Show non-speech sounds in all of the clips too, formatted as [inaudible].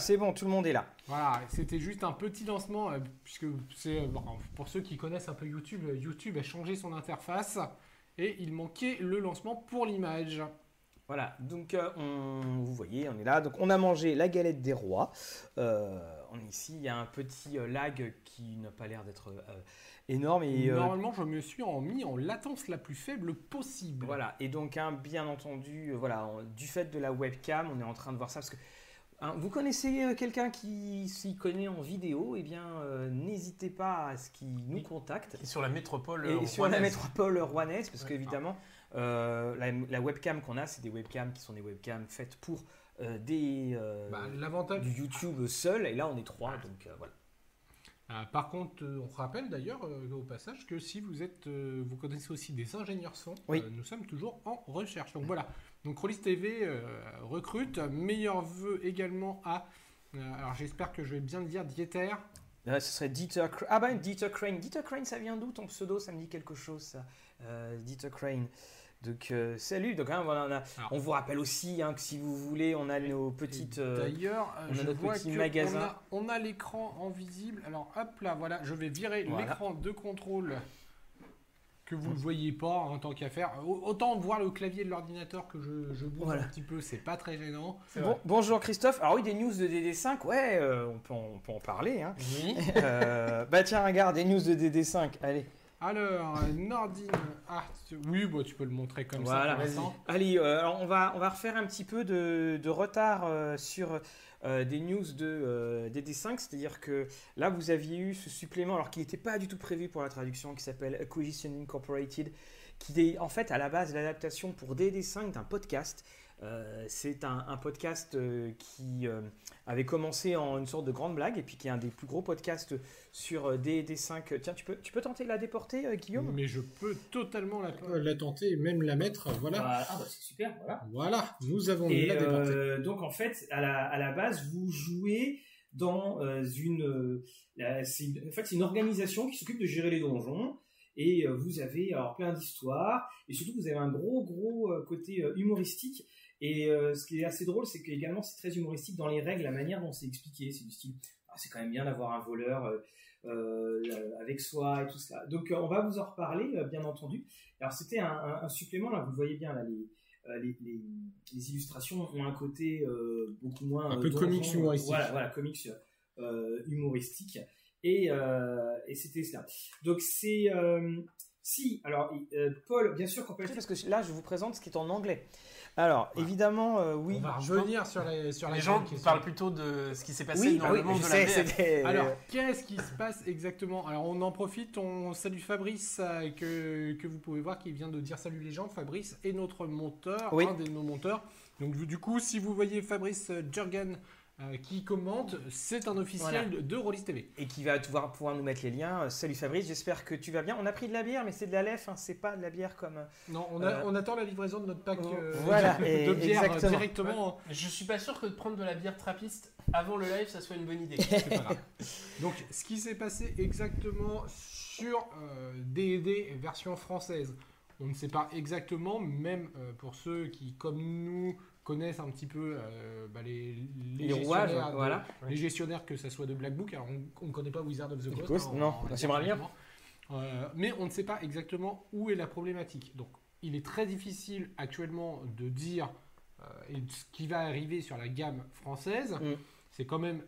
c'est bon, tout le monde est là. Voilà, c'était juste un petit lancement, euh, puisque c'est euh, bon, pour ceux qui connaissent un peu YouTube, euh, YouTube a changé son interface et il manquait le lancement pour l'image. Voilà, donc euh, on, vous voyez, on est là. Donc on a mangé la galette des rois. Euh, on, ici, il y a un petit euh, lag qui n'a pas l'air d'être énorme. Et, Normalement, je me suis en mis en latence la plus faible possible. Voilà, et donc hein, bien entendu, voilà, du fait de la webcam, on est en train de voir ça parce que hein, vous connaissez euh, quelqu'un qui s'y connaît en vidéo, eh bien euh, n'hésitez pas à ce qu'il nous contacte. Et sur la métropole Et euh, sur la métropole rouennaise, parce Ouais. qu'évidemment, euh, la, la webcam qu'on a, c'est des webcams qui sont des webcams faites pour euh, des Bah, du YouTube seul, et là on est trois, donc euh, voilà. Ah, par contre, on rappelle d'ailleurs euh, au passage que si vous êtes, euh, vous connaissez aussi des ingénieurs son, Oui. euh, nous sommes toujours en recherche. Donc voilà. Donc Rollis TV euh, recrute. Meilleur vœu également à. euh, alors j'espère que je vais bien le dire, Dieter. Ce serait Dieter Crane. Ah bah Dieter Crane. Dieter Crane, ça vient d'où ton pseudo? Ça me dit quelque chose, ça. Euh, Dieter Crane. Donc euh, salut. Donc hein, voilà, on, a- Alors- on vous rappelle aussi hein, que si vous voulez, on a nos petites. euh, D'ailleurs, on a je notre vois petit que magasin. on a, l'écran en visible. Alors hop là, voilà, je vais virer Voilà. l'écran de contrôle que vous ne voyez pas en tant qu'à faire. Au- Autant voir le clavier de l'ordinateur que je, je bouge Voilà. un petit peu, c'est pas très gênant. Bon- bonjour Christophe. Alors oui, des news de DD5, ouais, euh, on, peut en, on peut en parler. Hein. Oui. [laughs] Euh, bah tiens, regarde, des news de DD5. Allez. Alors, euh, Nordine. Ah, tu- oui, bah, tu peux le montrer comme Voilà, ça. Allez, euh, alors on va, on va refaire un petit peu de, de retard euh, sur euh, des news de euh, DD5, c'est-à-dire que là vous aviez eu ce supplément, alors qui n'était pas du tout prévu pour la traduction, qui s'appelle Acquisition Incorporated, qui est en fait à la base l'adaptation pour DD5 d'un podcast. Euh, c'est un, un podcast euh, qui euh, avait commencé en une sorte de grande blague et puis qui est un des plus gros podcasts sur euh, DD5. Tiens, tu peux, tu peux tenter de la déporter, Guillaume? Mais je peux totalement la, la tenter et même la mettre. Voilà. Ah bah c'est super, voilà. Voilà, nous avons Et la déportée. euh, donc en fait, à la, à la base, vous jouez dans euh, une, euh, la- c'est une- en fait c'est une organisation qui s'occupe de gérer les donjons. Et vous avez alors plein d'histoires et surtout vous avez un gros gros côté euh, humoristique. Et euh, ce qui est assez drôle, c'est que également c'est très humoristique dans les règles, la manière dont c'est expliqué. C'est du style, ah, c'est quand même bien d'avoir un voleur euh, euh, avec soi et tout ça. Donc on va vous en reparler, bien entendu. Alors c'était un, un, un supplément là, vous le voyez bien là les les, les, les illustrations ont un côté euh, beaucoup moins Un peu donjon, comics humoristique. Voilà, voilà, comics humoristique. Et, et c'était cela. Donc c'est si alors euh, Paul, bien sûr qu'on peut parce que là je vous présente ce qui est en anglais. Alors évidemment euh, oui. On va revenir sur la, sur Les gens question. parlent plutôt de ce qui s'est passé Oui, dans ah oui, le monde de sais, la VR. c'était. Alors, qu'est-ce qui se passe exactement? Alors, on en profite, on salue Fabrice, euh, que, que vous pouvez voir, qui vient de dire salut les gens. Fabrice est notre monteur, Oui. un de nos monteurs. Donc, du coup, si vous voyez Fabrice Jurgen euh, qui commente, c'est un officiel de Rollis TV. et qui va pouvoir, pouvoir nous mettre les liens. Euh, Salut Fabrice, j'espère que tu vas bien. On a pris de la bière, mais c'est de la lef, hein, c'est pas de la bière comme. euh, Non, on, a- Euh, on attend la livraison de notre pack euh, voilà, [laughs] de, bière exactement. directement. Je suis pas sûr que de prendre de la bière trappiste avant le live, ça soit une bonne idée. C'est pas grave. Donc, ce qui s'est passé exactement sur euh, D&D version française, on ne sait pas exactement, même euh, pour ceux qui, comme nous, connaissent un petit peu euh, bah, les, les, Les rouages, gestionnaires de- voilà. les gestionnaires, que ça soit de Black Book. Alors, on ne connaît pas Wizard of the Coast. Coast, hein, non. on- on- J'aimerais bien. Euh, mais on ne sait pas exactement où est la problématique. Donc, il est très difficile actuellement de dire euh, et ce qui va arriver sur la gamme française. Mm. C'est quand même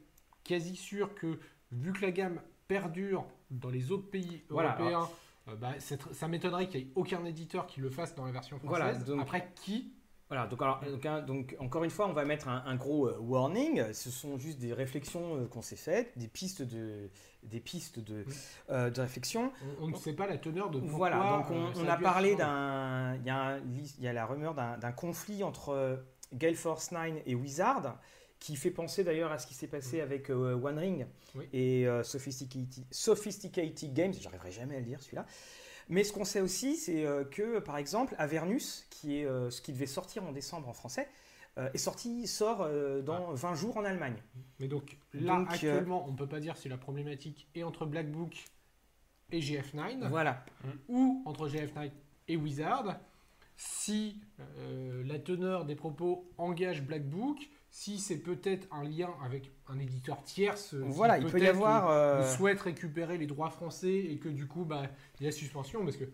quasi sûr que, vu que la gamme perdure dans les autres pays Voilà, européens, euh, bah, ça m'étonnerait qu'il n'y ait aucun éditeur qui le fasse dans la version Voilà, française. donc- Après, qui Voilà, donc, alors, donc, hein, donc, encore une fois, on va mettre un, un gros euh, warning. Ce sont juste des réflexions euh, qu'on s'est faites, des pistes de, des pistes de, Oui. euh, de réflexion. on, on ne sait pas la teneur de pourquoi, Voilà, donc on, a parlé d'un, il y, a y la rumeur d'un conflit entre Gale Force 9 et Wizard, qui fait penser d'ailleurs à ce qui s'est passé avec One Ring Oui. et Sophisticated, Sophisticated Games. J'arriverai jamais à le dire celui-là. Mais ce qu'on sait aussi, c'est euh, que par exemple, Avernus, qui est euh, ce qui devait sortir en décembre en français, euh, est sorti, sort dans 20 jours en Allemagne. Mais donc, là, Donc, actuellement, on ne peut pas dire si la problématique est entre Black Book et GF9. Voilà. ou entre GF9 et Wizard, si euh, la teneur des propos engage Black Book, si c'est peut-être un lien avec un éditeur tierce, Voilà, il peut y peut-être avoir. il euh, souhaite récupérer les droits français et que du coup, bah, il y a suspension parce que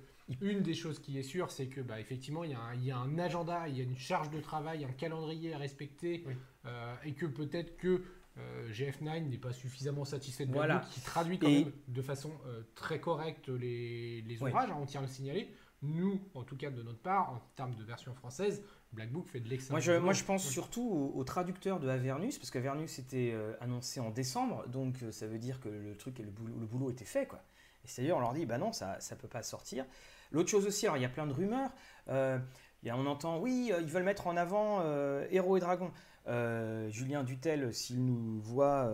une des choses qui est sûre, c'est que bah, effectivement, il y, a un, il y a un agenda, il y a une charge de travail, un calendrier à respecter Oui. euh, et que peut-être que euh, GF9 n'est pas suffisamment satisfait de Voilà. Qui traduit quand Et- même de façon euh, très correcte les, les Oui. ouvrages, hein, on tient à le signaler. Nous, en tout cas de notre part, en termes de version française, Blackbook fait de l'excellent Moi je, moi, je pense surtout au, au traducteur de Avernus, parce qu'Avernus était euh, annoncé en décembre, donc euh, ça veut dire que le truc, et le boulot, le boulot était fait. Quoi. Et c'est-à-dire, on leur dit, bah non, ça ne peut pas sortir. L'autre chose aussi, alors il y a plein de rumeurs. euh, il y a- on entend, oui, ils veulent mettre en avant Héros et Dragons. Julien Dutel, s'il nous voit,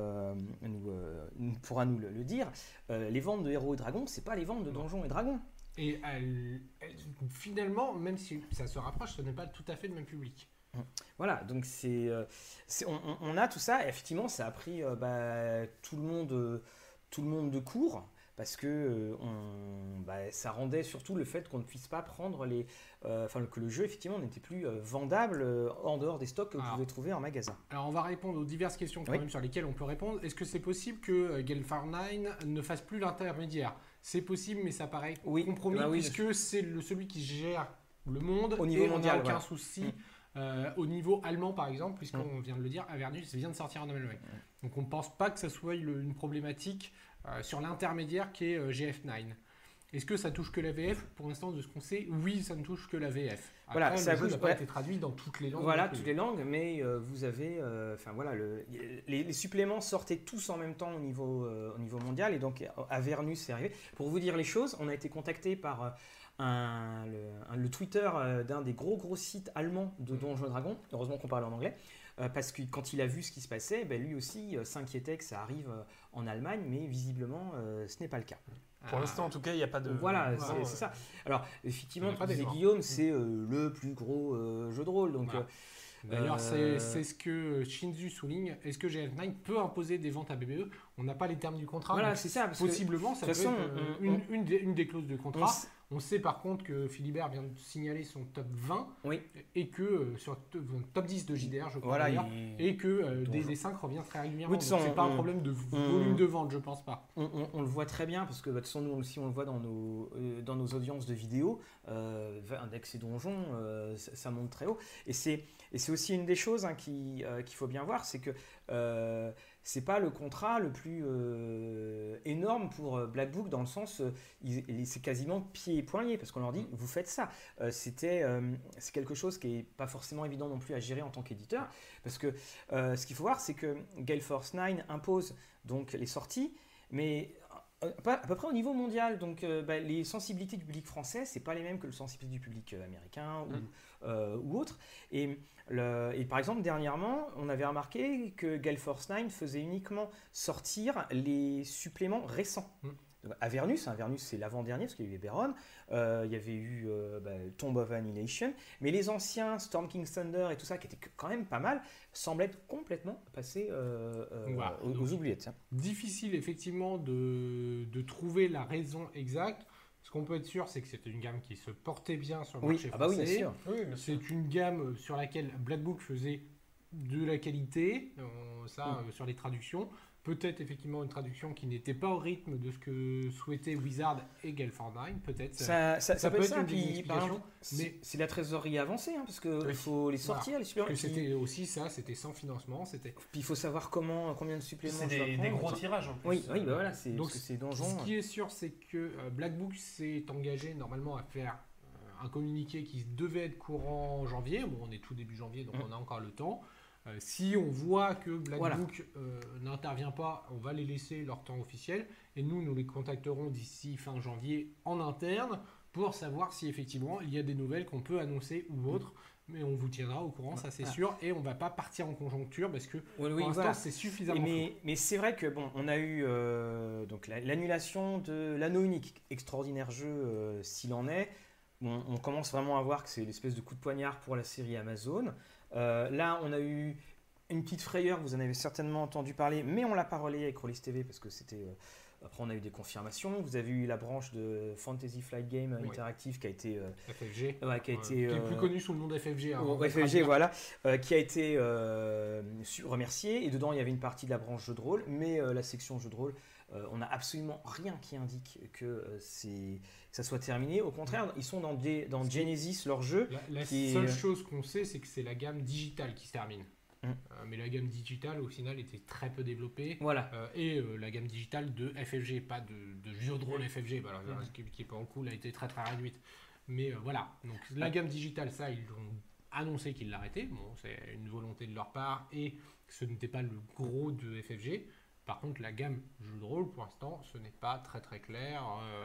nous, pourra nous le, le dire. Les ventes de Héros et Dragons, c'est pas les ventes de. Donjons et Dragons. Et elle- elle- finalement, même si ça se rapproche, ce n'est pas tout à fait le même public. Voilà, donc c'est, euh, on, a tout ça. Et effectivement, ça a pris euh, bah, tout le monde, euh, tout le monde de court parce que euh, on, bah, ça rendait surtout le fait qu'on ne puisse pas prendre les, euh, enfin que le jeu effectivement n'était plus euh, vendable en dehors des stocks que vous pouvez trouver en magasin. Alors on va répondre aux diverses questions quand Oui. même sur lesquelles on peut répondre. Est-ce que c'est possible que euh, Gelfar 9 ne fasse plus l'intermédiaire? C'est possible, mais ça paraît Oui. compromis Bah oui, puisque c'est le, celui qui gère le monde Au niveau et on mondial, n'a aucun souci. Mm. euh, au niveau allemand, par exemple, puisqu'on vient de le dire, Avernus vient de sortir en Allemagne. Donc on ne pense pas que ça soit le- une problématique euh, sur l'intermédiaire qui est euh, GF9. Est-ce que ça touche que la VF Pour l'instant, de ce qu'on sait, oui, ça ne touche que la VF. Après, Voilà, ça n'a pas été traduit dans toutes les langues. Voilà toutes les langues, mais euh, vous avez, euh, enfin voilà, le- les, les suppléments sortaient tous en même temps au niveau, euh, au niveau mondial et donc Avernus est arrivé. Pour vous dire les choses, on a été contacté par un, le, un- le Twitter d'un des gros gros sites allemands de Donjons et Dragons. Heureusement qu'on parle en anglais. euh, parce que quand il a vu ce qui se passait, ben, lui aussi euh, s'inquiétait que ça arrive euh, en Allemagne, mais visiblement ce n'est pas le cas. Pour Ah, l'instant, en tout cas, il n'y a pas de. Voilà, c'est ouais. ça. Alors, effectivement, comme disait. Guillaume, c'est euh, le plus gros euh, jeu de rôle. Donc, Voilà. euh, D'ailleurs, Euh, c'est c'est ce que Shinzu souligne. Est-ce que GF9 peut imposer des ventes à BBE On n'a pas les termes du contrat. voilà, c'est ça. Parce que possiblement, ça peut être façon, euh, on- une, une des, une des clauses de on contrat. On sait par contre que Philibert vient de signaler son top 20 Oui. et que euh, sur top 10 de JDR, je crois Voilà, d'ailleurs, il- et que euh, Donc, DD5 revient très régulièrement. Oui, c'est pas un problème de on- volume de vente, je pense pas. on, le voit très bien parce que bah, de toute façon, nous aussi on le voit dans nos, euh, dans nos audiences de vidéos. Euh, Index et Donjon, euh, ça, ça monte très haut. Et c'est aussi une des choses hein, qui, qu'il faut bien voir, c'est que c'est pas le contrat le plus euh, énorme pour euh, Black Book dans le sens, euh, c'est quasiment pied et poing lié parce qu'on leur dit vous faites ça. Euh, c'était c'est quelque chose qui est pas forcément évident non plus à gérer en tant qu'éditeur parce que ce qu'il faut voir c'est que Gale Force 9 impose donc les sorties, mais à peu près au niveau mondial. Donc euh, bah, les sensibilités du public français, c'est pas les mêmes que les sensibilités du public américain ou, Mm. euh, ou autre. Et, le- et par exemple, dernièrement, on avait remarqué que Gale Force 9 faisait uniquement sortir les suppléments récents. Mm. Avernus, hein, Avernus c'est l'avant-dernier parce qu'il y avait Beron, euh, il y avait eu euh, bah, Tomb of Annihilation, mais les anciens Storm King's Thunder et tout ça qui étaient quand même pas mal, semblent être complètement passés euh, euh, Voilà. aux, aux oubliettes. hein. Difficile effectivement de, de trouver la raison exacte. Qu'on peut être sûr, c'est que c'était une gamme qui se portait bien sur le Oui, marché ah bah oui, bien sûr. Oui, bien sûr. C'est une gamme sur laquelle Black Book faisait de la qualité, euh, ça euh, sur les traductions. Peut-être effectivement une traduction qui n'était pas au rythme de ce que souhaitait Wizard et Galford 9, peut-être. Ça, ça, ça peut être ça. une Puis, par exemple, c'est mais- c'est la trésorerie avancée, hein, parce qu'il Oui. faut les sortir, les suppléments. que Puis, c'était aussi ça, c'était sans financement, c'était. puis il faut savoir comment, combien de suppléments C'est des, gros tirages en plus. Oui, oui, bah voilà, c'est Donc, que c'est Ce donjon. qui est sûr, c'est que euh, Black Book s'est engagé normalement à faire euh, un communiqué qui devait être courant en janvier. Bon, on est tout début janvier, donc Mm. on a encore le temps. Euh, si on voit que Black Voilà. Book euh, n'intervient pas, on va les laisser leur temps officiel. Et nous, nous les contacterons d'ici fin janvier en interne pour savoir si effectivement il y a des nouvelles qu'on peut annoncer ou autres. Mais on vous tiendra au courant, ça c'est sûr. Et on va pas partir en conjoncture parce que Oui, pour oui, l'instant voilà. c'est suffisamment flou. mais c'est vrai que bon, on a eu euh, donc la- l'annulation de l'anneau unique, extraordinaire jeu s'il en est. Bon, on commence vraiment à voir que c'est l'espèce de coup de poignard pour la série Amazon. Euh, là, on a eu une petite frayeur, vous en avez certainement entendu parler, mais on l'a pas relayé avec Rollis TV parce que c'était euh, après, on a eu des confirmations. Vous avez eu la branche de Fantasy Flight Game Oui. Interactive qui a été, euh, FFG. ouais, qui a euh, été qui est euh, plus connu sous le nom d'FFG. hein, FFG, voilà, euh, qui a été euh, remercié. Et dedans, il y avait une partie de la branche jeu de rôle, mais euh, la section jeu de rôle, euh, on n'a absolument rien qui indique que, euh, c'est, que ça soit terminé. Au contraire, ils sont dans, des, dans Genesis, leur jeu. La, la qui est- seule chose qu'on sait, c'est que c'est la gamme digitale qui se termine. Mm. Euh, mais la gamme digitale, au final, était très peu développée. Voilà. Euh, et euh, la gamme digitale de FFG, pas de, de jeu de rôle FFG, bah, alors, ce qui, qui pas en cool, a été très très réduite. Mais euh, voilà, donc la gamme digitale, ça, ils ont annoncé qu'ils l'arrêtaient. Bon, c'est une volonté de leur part et ce n'était pas le gros de FFG. Par contre, la gamme jeu de rôle, pour l'instant, ce n'est pas très très clair. Euh,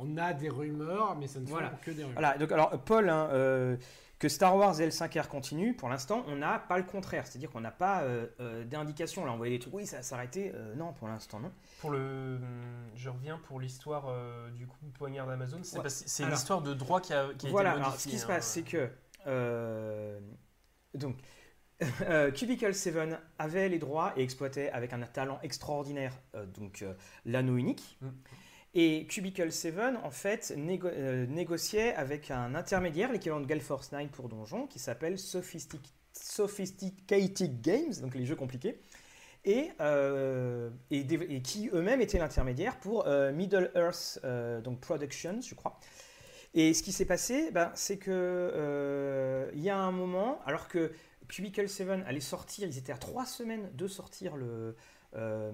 on a des rumeurs, mais ça ne sont Voilà. que des rumeurs. Voilà, donc alors Paul, hein, euh, que Star Wars et L5R continuent, pour l'instant, on n'a pas le contraire. C'est-à-dire qu'on n'a pas euh, euh, d'indication. Là, on voyait des trucs, oui, ça va s'arrêter. Euh, non, pour l'instant, non. Pour le, je reviens pour l'histoire euh, du coup poignard d'Amazon. C'est Ouais. une Alors- histoire de droit qui a, qui a Voilà, été alors modifiée. ce qui se hein. passe, c'est que euh, donc euh, Cubicle 7 avait les droits et exploitait avec un talent extraordinaire euh, donc euh, l'anneau unique. Mm. Et Cubicle 7 en fait négo- négociait avec un intermédiaire, l'équivalent de Gale Force 9 pour Donjon, qui s'appelle Sophistic- Sophisticated Games, donc les jeux compliqués. Et, et, des- et qui eux-mêmes étaient l'intermédiaire pour Middle Earth donc Productions, je crois. Et ce qui s'est passé, ben, c'est que il y a un moment, alors que Cubicle 7 allait sortir, ils étaient à trois semaines de sortir le, euh,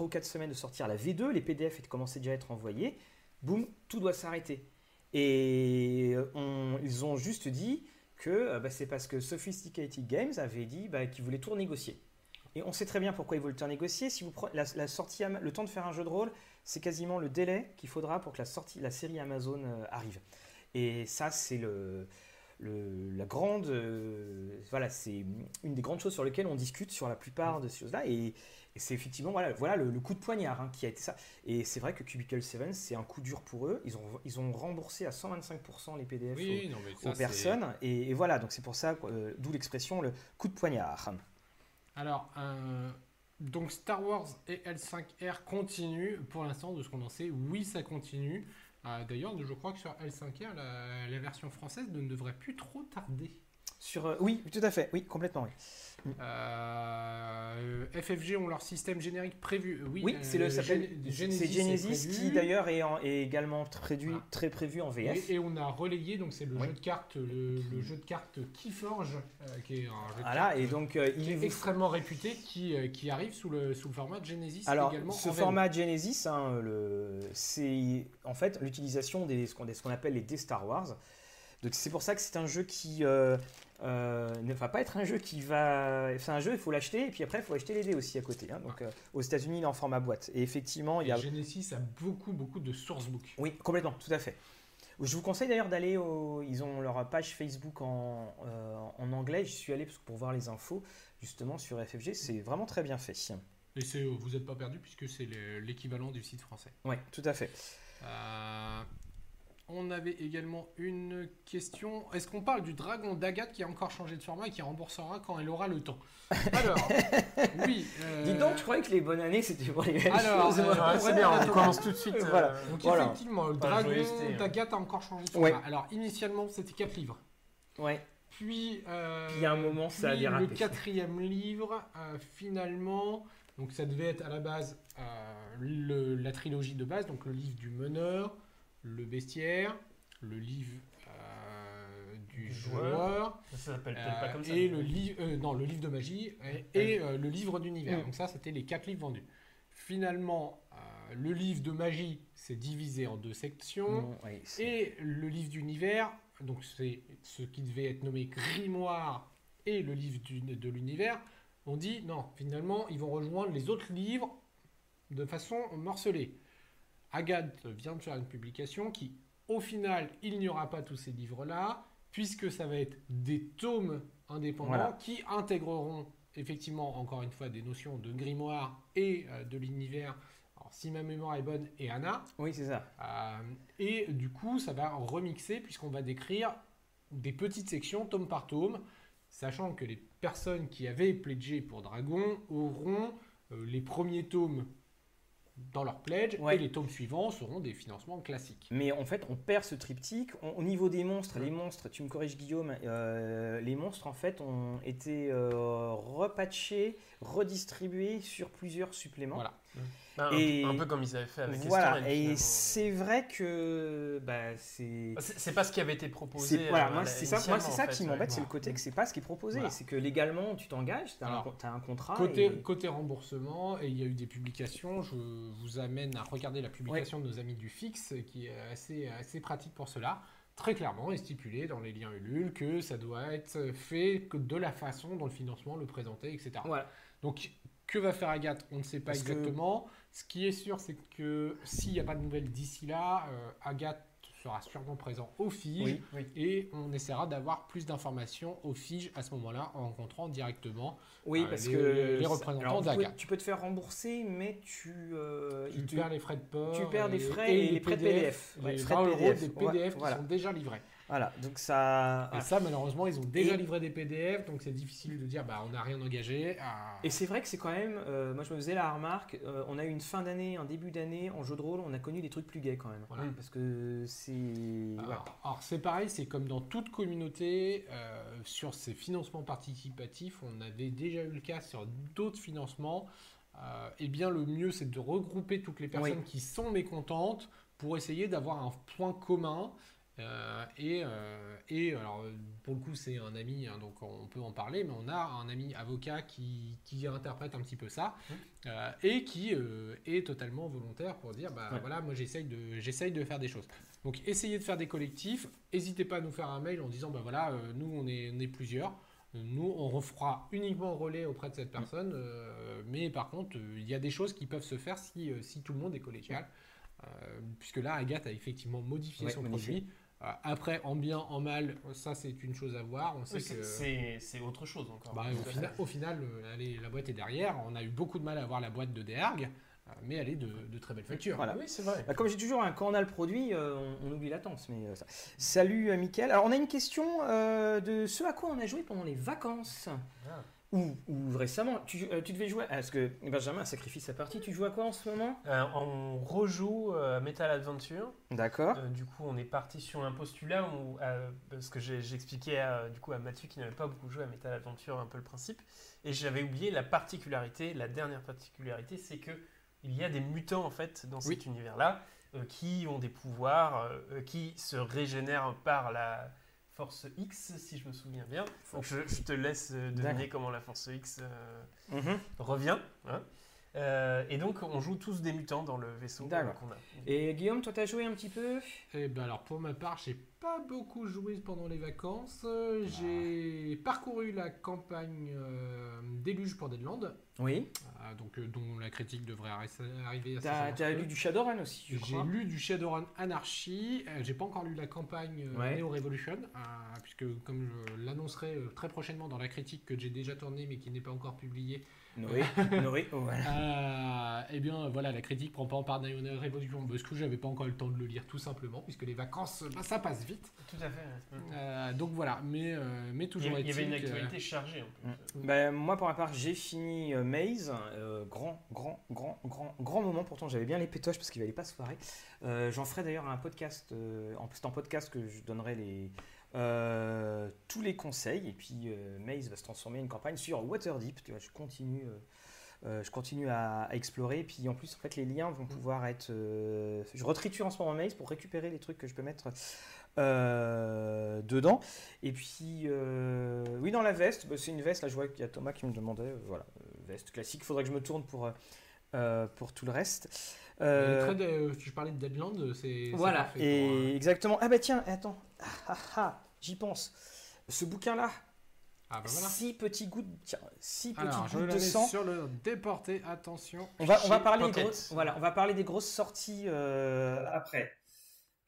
ou quatre semaines de sortir la V2, les PDF commençaient déjà à être envoyés. Boum, tout doit s'arrêter. Et euh, ils ont juste dit que euh, bah, c'est parce que Sophisticated Games avait dit bah, qu'ils voulaient tout renégocier. Et on sait très bien pourquoi ils veulent tout renégocier. Si vous la, sortie, le temps de faire un jeu de rôle, c'est quasiment le délai qu'il faudra pour que la, sortie, la série Amazon arrive. Et ça, c'est le, le- la grande, euh, voilà, c'est une des grandes choses sur lesquelles on discute sur la plupart de ces choses-là. Et, et c'est effectivement voilà, voilà le, le coup de poignard hein, qui a été ça. Et c'est vrai que Cubicle 7, c'est un coup dur pour eux. Ils ont, ils ont remboursé à 125% les PDF Oui, non, mais aux, ça, aux c'est- personnes. Et, et voilà, donc c'est pour ça, euh, d'où l'expression le coup de poignard. Alors, euh, donc Star Wars et L5R continuent. Pour l'instant, de ce qu'on en sait, oui, ça continue. Euh, D'ailleurs, je crois que sur L5R, la, la version française ne devrait plus trop tarder. Sur, euh, oui, tout à fait, oui, complètement, oui. Euh, FFG ont leur système générique prévu. Oui, Oui, euh, c'est le s'appelle- Genesis qui d'ailleurs est, en- est également très prévu en VF. Et, et on a relayé, donc c'est le Oui. jeu de cartes, le, le jeu de cartes Keyforge, euh, qui est un jeu de Voilà, cartes, et euh, donc euh, qui il est vous extrêmement réputé, qui, euh, qui arrive sous le, sous le format Genesis Alors, également. ce format Genesis, hein, c'est en fait l'utilisation des ce qu'on ce qu'on appelle les D Star Wars. Donc c'est pour ça que c'est un jeu qui euh, euh, ne va pas être un jeu qui va. C'est un jeu, il faut l'acheter et puis après il faut acheter les dés aussi à côté. hein. Donc euh, aux États-Unis, il est en format boîte. Et effectivement, il y a Genesis a beaucoup, beaucoup de sourcebook. Oui, complètement, tout à fait. Je vous conseille d'ailleurs d'aller au. Ils ont leur page Facebook en, en anglais. J'y suis allé parce que pour voir les infos justement sur FFG. C'est vraiment très bien fait. Et vous n'êtes pas perdu puisque c'est le- l'équivalent du site français. Oui, tout à fait. Euh, on avait également une question. Est-ce qu'on parle du dragon d'Agathe qui a encore changé de format et qui remboursera quand elle aura le temps [laughs] Alors, oui. euh, Dis donc, tu croyais que les bonnes années c'était pour les mêmes Alors, [laughs] choses, euh. Ouais, c'est bien, on commence tout de suite. euh, Voilà. Donc Voilà. effectivement, le dragon hein. d'Agathe a encore changé de Ouais. format. Alors initialement c'était 4 livres. Ouais. Puis, euh, Puis, à un moment, ça a puis dérapé. le quatrième livre, euh, finalement, donc ça devait être à la base euh, le- la trilogie de base, donc le livre du meneur, le bestiaire, le livre euh, du Du joueur. Ça s'appelle peut-être pas euh, comme ça. et mais- le livre, euh, non, le livre de magie et, et, euh, le livre d'univers. Mm. Donc ça, c'était les quatre livres vendus. Finalement, le livre de magie s'est divisé en deux sections. Non, c'est- Et le livre d'univers, donc c'est ce qui devait être nommé Grimoire et le livre du- de l'univers, on dit non, finalement, ils vont rejoindre les autres livres de façon morcelée. Agathe vient de faire une publication qui, au final, il n'y aura pas tous ces livres-là, puisque ça va être des tomes indépendants Voilà. qui intégreront effectivement, encore une fois, des notions de grimoire et euh, de l'univers. Alors, si ma mémoire est bonne, et Anna, Oui, c'est ça. euh, et du coup, ça va remixer puisqu'on va décrire des petites sections, tome par tome, sachant que les personnes qui avaient pledgé pour Dragon auront euh, les premiers tomes dans leur pledge Ouais. et les tomes suivants seront des financements classiques. Mais en fait, on perd ce triptyque. On- au niveau des monstres, les monstres, tu me corriges Guillaume, euh, les monstres en fait ont été euh, repatchés, redistribués sur plusieurs suppléments. Voilà. Un, Et- un peu comme ils avaient fait avec Voilà, Estoril, et c'est vrai que bah, c'est. Bah, C'est c'est pas ce qui avait été proposé. C'est voilà, euh, moi c'est ça, moi ça fait, qui m'embête, c'est le côté que c'est pas ce qui est proposé, Voilà. c'est que légalement tu t'engages, t'as un, Alors, t'as un contrat. Côté, et- côté remboursement, et il y a eu des publications, je vous amène à regarder la publication de nos amis du Fix, qui est assez, assez pratique pour cela. Très clairement est stipulé dans les liens Ulule que ça doit être fait que de la façon dont le financement le présentait, etc. Voilà. Donc, que va faire Agathe On ne sait pas Parce que- exactement. Ce qui est sûr, c'est que s'il n'y a pas de nouvelles d'ici là, euh, Agathe sera sûrement présent au FIGE Oui. Oui. et on essaiera d'avoir plus d'informations au FIGE à ce moment-là en rencontrant directement. Oui, euh, parce les- que les représentants alors, tu peux- d'Agathe. Tu peux te faire rembourser, mais tu, euh, Tu perds les frais de port. tu perds et- frais et les frais de PDF. Les frais de 20 euros PDF. des Ouais, PDF qui voilà. sont déjà livrés. Voilà, donc ça. Et ça, malheureusement, ils ont déjà Et- livré des PDF, donc c'est difficile de dire bah on n'a rien engagé. Ah, Et c'est vrai que c'est quand même, euh, moi je me faisais la remarque, euh, on a eu une fin d'année, un début d'année en jeu de rôle, on a connu des trucs plus gays quand même. Voilà. Parce que c'est. Alors, alors, c'est pareil, c'est comme dans toute communauté, euh, sur ces financements participatifs, on avait déjà eu le cas sur d'autres financements. Eh bien, le mieux, c'est de regrouper toutes les personnes Oui. qui sont mécontentes pour essayer d'avoir un point commun. Euh, et, euh, et alors, pour le coup, c'est un ami, hein, donc on peut en parler, mais on a un ami avocat qui, qui interprète un petit peu ça euh, et qui est totalement volontaire pour dire bah Ouais. voilà, moi j'essaye de, j'essaye de faire des choses. Donc essayez de faire des collectifs. N'hésitez pas à nous faire un mail en disant bah voilà, nous on est, on est plusieurs. Nous, on refera uniquement relais auprès de cette personne, euh, mais par contre, euh, il y a des choses qui peuvent se faire si, si tout le monde est collégial. Euh, puisque là, Agathe a effectivement modifié Ouais, son modifié. produit. Euh, après, en bien, en mal, ça c'est une chose à voir. On sait Oui, c'est- que c'est c'est autre chose encore. bah, au, final, fait. au final, euh, la boîte est derrière. On a eu beaucoup de mal à avoir la boîte de Derg, euh, mais elle est de, de très belle facture. Voilà. Oui, c'est vrai. Bah, comme j'ai toujours, hein, quand on a le produit, euh, on, on oublie latence. Mais, euh, ça. Salut euh, Mickaël. Alors on a une question euh, de ce à quoi on a joué pendant les vacances. Ah. Ou, ou récemment. Tu, euh, tu devais jouer. Parce que Benjamin a sacrifié sa partie. Tu joues à quoi en ce moment? Euh, on rejoue euh, à Metal Adventure. D'accord. Euh, du coup, on est parti sur un postulat où, euh, parce que j'expliquais à, du coup à Mathieu qui n'avait pas beaucoup joué à Metal Adventure un peu le principe, et j'avais oublié la particularité, la dernière particularité, c'est que il y a des mutants en fait dans cet univers-là euh, qui ont des pouvoirs, euh, qui se régénèrent par la force X, si je me souviens bien. Donc je, je te laisse euh, deviner comment la force X euh, Mhm. revient. hein. Euh, et donc on joue tous des mutants dans le vaisseau euh, D'accord. qu'on a. Et Guillaume, toi, t'as joué un petit peu? Et ben alors pour ma part, j'ai pas beaucoup joué pendant les vacances. Euh, J'ai parcouru la campagne euh, Déluge pour Deadland, Oui. euh, donc euh, dont la critique devrait arri- arriver à T'as t'as lu du Shadowrun aussi, J'ai lu du Shadowrun Anarchy, euh, j'ai pas encore lu la campagne euh, Ouais. Neo Revolution, euh, puisque comme je l'annoncerai euh, très prochainement dans la critique que j'ai déjà tournée mais qui n'est pas encore publiée, Noé. [laughs] Noé. oh, voilà. euh, eh bien voilà, la critique prend pas en part Neo Revolution parce que j'avais pas encore eu le temps de le lire tout simplement, puisque les vacances, bah, ça passe vite. Tout à fait. Euh, donc voilà, mais, euh, mais toujours il y avait une actualité chargée en plus. Ben, moi, pour ma part, j'ai fini euh, Maze. euh, grand, grand, grand, grand, grand moment. Pourtant, j'avais bien les pétoches parce qu'il allait pas se foirer. Euh, J'en ferai d'ailleurs un podcast. euh, en c'est en podcast que je donnerai les, tous les conseils. Et puis, euh, Maze va se transformer en une campagne sur Waterdeep. Tu vois, je continue. euh, euh, je continue à, à explorer. Puis en plus, en fait, les liens vont pouvoir être. euh, je retriture en ce moment Maze pour récupérer les trucs que je peux mettre euh, dedans. Et puis, euh, oui, dans la veste, bah, c'est une veste. Là, je vois qu'il y a Thomas qui me demandait. euh, voilà, euh, veste classique. Il faudrait que je me tourne pour, euh, euh, pour tout le reste. Euh, Les traits de- je parlais de Deadland, c'est voilà, parfait et pour, euh, exactement. Ah bah tiens, attends. Ah, ah, ah, j'y pense. Ce bouquin-là, Ah bah voilà. six petits gouttes, tiens, six Alors, petites je gouttes de sang. sur le déporté, attention. On va, on va parler des grosses, voilà, on va parler des grosses sorties euh, après.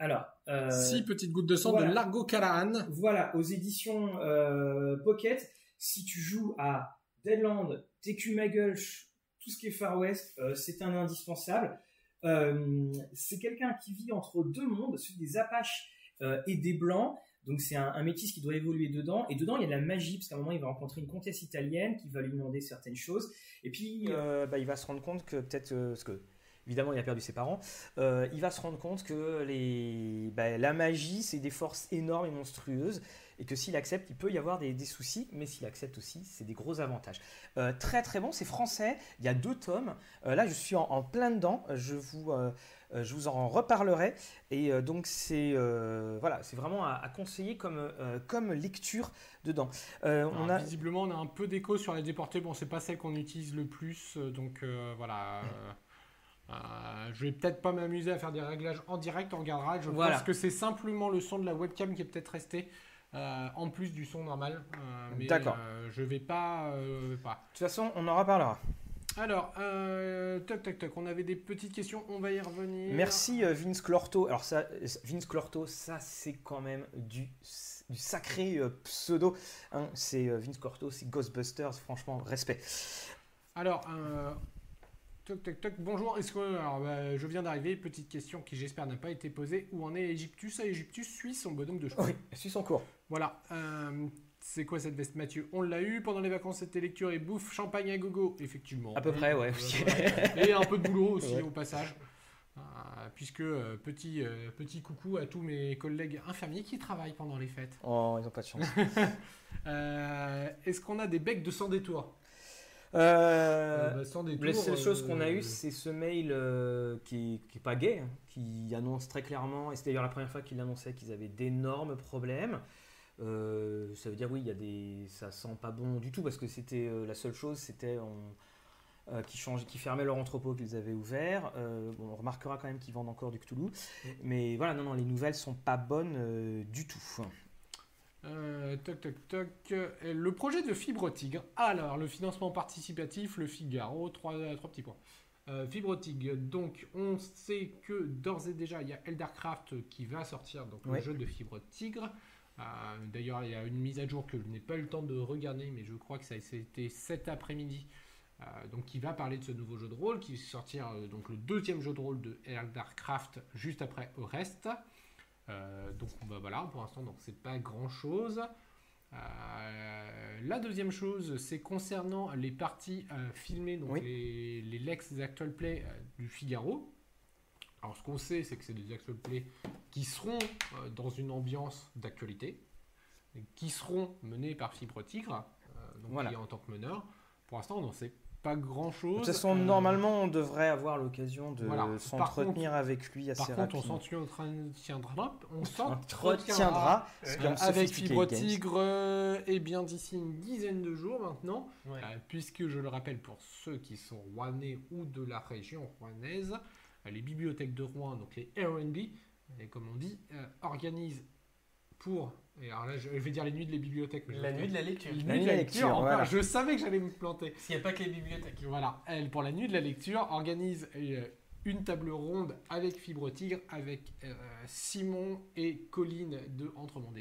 Alors, euh, Six petites gouttes de sang voilà. de Largo Callahan. voilà, aux éditions euh, Pocket, si tu joues à Deadland, TQ Magulch, tout ce qui est Far West, euh, c'est un indispensable. Euh, c'est quelqu'un qui vit entre deux mondes, celui des Apaches euh, et des Blancs. Donc c'est un, un métis qui doit évoluer dedans. Et dedans, il y a de la magie, parce qu'à un moment, il va rencontrer une comtesse italienne qui va lui demander certaines choses. Et puis, euh, bah, il va se rendre compte que peut-être euh, parce que évidemment il a perdu ses parents, euh, il va se rendre compte que les, bah, la magie c'est des forces énormes et monstrueuses et que s'il accepte, il peut y avoir des, des soucis, mais s'il accepte aussi, c'est des gros avantages. Euh, très très bon, c'est français, il y a deux tomes, Euh, là je suis en, en plein dedans, je vous, je vous en reparlerai, et euh, donc c'est euh, voilà, c'est vraiment à, à conseiller comme, euh, comme lecture dedans. Euh, on a... Visiblement, on a un peu d'écho sur la déportée. Bon, c'est pas celle qu'on utilise le plus, euh, donc euh, voilà. euh, euh, je vais peut-être pas m'amuser à faire des réglages en direct, on regardera. Je Voilà. pense que c'est simplement le son de la webcam qui est peut-être resté. euh, en plus du son normal, Euh, mais D'accord. euh, je vais pas, euh, pas. De toute façon, on en reparlera. Alors, euh, toc toc toc, on avait des petites questions, on va y revenir. Merci euh, Vince Clorto. Alors ça, euh, Vince Clorto, ça c'est quand même du, du sacré euh, pseudo. hein. C'est euh, Vince Clorto, c'est Ghostbusters. Franchement, respect. Alors, toc toc toc, bonjour. Est-ce que alors, bah, je viens d'arriver Petite question qui j'espère n'a pas été posée. Où en est Egyptus Ah, Egyptus suit son bonhomme de chemin. Oui, suis son cours. Voilà. C'est quoi cette veste, Mathieu On l'a eu pendant les vacances, c'était lecture et bouffe, champagne à gogo, effectivement. À peu près, ouais. Et un peu de boulot [laughs] aussi Ouais. au passage. Euh, puisque euh, petit, euh, petit coucou à tous mes collègues infirmiers qui travaillent pendant les fêtes. Oh, ils ont pas de chance. [laughs] Euh, Est-ce qu'on a des becs de sans détour bah, sans détour. La seule chose qu'on a euh, eu, c'est ce mail qui, qui est pas gay, hein, qui annonce très clairement, et c'était d'ailleurs la première fois qu'il annonçait qu'ils avaient d'énormes problèmes. Euh, ça veut dire oui, il y a des, ça sent pas bon du tout parce que c'était euh, la seule chose, c'était on- euh, qui qui fermait leur entrepôt qu'ils avaient ouvert. Euh, bon, on remarquera quand même qu'ils vendent encore du Cthulhu, mais voilà, non, non, les nouvelles sont pas bonnes euh, du tout. Euh, toc toc toc. Le projet de Fibre Tigre. Alors, le financement participatif, le Figaro, trois, trois petits points. Euh, Fibre Tigre, donc on sait que d'ores et déjà il y a Eldercraft qui va sortir, donc Ouais. le jeu de Fibre Tigre. Euh, D'ailleurs, il y a une mise à jour que je n'ai pas eu le temps de regarder, mais je crois que ça a été cet après-midi. Euh, donc, qui va parler de ce nouveau jeu de rôle, qui va sortir euh, donc le deuxième jeu de rôle de Eldercraft juste après au reste. Euh, donc bah, voilà, pour l'instant, donc c'est pas grand chose. la deuxième chose, c'est concernant les parties euh, filmées, donc Oui. les, les Lex Actual Play euh, du Figaro. Alors ce qu'on sait, c'est que c'est des Actual Play qui seront euh, dans une ambiance d'actualité, qui seront menés par Fibre Tigre, euh, donc Voilà. qui est en tant que meneur. Pour l'instant, on n'en sait pas grand De chose. toute façon, normalement, on devrait avoir l'occasion de voilà. Par s'entretenir avec lui assez Par contre, on rapidement. s'entretiendra, on [laughs] On s'entretiendra retiendra. Ouais. comme avec Fibre. Tigre, euh, et bien d'ici une dizaine de jours maintenant, Ouais. euh, puisque je le rappelle pour ceux qui sont rouennais ou de la région rouennaise, euh, les bibliothèques de Rouen, donc les R&B, et comme on dit, euh, organisent pour, et alors là je je vais dire les nuits de les bibliothèques, mais La nuit de la lecture. La nuits de la lecture, voilà. je savais que j'allais me planter. Parce qu'il n'y a pas que les bibliothèques. Voilà, elle, pour la nuit de la lecture, organise euh, une table ronde avec Fibre Tigre, avec euh, Simon et Colline de Entre Monde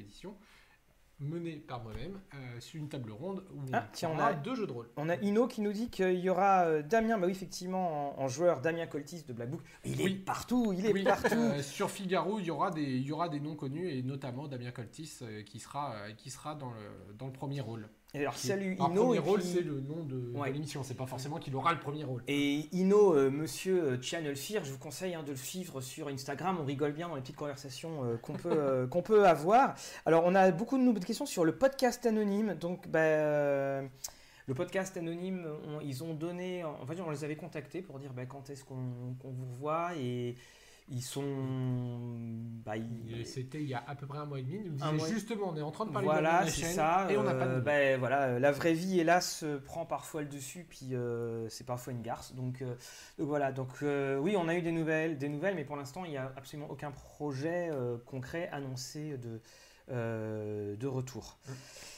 Menée par moi-même, euh, sur une table ronde où Ah, on tiens, on a- deux jeux de rôle. On a Ino qui nous dit qu'il y aura euh, Damien, bah oui, effectivement, en, en joueur, Damien Coltis de Black Book. Il Oui. est partout, il est Oui, partout. euh, sur Figaro, il y aura des, il y aura des noms connus et notamment Damien Coltis qui sera, qui sera dans, le, dans le premier rôle. Alors, salut Alors, Ino. premier et rôle, puis- c'est le nom de, de Ouais. l'émission. C'est pas forcément qu'il aura le premier rôle. Et Ino, euh, monsieur euh, Channel Fear, je vous conseille hein, de le suivre sur Instagram. On rigole bien dans les petites conversations euh, qu'on peut, [laughs] euh, qu'on peut avoir. Alors, on a beaucoup de nouvelles questions sur le podcast anonyme. Donc, bah, euh, le podcast anonyme, on- ils ont donné. En fait, on les avait contactés pour dire bah, quand est-ce qu'on qu'on vous revoit. Et ils sont. bah, ils- C'était il y a à peu près un mois et demi. Nous mois justement, on est en train de parler Voilà, de la chaîne ça. et on n'a pas de euh, ben, voilà, la vraie vie, hélas, euh, prend parfois le dessus, puis euh, c'est parfois une garce. Donc, euh, donc voilà. Donc euh, oui, on a eu des nouvelles, des nouvelles, mais pour l'instant, il n'y a absolument aucun projet euh, concret annoncé de euh, de retour.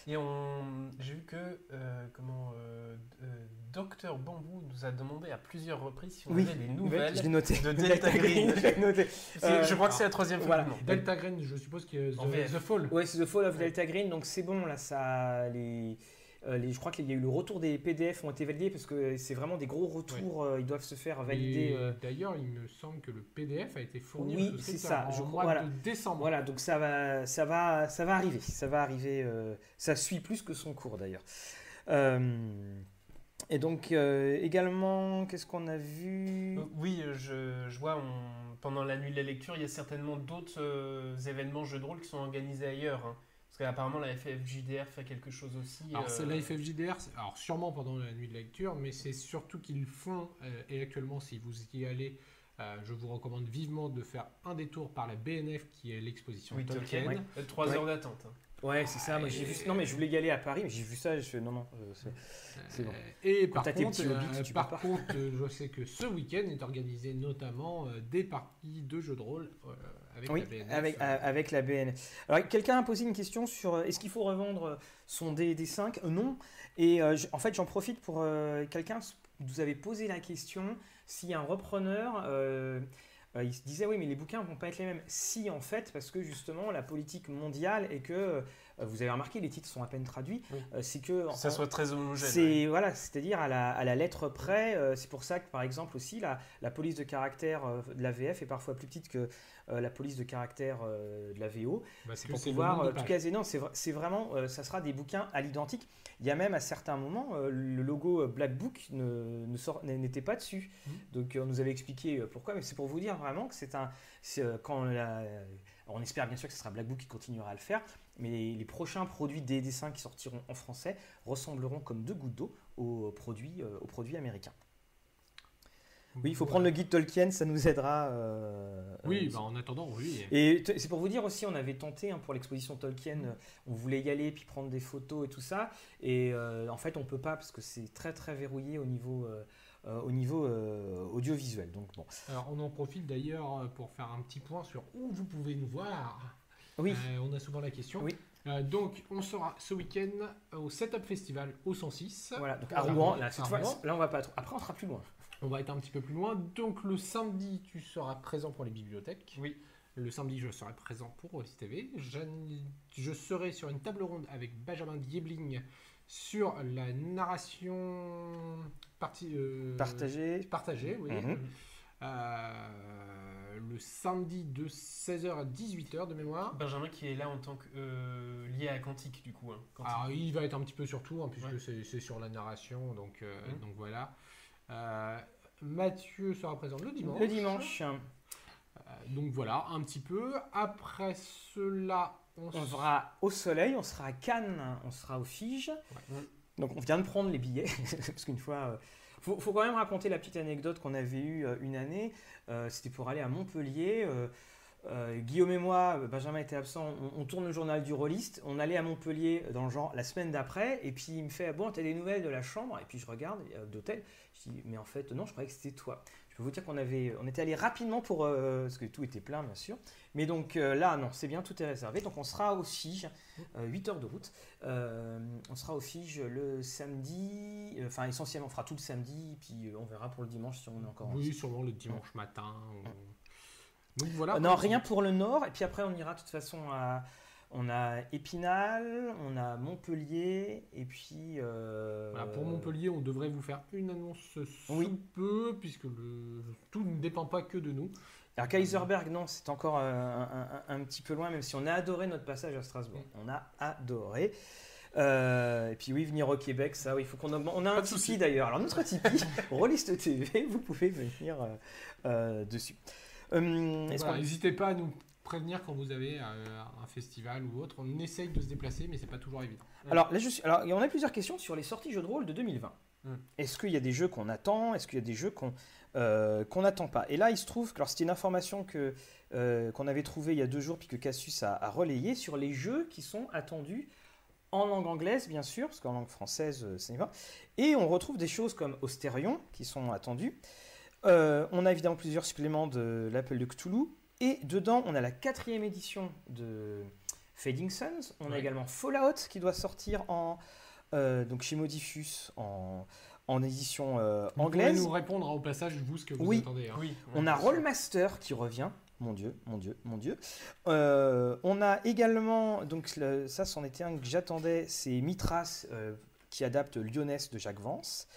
Et on, j'ai vu que euh, comment euh, euh, Docteur Bambou nous a demandé à plusieurs reprises si on Oui, avait des nouvelles. Je noté. de [laughs] Delta Green. Je noté. Euh, je crois que c'est la troisième fois. voilà. Delta Green, je suppose que En The. The Fall. Ouais, c'est The Fall of Delta Green, donc c'est bon là, ça les. euh, les- je crois qu'il y a eu le retour des PDF ont été validés parce que c'est vraiment des gros retours, euh, ils doivent se faire valider. Euh, D'ailleurs, il me semble que le PDF a été fourni Oui, c'est ça, en je mois crois, voilà. de décembre. Voilà, donc ça va, ça va, ça va arriver. Ça va arriver. euh, ça suit plus que son cours d'ailleurs. Euh, Et donc euh, également, qu'est-ce qu'on a vu Euh, Oui, euh, je, je vois, on- pendant la nuit de la lecture, il y a certainement d'autres euh, événements jeux de rôle qui sont organisés ailleurs. hein. Parce qu'apparemment, la FFJDR fait quelque chose aussi. Alors, euh, c'est la FFJDR, alors sûrement pendant la nuit de lecture, mais c'est surtout qu'ils font, euh, et actuellement, si vous y allez, euh, je vous recommande vivement de faire un détour par la BNF, qui est l'exposition Oui, Tolkien. Tolkien. Euh, Trois Ouais. heures d'attente. Ouais, c'est ça. Moi, j'ai vu. Non, mais je voulais y aller à Paris, mais j'ai vu ça. Je... Non, non. euh, c'est- bon. Et par t'as tes contre, hobbits, euh, tu par contre euh, je [laughs] sais que ce week-end est organisé notamment euh, des parties de jeux de rôle avec Oui, la BNF. avec, avec la BN. Alors, quelqu'un a posé une question sur est-ce qu'il faut revendre son DD5 Euh, Non. Et euh, en fait, j'en profite pour. euh, quelqu'un vous avait posé la question si un repreneur. euh, il se disait oui mais les bouquins vont pas être les mêmes. Si en fait parce que justement la politique mondiale est que euh, vous avez remarqué les titres sont à peine traduits. Oui. euh, c'est que ça en- soit très homogène. c'est voilà, c'est-à-dire à la, à la lettre près. euh, c'est pour ça que par exemple aussi la, la police de caractère euh, de la VF est parfois plus petite que euh, la police de caractère euh, de la VO. parce C'est pour pouvoir euh, tout caser. Non, c'est vra- c'est vraiment, euh, ça sera des bouquins à l'identique. Il y a même à certains moments euh, le logo euh, Black Book ne, ne sort- n'était pas dessus. Mhm. Donc euh, on nous avait expliqué euh, pourquoi, mais c'est pour vous dire vraiment que c'est un, euh, quand la- on espère bien sûr que ce sera Black Book qui continuera à le faire, mais les, les prochains produits des dessins qui sortiront en français ressembleront comme deux gouttes d'eau aux produits, euh, aux produits américains. Oui, il faut prendre le guide Tolkien, ça nous aidera. euh, Oui, euh, bah, en attendant, oui. et c'est pour vous dire aussi, on avait tenté hein, pour l'exposition Tolkien, on voulait y aller puis prendre des photos et tout ça. Et euh, en fait, on peut pas parce que c'est très très verrouillé au niveau, au niveau audiovisuel. Donc bon. Alors, on en profite d'ailleurs pour faire un petit point sur où vous pouvez nous voir. Oui. Euh, on a souvent la question. Oui. Euh, donc, on sera ce week-end au Setup Festival au 106. Voilà. Donc à Rouen, là cette fois, là on va pas trop. Après, on sera plus loin. On va être un petit peu plus loin. Donc, le samedi, tu seras présent pour les bibliothèques. Oui. Le samedi, je serai présent pour Rollis TV. Je, je serai sur une table ronde avec Benjamin Diebling sur la narration partie, euh, Partagé. partagée, oui. Mhm. Euh, le samedi de 16h à 18h de mémoire. Benjamin qui est là en tant que euh, lié à Quantique du coup. hein. Quantique. Alors, il va être un petit peu sur tout, hein, puisque Ouais. c'est sur la narration, donc, euh, Mhm. donc voilà. Euh, Mathieu sera présent le dimanche. Le dimanche, Euh, donc voilà, un petit peu. Après cela, on, on sera au soleil, on sera à Cannes, on sera au Fige. Ouais. Donc on vient de prendre les billets, [laughs] parce qu'une fois... faut, faut quand même raconter la petite anecdote qu'on avait eue euh, une année. Euh, C'était pour aller à Montpellier. euh, Guillaume et moi, Benjamin était absent, on, on tourne le journal du rôliste. On allait à Montpellier dans le genre la semaine d'après, et puis il me fait Bon, t'as des nouvelles de la chambre? Et puis je regarde, euh, d'hôtel. Je dis Mais en fait, non, je croyais que c'était toi. Je peux vous dire qu'on avait, on était allé rapidement pour. euh, parce que tout était plein, bien sûr. Mais donc euh, là, non, c'est bien, tout est réservé. Donc on sera au Fige, 8 heures de route. Euh, on sera au Fige le samedi, euh, enfin essentiellement on fera tout le samedi, puis euh, on verra pour le dimanche si on est encore. Oui, sûrement le dimanche matin. ou- Donc voilà. Euh, non, rien pour le nord, et puis après on ira de toute façon à. On a Épinal, on a Montpellier, et puis. euh, Voilà, pour Montpellier, on devrait vous faire une annonce sous Oui. peu, puisque le, tout ne dépend pas que de nous. Alors Kaiserberg, non, c'est encore euh, un, un- un petit peu loin, même si on a adoré notre passage à Strasbourg. On a adoré. Euh, et puis oui, venir au Québec, ça, oui, il faut qu'on augmente. On a un Pas Tipeee souci. d'ailleurs. Alors notre Tipeee, [laughs] Rolliste TV, vous pouvez venir euh, euh, dessus. Voilà, qu'on- N'hésitez pas à nous prévenir quand vous avez euh, un festival ou autre. On essaye de se déplacer, mais c'est pas toujours évident. Alors là, je suis... Alors, on a plusieurs questions sur les sorties jeux de rôle de 2020. Mm. Est-ce qu'il y a des jeux qu'on attend? Est-ce qu'il y a des jeux qu'on euh, qu'on n'attend pas? Et là, il se trouve que c'était une information euh, qu'on avait trouvée il y a deux jours, puis que Cassius a, a relayé sur les jeux qui sont attendus en langue anglaise, bien sûr, parce qu'en langue française, ça n'y va. Et on retrouve des choses comme Austerion qui sont attendues. Euh, on a évidemment plusieurs suppléments de l'appel de Cthulhu. Et dedans, on a la quatrième édition de Fading Suns. On a également Fallout qui doit sortir en, euh, donc chez Modifus en, en édition euh, Vous pouvez anglaise. nous répondre au passage, vous, ce que vous Oui. attendez. hein. Oui. On a Rollmaster qui revient. Mon Dieu, mon Dieu, mon Dieu. Euh, on a également, donc le- ça, c'en était un que j'attendais, c'est Mitras euh, qui adapte Lyonesse de Jacques Vance.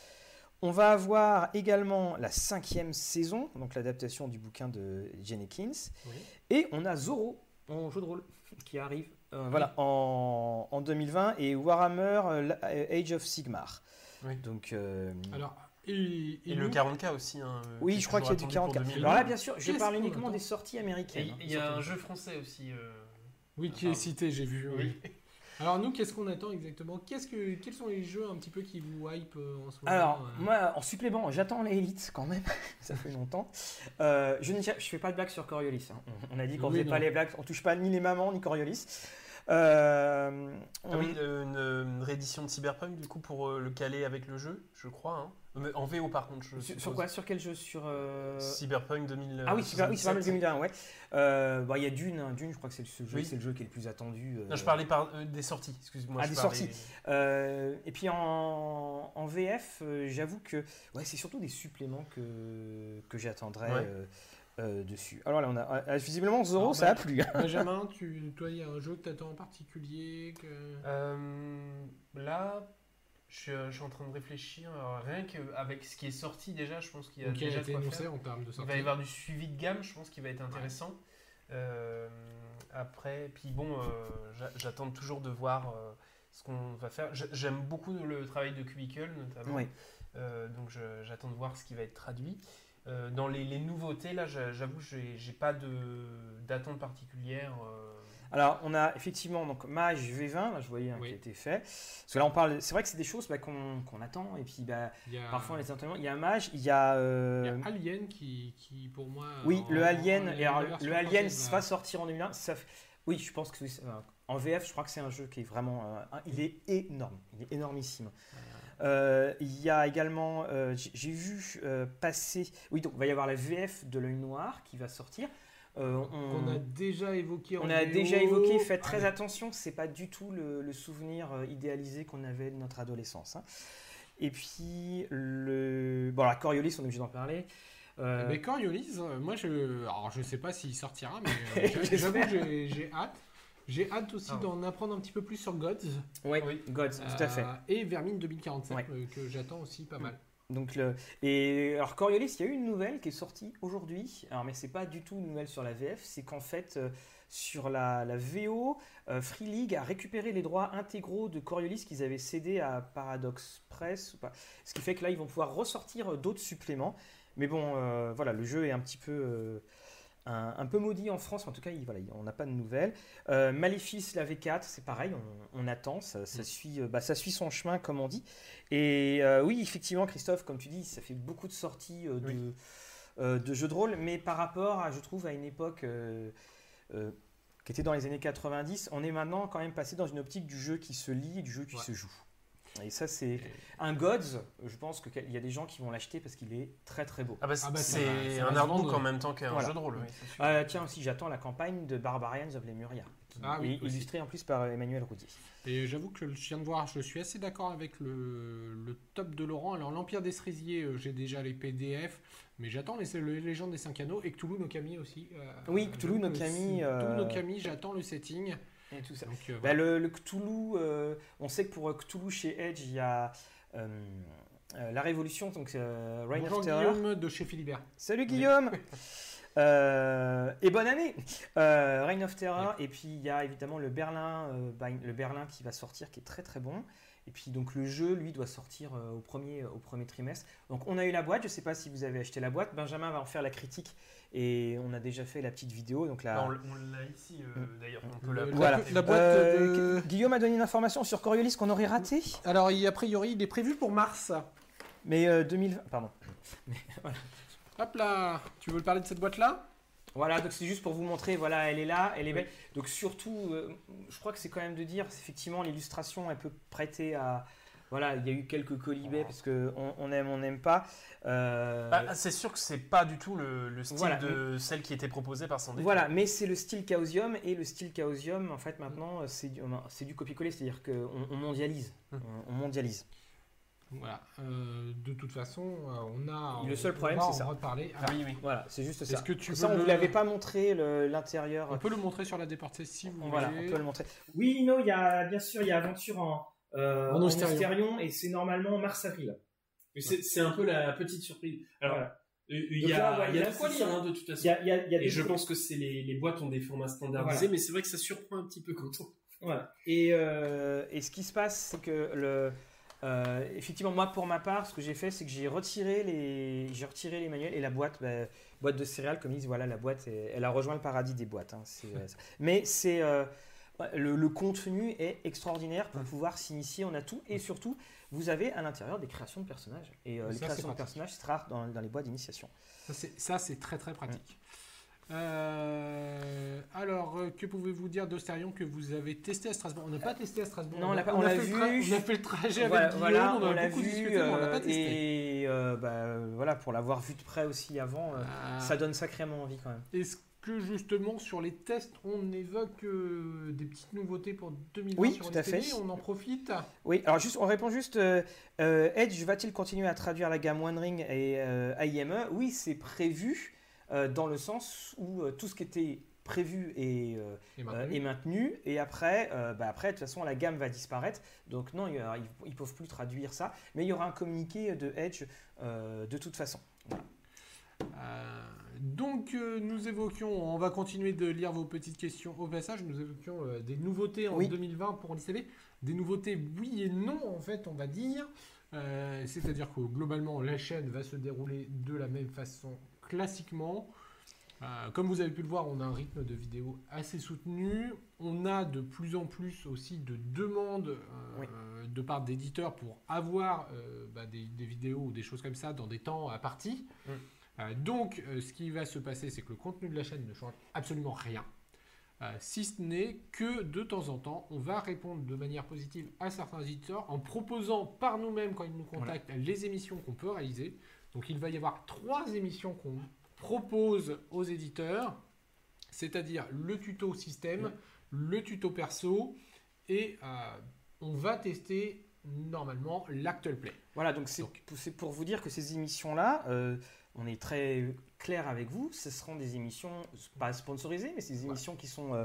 On va avoir également la cinquième saison, donc l'adaptation du bouquin de Jenny Kins. Oui. Et on a Zorro en jeu de rôle [laughs] qui arrive euh, voilà, en, en 2020 et Warhammer euh, euh, Age of Sigmar. Oui. Donc, euh, Alors, et, Et le nous- 40K aussi. hein, oui, je crois qu'il y a du toujours 40K. attendu pour Alors là, 2020. bien sûr, je parle uniquement des sorties américaines. il hein, y a un jeu français aussi. euh, Oui, qui est cité, j'ai vu. oui. [laughs] Alors nous, qu'est-ce qu'on attend exactement? Qu'est-ce que, Quels sont les jeux un petit peu qui vous hype euh, en ce moment Alors, euh? moi, en supplément, j'attends les Elite quand même. [laughs] ça fait longtemps. Euh, je ne je fais pas de blagues sur Coriolis. hein. On, on a dit qu'on Oui, faisait non. pas les blagues, on touche pas ni les mamans ni Coriolis. Euh, Ah oui, une, une réédition de Cyberpunk du coup pour euh, le caler avec le jeu, je crois. hein. Mais En VO par contre, je sur, sur quoi? Sur quel jeu? Sur euh, Cyberpunk 2000. Ah oui, Super, oui, Super Mario 2001, ouais. Euh, bah, il y a Dune, hein. Dune, je crois que c'est le, ce jeu, Oui. c'est le jeu qui est le plus attendu. Non, je parlais par, des sorties, excuse-moi. Ah, des parlais- sorties. Et puis en, en VF, j'avoue que ouais, c'est surtout des suppléments que, que j'attendrais Ouais. Euh, dessus. Alors là, on a euh, visiblement Zoro, Alors, ça bah- a plu. hein. Benjamin, [laughs] tu, toi, il y a un jeu que tu attends en particulier que... Euh, là, je, suis- je suis en train de réfléchir. Alors, rien qu'avec ce qui est sorti déjà, je pense qu'il y a déjà de été quoi annoncé faire. en termes de Il va y avoir du suivi de gamme, je pense, qui va être intéressant. Euh, après, puis bon, euh, j'a- j'attends toujours de voir euh, ce qu'on va faire. J'aime beaucoup le travail de Cubicle, notamment. Oui. Euh, donc j'attends de voir ce qui va être traduit. Euh, dans les, les nouveautés, là, j'a- j'avoue, j'ai pas d'attente particulière. euh. Alors, on a effectivement donc Mage V20, là, je voyais hein, Oui. qui a été fait. Parce que là, on parle. C'est vrai que c'est des choses bah, qu'on attend. Et puis, bah, a, parfois, les entraînements. Il y a un Mage, il y a. euh, il y a Alien qui, qui, pour moi... Oui, en- le Alien, en- et alors, le Alien va là. sortir en 2001. Ça fait- Oui, je pense que en VF, je crois que c'est un jeu qui est vraiment, euh, il est énorme, il est énormissime. Il y a également, euh, j'ai vu euh, passer, oui, donc il va y avoir la VF de l'œil noir qui va sortir. Euh, on, a déjà évoqué en on a vidéo. déjà évoqué, faites très attention, c'est pas du tout le, le souvenir euh, idéalisé qu'on avait de notre adolescence. hein. Et puis, le... bon, la Coriolis, on est obligé d'en parler. Euh, Mais Coriolis, euh, moi je, alors je sais pas s'il sortira, mais euh, [laughs] j'avoue j'ai hâte. J'ai hâte aussi Ah. d'en apprendre un petit peu plus sur Gods. ouais, Oui. Gods, tout à fait. Euh, et Vermine 2047 Ouais. euh, que j'attends aussi pas mal. Donc le, et alors Coriolis, il y a eu une nouvelle qui est sortie aujourd'hui. Alors mais c'est pas du tout une nouvelle sur la VF, c'est qu'en fait euh, sur la, la VO, euh, Free League a récupéré les droits intégraux de Coriolis qu'ils avaient cédés à Paradox Press. Ou pas. Ce qui fait que là ils vont pouvoir ressortir d'autres suppléments. Mais bon, euh, voilà, le jeu est un petit peu euh, un, un peu maudit en France. En tout cas, il- voilà, il- on n'a pas de nouvelles. Euh, Maléfice, la V4, c'est pareil, on, on attend, ça, ça suit, euh, bah, ça suit son chemin comme on dit. Et euh, oui, effectivement, Christophe, comme tu dis, ça fait beaucoup de sorties euh, de, Oui. de jeux de rôle, mais par rapport, à, je trouve, à une époque qui était dans les années 90, on est maintenant quand même passé dans une optique du jeu qui se lit et du jeu qui Ouais. se joue. Et ça, c'est un Gods. Je pense qu'il y a des gens qui vont l'acheter parce qu'il est très très beau. Ah bah, c'est Ah bah, un artbook en même temps qu'un Voilà. jeu de rôle. oui. Euh, tiens aussi, j'attends la campagne de Barbarians of Lemuria, qui Ah oui, est aussi. illustrée en plus par Emmanuel Roudier. Et j'avoue que je viens de voir, je suis assez d'accord avec le, le top de Laurent. Alors l'Empire des Cerisiers, euh, j'ai déjà les PDF, mais j'attends les, les légendes des 5 anneaux et Cthulhu no Kami aussi. euh, Oui, Cthulhu no Kami, euh, Cthulhu no Kami, j'attends le setting. Et tout ça. Donc, euh, Bah, le, le Cthulhu, euh, on sait que pour euh, Cthulhu chez Edge, il y a la Révolution, donc Reign Bonjour of Terror. Guillaume de chez Philibert. Salut Guillaume [laughs] Et bonne année Reign of Terror, et puis il y a évidemment le Berlin, le Berlin qui va sortir, qui est très très bon. Et puis donc le jeu, lui, doit sortir au, premier, au premier trimestre. Donc on a eu la boîte, je ne sais pas si vous avez acheté la boîte. Benjamin va en faire la critique, et on a déjà fait la petite vidéo. Donc la, Bah, on l'a ici euh, d'ailleurs. On peut la Voilà. La boîte Euh, de- Guillaume a donné une information sur Coriolis qu'on aurait raté. Alors, il, a priori, il est prévu pour mars. Mais euh, 2020, pardon. [laughs] Hop là, tu veux parler de cette boîte-là? Voilà, donc c'est juste pour vous montrer, voilà, elle est là, elle est belle. Donc surtout, euh, je crois que c'est quand même de dire, c'est effectivement, l'illustration, elle peut prêter à... Voilà, il y a eu quelques colibets parce que on, on aime, on n'aime pas. Euh, Bah, c'est sûr que c'est pas du tout le, le style Voilà. de celle qui était proposée par Sandé. voilà, mais c'est le style Chaosium et le style Chaosium, en fait, maintenant, c'est du, c'est du copier-coller, c'est-à-dire qu'on on mondialise. Hmm. On, on mondialise. Voilà. Euh, de toute façon, euh, on a. Le seul on problème, va c'est en ça. reparler. Ah oui, oui. Voilà, c'est juste ça. Est-ce que tu ça, on ne le- vous l'avait pas montré le- l'intérieur. On peut le montrer sur la déportée si vous Voilà, voulez. on peut le montrer. Oui, non, il y a bien sûr, il y a Aventure en, euh, En. Ostérion, et c'est normalement mars-avril. Mais c'est un peu la petite surprise. Alors, Voilà. euh, il y là, a, ouais, il y a il y a de quoi lire, hein, de toute façon. Il y a, il y a- il y a Et des je pense que c'est les, les boîtes ont des formats standardisés, Voilà. mais c'est vrai que ça surprend un petit peu quand on. Voilà. Et, euh, et ce qui se passe, c'est que le, Euh, effectivement, moi pour ma part, ce que j'ai fait, c'est que j'ai retiré les, j'ai retiré les manuels et la boîte, bah, boîte de céréales, comme ils disent, voilà, la boîte, elle, elle a rejoint le paradis des boîtes. hein, euh. Mais c'est euh, le, le contenu est extraordinaire pour pouvoir s'initier. On a tout et surtout, vous avez à l'intérieur des créations de personnages et euh, Ça, les créations de personnages, c'est rare dans, dans les boîtes d'initiation. Ça, c'est- très très pratique. Euh, alors, euh, que pouvez-vous dire d'Ostarion que vous avez testé à Strasbourg? On n'a pas testé à Strasbourg. Non, on a- l'a pas- on a l'a fait le vu. On a fait le trajet voilà, avec Guillaume, voilà, on a beaucoup vu discuté, mais on l'a pas testé. et bah, voilà, pour l'avoir vu de près aussi avant, Ah. ça donne sacrément envie quand même. Est-ce que justement sur les tests, on évoque euh, des petites nouveautés pour 2020 Oui, sur tout à fait. On en profite Oui, alors juste, on répond juste, euh, euh, Edge va-t-il continuer à traduire la gamme One Ring et euh, IME Oui, c'est prévu dans le sens où tout ce qui était prévu est, Et maintenu et après, bah, après, de toute façon, la gamme va disparaître. Donc non, il ils ne peuvent plus traduire ça, mais il y aura un communiqué de Edge de toute façon. Donc, euh, nous évoquions, on va continuer de lire vos petites questions au passage. Nous évoquions euh, des nouveautés en Oui. 2020 pour l'ICB. Des nouveautés, oui et non, en fait, on va dire. Euh, C'est-à-dire que globalement, la chaîne va se dérouler de la même façon classiquement. Comme vous avez pu le voir, on a un rythme de vidéo assez soutenu. On a de plus en plus aussi de demandes Oui. de part d'éditeurs pour avoir bah, des, des vidéos ou des choses comme ça dans des temps à partie. Euh, donc, euh, ce qui va se passer, c'est que le contenu de la chaîne ne change absolument rien. Euh, si ce n'est que de temps en temps, on va répondre de manière positive à certains éditeurs en proposant par nous-mêmes, quand ils nous contactent, les émissions qu'on peut réaliser. Donc, il va y avoir trois émissions qu'on propose aux éditeurs, c'est-à-dire le tuto système, le tuto perso, et euh, on va tester normalement l'Actual Play. Voilà, donc c'est Donc. c'est pour vous dire que ces émissions-là, euh, on est très clair avec vous, ce seront des émissions pas sponsorisées, mais c'est des émissions qui sont... euh,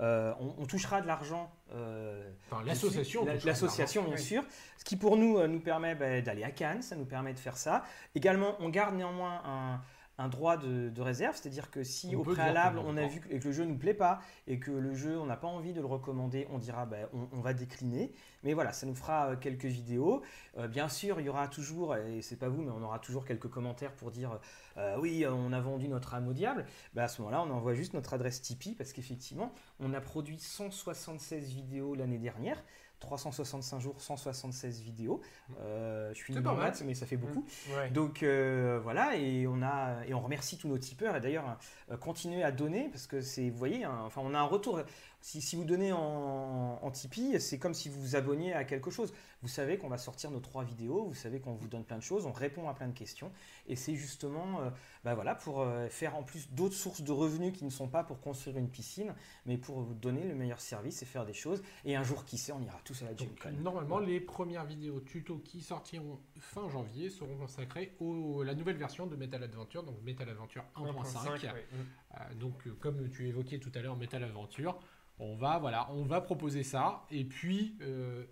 euh, on, on touchera de l'argent. euh, Enfin, l'association. L'association, bien sûr. Ce qui pour nous euh, nous permet bah, d'aller à Cannes, ça nous permet de faire ça. Également, on garde néanmoins un, un droit de, de réserve, c'est-à-dire que si On au préalable on a vu que, et que le jeu ne nous plaît pas et que le jeu on n'a pas envie de le recommander, on dira bah, on, on va décliner. Mais voilà, ça nous fera euh, quelques vidéos. Euh, bien sûr, il y aura toujours, et c'est pas vous, mais on aura toujours quelques commentaires pour dire euh, oui, on a vendu notre âme au diable. Bah, à ce moment-là, on envoie juste notre adresse Tipeee parce qu'effectivement, on a produit 176 vidéos l'année dernière. 365 jours, 176 vidéos. Euh, je suis mal. maths, mais ça fait beaucoup. Ouais. Donc euh, voilà, et on a et on remercie tous nos tipeurs et d'ailleurs euh, continuez à donner parce que c'est, vous voyez, hein, enfin on a un retour. Si, si vous donnez en, en Tipeee, c'est comme si vous vous abonniez à quelque chose. Vous savez qu'on va sortir nos trois vidéos, vous savez qu'on vous donne plein de choses, on répond à plein de questions et c'est justement, euh, bah voilà, pour euh, faire en plus d'autres sources de revenus qui ne sont pas pour construire une piscine, mais pour vous donner le meilleur service et faire des choses. Et un jour, qui sait, on ira tous à la Donc, Gen normalement, les premières vidéos tuto qui sortiront fin janvier seront consacrées à la nouvelle version de Metal Adventure, donc Metal Adventure 1.5. ouais. Mm. Euh, donc, comme tu évoquais tout à l'heure, Metal Adventure, on va, proposer ça. Et puis, euh,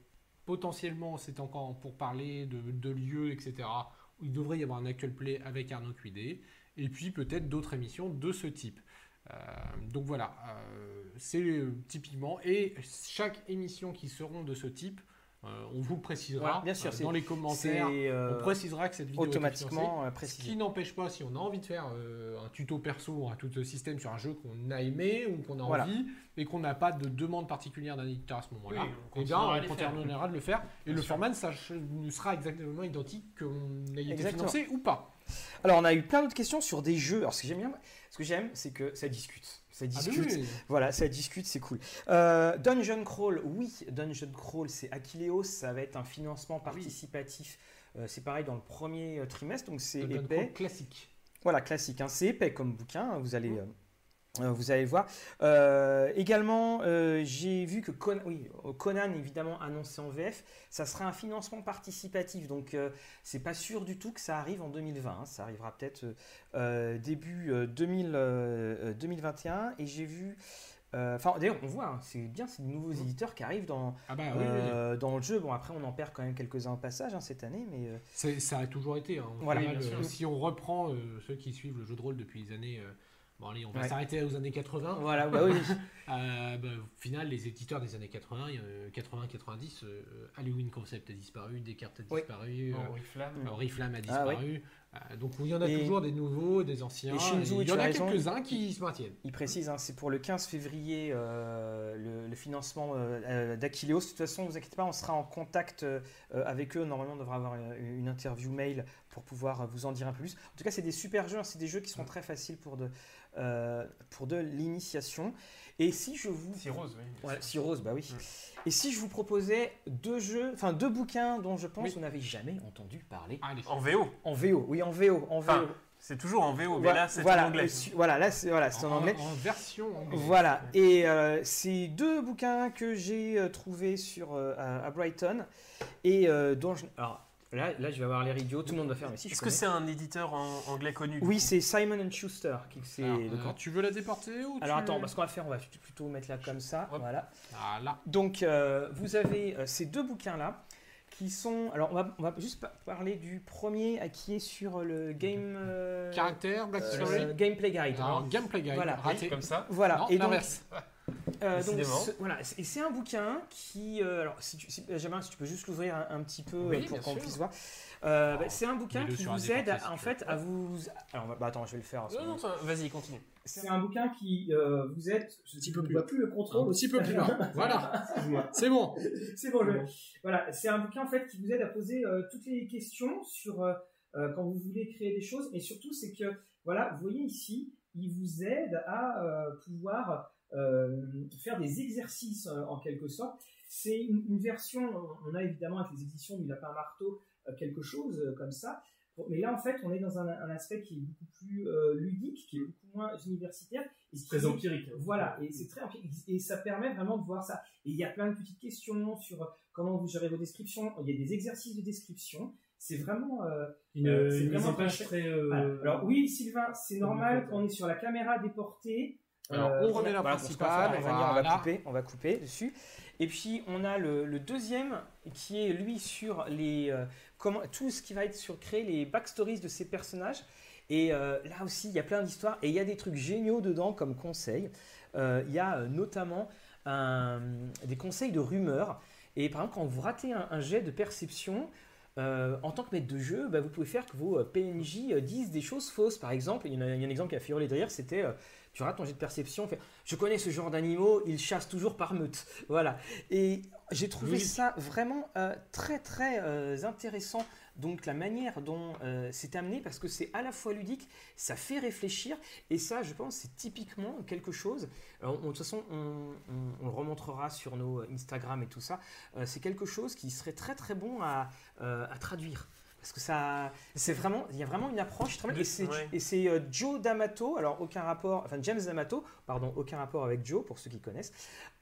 potentiellement, c'est encore pour parler de, lieux, etc. Il devrait y avoir un actual play avec Arnaud Cuidé. Et puis, peut-être d'autres émissions de ce type. Euh, donc voilà, euh, c'est typiquement. Et chaque émission qui seront de ce type, on vous le précisera Voilà, bien sûr, euh, dans les commentaires. Euh, on précisera que cette vidéo est automatiquement euh, Ce qui n'empêche pas, si on a envie de faire euh, un tuto perso, un tuto système sur un jeu qu'on a aimé ou qu'on a Voilà. envie et qu'on n'a pas de demande particulière d'un éditeur à ce moment-là, Oui, on eh bien, à on continuera de le faire. Et Bien le sûr. format ne, sache- ne sera exactement identique qu'on ait été Exactement. financé ou pas. Alors, on a eu plein d'autres questions sur des jeux. Alors, ce que j'aime bien, ce que j'aime, c'est que ça discute. Ça Ah, discute. oui, oui. Voilà, ça discute, c'est cool. Euh, Dungeon Crawl, oui, Dungeon Crawl, c'est Akileos, ça va être un financement participatif. Euh, c'est pareil dans le premier euh, trimestre, donc c'est épais. Crawl classique. Voilà, classique, hein, c'est épais comme bouquin, hein, vous allez, euh, vous allez voir. Euh, également, euh, j'ai vu que Conan, oui, euh, Conan, évidemment, annoncé en VF, ça sera un financement participatif, donc euh, c'est pas sûr du tout que ça arrive en 2020, hein, ça arrivera peut-être euh, euh, début euh, 2000, euh, euh, 2021, et j'ai vu... euh, Enfin, d'ailleurs, on voit, hein, c'est bien, c'est de nouveaux éditeurs qui arrivent dans, Ah bah oui, oui, oui. euh, dans le jeu. Bon, après, on en perd quand même quelques-uns au passage hein, cette année, mais euh, Ça a toujours été. hein. Voilà. final, euh, si on reprend euh, ceux qui suivent le jeu de rôle depuis les années euh, Bon, allez, on va Ouais. s'arrêter aux années 80. Voilà, bah oui. [laughs] Euh, bah, au final, les éditeurs des années 80, euh, 80-90, euh, Halloween Concept a disparu, Descartes a Oui. disparu, euh, Oriflamme. Mm. Oriflamme a Ah, disparu. Euh, donc il y en a Et- toujours des nouveaux, des anciens. et Shinzo, il y en a quelques-uns qui se maintiennent. Il précise, hein, c'est pour le 15 février euh, le, le financement euh, euh, d'Aquileos. De toute façon, ne vous inquiétez pas, on sera en contact euh, avec eux. Normalement, on devra avoir une, une interview mail pour pouvoir vous en dire un peu plus. En tout cas, c'est des super jeux, hein, c'est des jeux qui sont très faciles pour de, euh, pour de l'initiation. Et si je vous C'est rose, oui. Voilà, rose, bah oui. Mm. Et si je vous proposais deux jeux, enfin deux bouquins dont je pense Oui. vous n'avez jamais entendu parler Allez. En VO. en VO, oui en VO, en VO. Enfin, C'est toujours en VO, mais Voilà, là c'est voilà, en anglais. Voilà, là c'est voilà, en anglais. En version anglaise. Voilà, et euh, c'est deux bouquins que j'ai euh, trouvés sur, euh, à, à Brighton et euh, dont je... Alors là, là, je vais avoir l'air idiot, tout le monde va faire, mais si Est-ce que c'est un éditeur en anglais connu du Oui, coup c'est Simon and Schuster qui c'est Alors, le euh, tu veux la déporter ou Alors tu- attends, parce qu'on va faire, on va plutôt mettre là comme ça, Hop. voilà. Voilà. Donc, euh, vous avez euh, ces deux bouquins-là qui sont. Alors, on va, on va juste pa- parler du premier euh, qui est sur le Game. euh, Caractère, Black euh, Story. Gameplay Guide. Alors, Gameplay Guide, Voilà. raté. Comme ça Voilà. Non, et donc, l'inverse. Euh, donc, ce- voilà. Et c'est un bouquin qui. euh, alors, si tu, si, Benjamin, si tu peux juste l'ouvrir un, un petit peu Oui, pour qu'on puisse voir. Euh, bah, c'est un bouquin qui vous aide si en fait à vous. Alors, bah, attends, je vais le faire. Non, non, vas-y, continue. C'est un bouquin qui euh, vous aide. Je ne plus vois plus le contrôle. Un petit peu plus bas. [laughs] Voilà. C'est bon. [laughs] C'est bon, je- voilà, c'est un bouquin en fait qui vous aide à poser euh, toutes les questions sur quand vous voulez créer des choses et surtout c'est que voilà, vous voyez ici, il vous aide à euh, pouvoir euh, faire des exercices euh, en quelque sorte. C'est une, une version, on- a évidemment avec les éditions du lapin marteau euh, quelque chose euh, comme ça. Mais là, en fait, on est dans un, un aspect qui est beaucoup plus euh, ludique, qui est beaucoup moins universitaire. Et Très est- empirique. voilà, et c'est très empirique. Et ça permet vraiment de voir ça. Et il y a plein de petites questions sur comment vous gérez vos descriptions. Il y a des exercices de description. C'est vraiment. euh, Une, Euh, c'est vraiment très- très. euh, voilà. Alors oui, Sylvain, c'est normal qu'on est sur la caméra déportée. Alors, Euh, on remet la Voilà, principale. va, revenir, on va couper, on va couper dessus. Et puis on a le, le deuxième qui est lui sur les euh, comment tout ce qui va être sur créer les backstories de ces personnages. Et euh, là aussi, il y a plein d'histoires et il y a des trucs géniaux dedans comme conseils. Euh, il y a euh, notamment un- des conseils de rumeurs. Et par exemple, quand vous ratez un, un jet de perception, euh, en tant que maître de jeu, bah, vous pouvez faire que vos euh, PNJ disent des choses fausses. Par exemple, il y, en a, il y a un exemple qui a fait hurler de rire, c'était tu rates ton jet de perception, fait, je connais ce genre d'animaux, ils chassent toujours par meute. [laughs] Voilà. Et j'ai trouvé Oui. ça vraiment euh, très très euh, intéressant. Donc la manière dont euh, c'est amené, parce que c'est à la fois ludique, ça fait réfléchir, et ça, je pense, c'est typiquement quelque chose. Alors, on- de toute façon, on, on- on le remontrera sur nos Instagram et tout ça. C'est quelque chose qui serait très très bon à, à traduire. Parce que ça, c'est vraiment, il y a vraiment une approche très. De- Et c'est, ouais. euh, Joe D'Amato, alors aucun rapport, enfin James D'Amato, pardon, aucun rapport avec Joe pour ceux qui connaissent.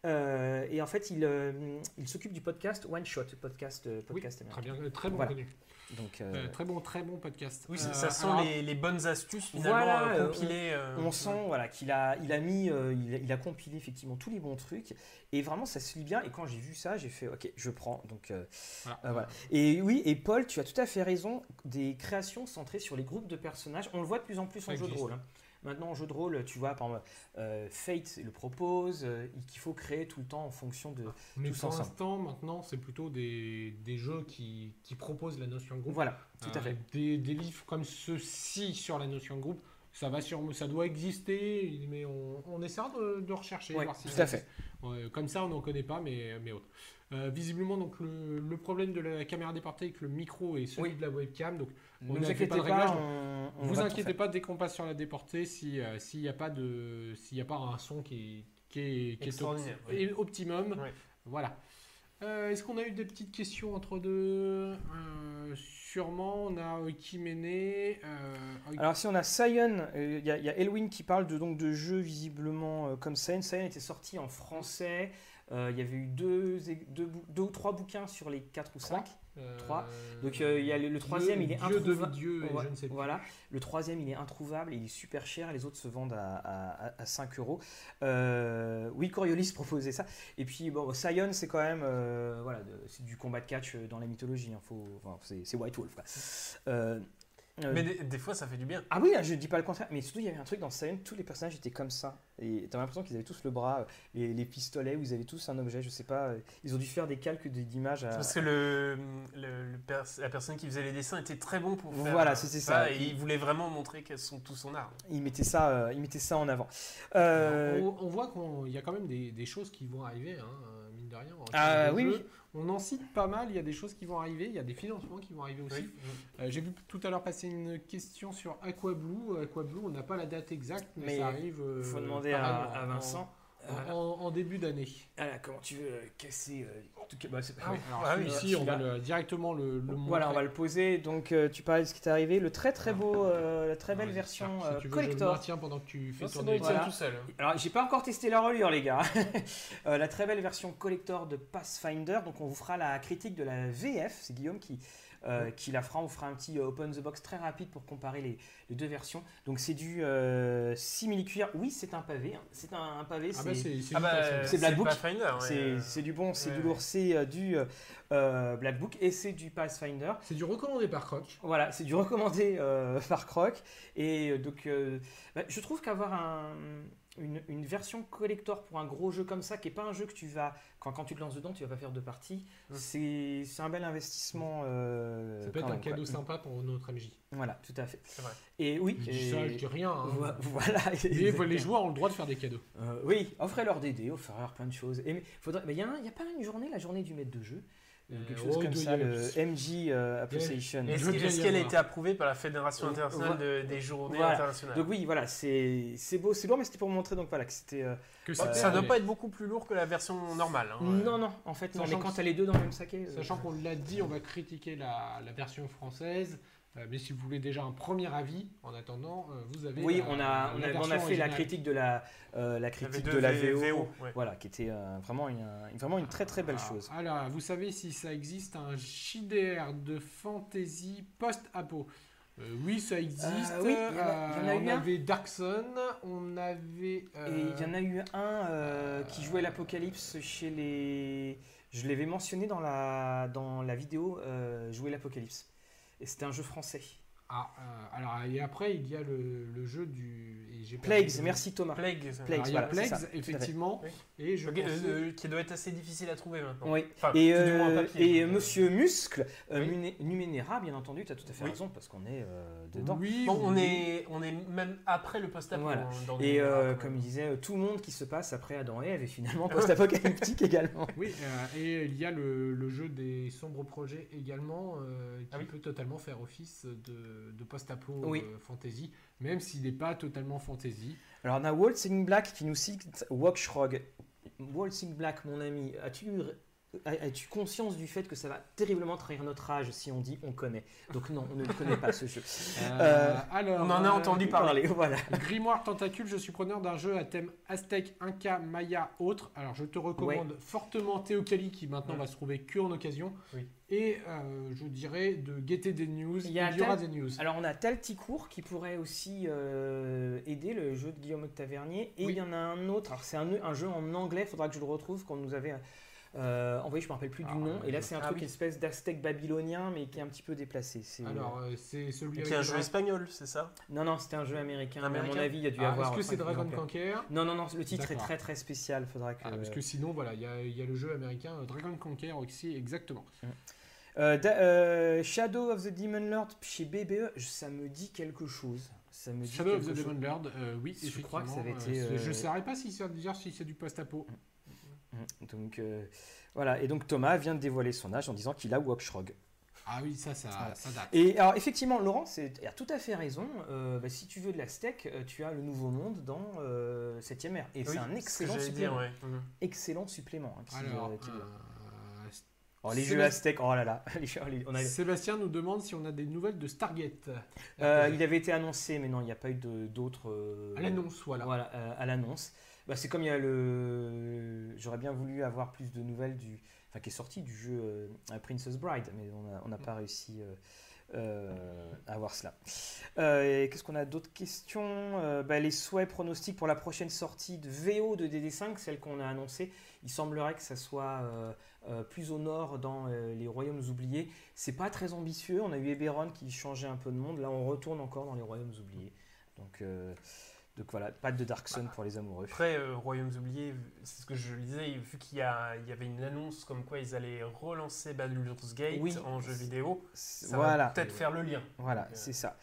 Euh, et en fait, il, euh, il s'occupe du podcast One Shot, podcast, Oui, podcast très bien, très bon Voilà. connu. Donc, euh, Euh, très bon, très bon podcast. Oui, Euh, ça sent alors, les, les bonnes astuces finalement Voilà, euh, euh, compilées. euh, On sent voilà, qu'il a, il a mis, euh, il, a, il a compilé effectivement tous les bons trucs et vraiment ça se lit bien. Et quand j'ai vu ça, j'ai fait ok, je prends. Donc euh, Voilà. euh, voilà. Et oui, et Paul, tu as tout à fait raison. Des créations centrées sur les groupes de personnages, on le voit de plus en plus Ça en jeu de rôle. hein. Maintenant en jeu de rôle, tu vois, par exemple, euh, Fate le propose, euh, qu'il faut créer tout le temps en fonction de. Mais tous pour l'instant, maintenant, c'est plutôt des, des jeux qui, qui proposent la notion de groupe. Voilà, tout à Euh, fait. Des, des livres comme ceux-ci sur la notion de groupe, ça, va sur, ça doit exister, mais on, on essaiera de, de rechercher. Ouais, voir si tout à fait. Ouais, comme ça, on n'en connaît pas, mais, mais autre. Euh, visiblement, donc, le, le problème de la caméra déportée avec le micro et celui Oui. de la webcam. Donc, Ne on vous n'a fait inquiétez pas pas, on, on vous inquiétez pas dès qu'on passe sur la déportée si, euh, s'il n'y a pas de s'il y a pas un son qui est qui est, qui est optimum Ouais. voilà Euh, est-ce qu'on a eu des petites questions entre deux Euh, sûrement on a Kimene euh, Alors si on a Sion, euh, il y, a- il y a Elwin qui parle de, donc, de jeux visiblement euh, comme Sion. Sion était sorti en français. Euh, il y avait eu deux, deux, bou- deux ou trois bouquins sur les quatre ou cinq. Euh, trois. Donc euh, il y a le, le Dieu- troisième, il est introuvable. Dieu Ouais, Voilà. Le troisième, il est introuvable, il est super cher. Les autres se vendent à, à, à- à 5 euros. Euh, oui, Coriolis proposait ça. Et puis, bon, Sion, c'est quand même euh, voilà, c'est du combat de catch dans la mythologie. hein. Faut, enfin, c'est, c'est White Wolf. quoi. Euh, Euh, Mais des, des fois, ça fait du bien. Ah oui, là, je dis pas le contraire, mais surtout il y avait un truc dans Silent, tous les personnages étaient comme ça. Et t'as l'impression qu'ils avaient tous le bras, euh, les, les pistolets, ou ils avaient tous un objet, je sais pas. Ils ont dû faire des calques d'images à. Parce que le, le- le pers- la personne qui faisait les dessins était très bon pour faire Voilà, euh, c'était ça. Et il voulait vraiment montrer qu'elles sont tout son art. Ils mettaient ça, euh, ils mettaient ça en avant. Euh, On, on voit qu'il y a quand même des, des choses qui vont arriver, hein, mine de rien. en Ah, oui, oui. On en cite pas mal, il y a des choses qui vont arriver, il y a des financements qui vont arriver aussi. Euh, J'ai vu tout à l'heure passer une question sur Aquablue. Aquablue, on n'a pas la date exacte, mais, Mais ça arrive. euh, faut demander à, en- à Vincent. En, en- en début d'année. Ah, comment tu veux euh, casser euh, en tout cas, bah, c'est- Alors Ah oui, celui-ci, on va le- directement le, le Voilà, on va le poser. Donc, euh, tu parlais de ce qui t'est arrivé. Le très très beau, euh, la très belle Ouais, version si euh, tu veux, Je le collector. pendant que tu fais Non, tourner bon, Voilà. tout seul. Alors, j'ai pas encore testé la reliure, les gars. [laughs] Euh, la très belle version collector de Pathfinder. Donc, on vous fera la critique de la VF. C'est Guillaume qui, euh, qui la fera. On fera un petit euh, open the box très rapide pour comparer les, les deux versions. Donc, c'est du euh, simili-cuir. Oui, c'est un pavé. hein. C'est un, un pavé. Ah c'est- bah c'est Ah du bah, Black Book. Ouais. c'est du bon, c'est ouais, du lourd, c'est euh, du euh, euh, Black Book et c'est du Pathfinder. C'est du recommandé par Croc. Voilà, c'est du recommandé euh, [laughs] par Croc. Et euh, donc, euh, bah, je trouve qu'avoir un- une, une version collector pour un gros jeu comme ça, qui n'est pas un jeu que tu vas, quand, quand tu te lances dedans, tu vas pas faire deux parties, Mm. c'est c'est un bel investissement. euh, Ça peut être un cadeau quoi. sympa pour notre MJ. Voilà, tout à fait. C'est vrai. Et oui, Je dis et- ça, je dis rien. hein. vo- [laughs] voilà. Mais les joueurs ont le droit de faire des cadeaux. Euh, oui, offrez-leur des dés, offrez-leur plein de choses. Et mais faudrait, mais il y a, un- il y a pas une journée, la journée du maître de jeu, quelque chose oh, comme ça, le MJ euh, Appreciation. Est-ce qu'elle a été approuvée par la Fédération Euh, internationale de- des journées Voilà. internationales? Donc oui, voilà, c'est c'est beau, c'est lourd, mais c'était pour montrer donc voilà que c'était. euh, Bah, Ça doit pas être beaucoup plus lourd que la version normale. hein. Non, non, en fait, non. Mais quand t'as les deux dans le même saké. euh, Sachant qu'on l'a dit, on va critiquer la, la version française. Euh, mais si vous voulez déjà un premier avis, en attendant, euh, vous avez. Oui, la- on a, on la a, on a fait la critique de la, euh, la critique de la VO. ouais. Voilà, qui était euh, vraiment, une, vraiment une très très belle Ah, chose. Alors, vous savez si ça existe un JDR de fantasy post-apo Euh, Oui, ça existe. Euh, oui, il y en a- il y en a eu on un. avait Darkson, on avait. euh, Et il y en a eu un euh, qui jouait l'Apocalypse chez les. Je l'avais mentionné dans la, dans la vidéo euh, Jouer l'Apocalypse. Et c'était un jeu français. Ah, euh, alors, et après, il y a le, le jeu du. et Plagues, merci Thomas. Plague. ça. Plague. Alors, il y a voilà, Plagues, ça, effectivement. Oui. Et je Ok, pensais- euh, qui doit être assez difficile à trouver maintenant. Oui. Enfin, Et, euh, papier. et euh, Monsieur Muscle, Oui. Numenera, bien entendu, tu as tout à fait Oui. raison, parce qu'on est euh, dedans. Oui, Bon, on est, on est même après le post-apo. Voilà. hein, Et euh, comme il disait, tout le monde qui se passe après Adam et Ève est finalement [laughs] post-apocalyptique également. Oui, euh, et il y a le, le jeu des sombres projets également, euh, qui Ah oui. peut totalement faire office de, de post-apo Oui. euh, fantasy, même s'il n'est pas totalement fantasy. Alors on a Waltzing Black qui nous cite Walkshrog. Waltzing Black, mon ami, as-tu as-tu conscience du fait que ça va terriblement trahir notre âge si on dit on connaît? Donc non, on ne le connaît pas ce jeu. Euh, alors, on en a euh, entendu parler. Voilà. Grimoire Tentacule, je suis preneur d'un jeu à thème Aztèque, Inca, Maya, autre. Alors je te recommande fortement Théocali qui maintenant Ouais. va se trouver que en occasion. Oui. Et euh, je dirais de guetter des news. Il Il y aura tel- des news. Alors on a Talticourt qui pourrait aussi euh, aider le jeu de Guillaume Tavernier. Et Oui. il y en a un autre, alors c'est un, un jeu en anglais, il faudra que je le retrouve, qu'on nous avait euh, envoyé, je ne me rappelle plus Ah, du nom. ouais, Et là c'est un ah truc, oui. une espèce d'aztèque babylonien, mais qui est un petit peu déplacé. C'est- Alors euh, c'est celui Qui est un jeu espagnol, c'est ça? Non, non, c'était un jeu américain. mais à mon avis, il y a dû y Ah, avoir. Est-ce que c'est Dragon. Conquer Non, non, non, le titre est très très spécial. Faudra que. Ah, parce que sinon, voilà, il y, a- il y a le jeu américain euh, Dragon Conquer aussi, exactement. Euh, da- euh, Shadow of the Demon Lord chez BBE, je- ça me dit quelque chose. Ça me dit Shadow of the chose. Demon Lord, euh, oui, Je crois que ça avait euh, été, c'est- Je euh, ne saurais pas si dire si c'est du post-apo. Mm, Donc euh, voilà, et donc Thomas vient de dévoiler son âge en disant qu'il a Walkshrog. Ah oui, ça, ça, Voilà. ça date. Et alors effectivement, Laurent c'est- a tout à fait raison. Euh, bah, si tu veux de la steak, euh, tu as le Nouveau Monde dans euh, 7ème ère. Et Oui, c'est un que excellent supplément. dire, ouais. Mhm. Excellent supplément. hein, qui, Alors, euh, qui- euh, Oh, les Sébastien- jeux Aztèques, oh là là. [laughs] Les jeux- les- on a- Sébastien nous demande si on a des nouvelles de Stargate. Euh, il avait été annoncé, mais non, il n'y a pas eu de- d'autres. euh, À l'annonce, voilà. Voilà, euh, à l'annonce. Bah, c'est comme il y a le. J'aurais bien voulu avoir plus de nouvelles du. Enfin, qui est sorti du jeu euh, Princess Bride, mais on n'a n'a pas réussi. euh, euh, à voir cela. Qu'est-ce qu'on a d'autres questions? Bah, Les souhaits pronostics pour la prochaine sortie de VO de DD5, celle qu'on a annoncée. Il semblerait que ça soit plus au nord dans les royaumes oubliés. C'est pas très ambitieux. On a eu Eberron qui changeait un peu de monde. Là, on retourne encore dans les royaumes oubliés. Donc, euh, donc voilà, pas de Dark Sun pour les amoureux. Après, euh, Royaumes oubliés, c'est ce que je disais, vu qu'il y, avait une annonce comme quoi ils allaient relancer Baldur's Gate Oui. en jeu vidéo, ça Voilà. va peut-être faire le lien. Voilà, euh, c'est ça.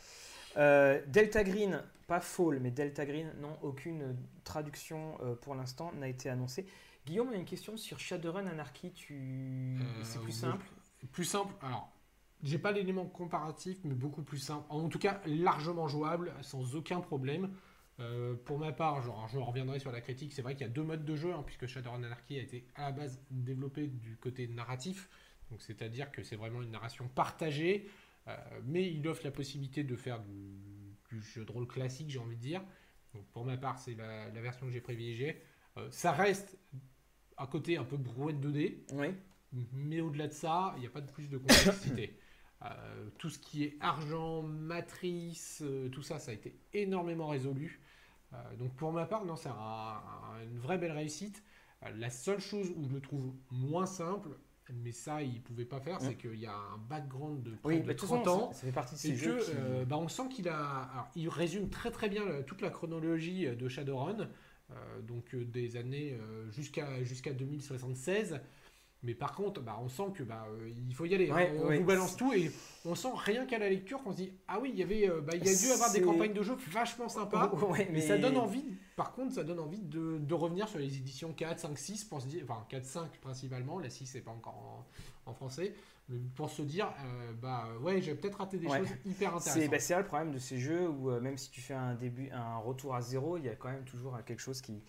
Euh, Delta Green, pas Fall, mais Delta Green, non, aucune traduction euh, pour l'instant n'a été annoncée. Guillaume a une question sur Shadowrun Anarchy. Tu... Euh, c'est plus simple. Plus simple, alors, j'ai pas l'élément comparatif, mais beaucoup plus simple. En tout cas, largement jouable, sans aucun problème. Euh, pour ma part, genre, je reviendrai sur la critique. C'est vrai qu'il y a deux modes de jeu, hein, puisque Shadowrun Anarchy a été à la base développé du côté narratif. Donc, c'est-à-dire que c'est vraiment une narration partagée, euh, mais il offre la possibilité de faire du, du jeu de rôle classique, j'ai envie de dire. Donc, pour ma part, c'est la, la version que j'ai privilégiée. Euh, ça reste à côté un peu brouette 2D, Oui. mais au-delà de ça, il n'y a pas de plus de complexité. [coughs] Euh, tout ce qui est argent, matrice, euh, tout ça, ça a été énormément résolu. Euh, donc pour ma part, non, c'est un- un- une vraie belle réussite. La seule chose où je le trouve moins simple, mais ça, il ne pouvait pas faire, c'est qu'il y a un background de près Oui, de bah, de toute 30 façon, ans. ça, ça fait partie de Et ces jeux que, qui... bah, on sent qu'il a. alors, il résume très très bien toute la chronologie de Shadowrun, donc des années jusqu'à jusqu'à 2076. Mais par contre, bah, on sent que bah, euh, il faut y aller. Ouais, on ouais. vous balance tout et on sent rien qu'à la lecture qu'on se dit ah oui, il y avait, euh, bah, il y a dû avoir des campagnes de jeux vachement sympas. Ouais, Mais ça donne envie, par contre, ça donne envie de, de revenir sur les éditions 4, 5, 6 pour se dire, enfin 4, 5 principalement, la 6 c'est pas encore en, en français, mais pour se dire, euh, bah ouais, j'ai peut-être raté des choses hyper C'est intéressantes. bah, c'est là le problème de ces jeux où même si tu fais un début, un retour à zéro, il y a quand même toujours quelque chose qui.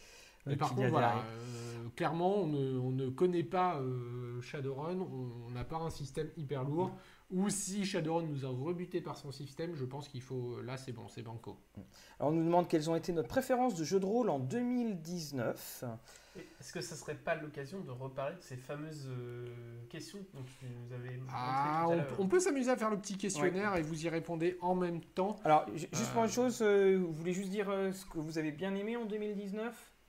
Mais par contre, voilà, euh, clairement, on ne, on ne connaît pas euh, Shadowrun, on n'a pas un système hyper lourd. Ou si Shadowrun nous a rebuté par son système, je pense qu'il faut. Là, c'est bon, c'est banco. Alors on nous demande quelles ont été nos préférences de jeux de rôle en 2019. Et Est-ce que ça serait pas l'occasion de reparler de ces fameuses euh, questions dont tu nous avais montré Ah, tout à on, peut s'amuser à faire le petit questionnaire et vous y répondez en même temps. Alors, ju- juste pour une chose, euh, vous voulez juste dire ce que vous avez bien aimé en 2019 Ou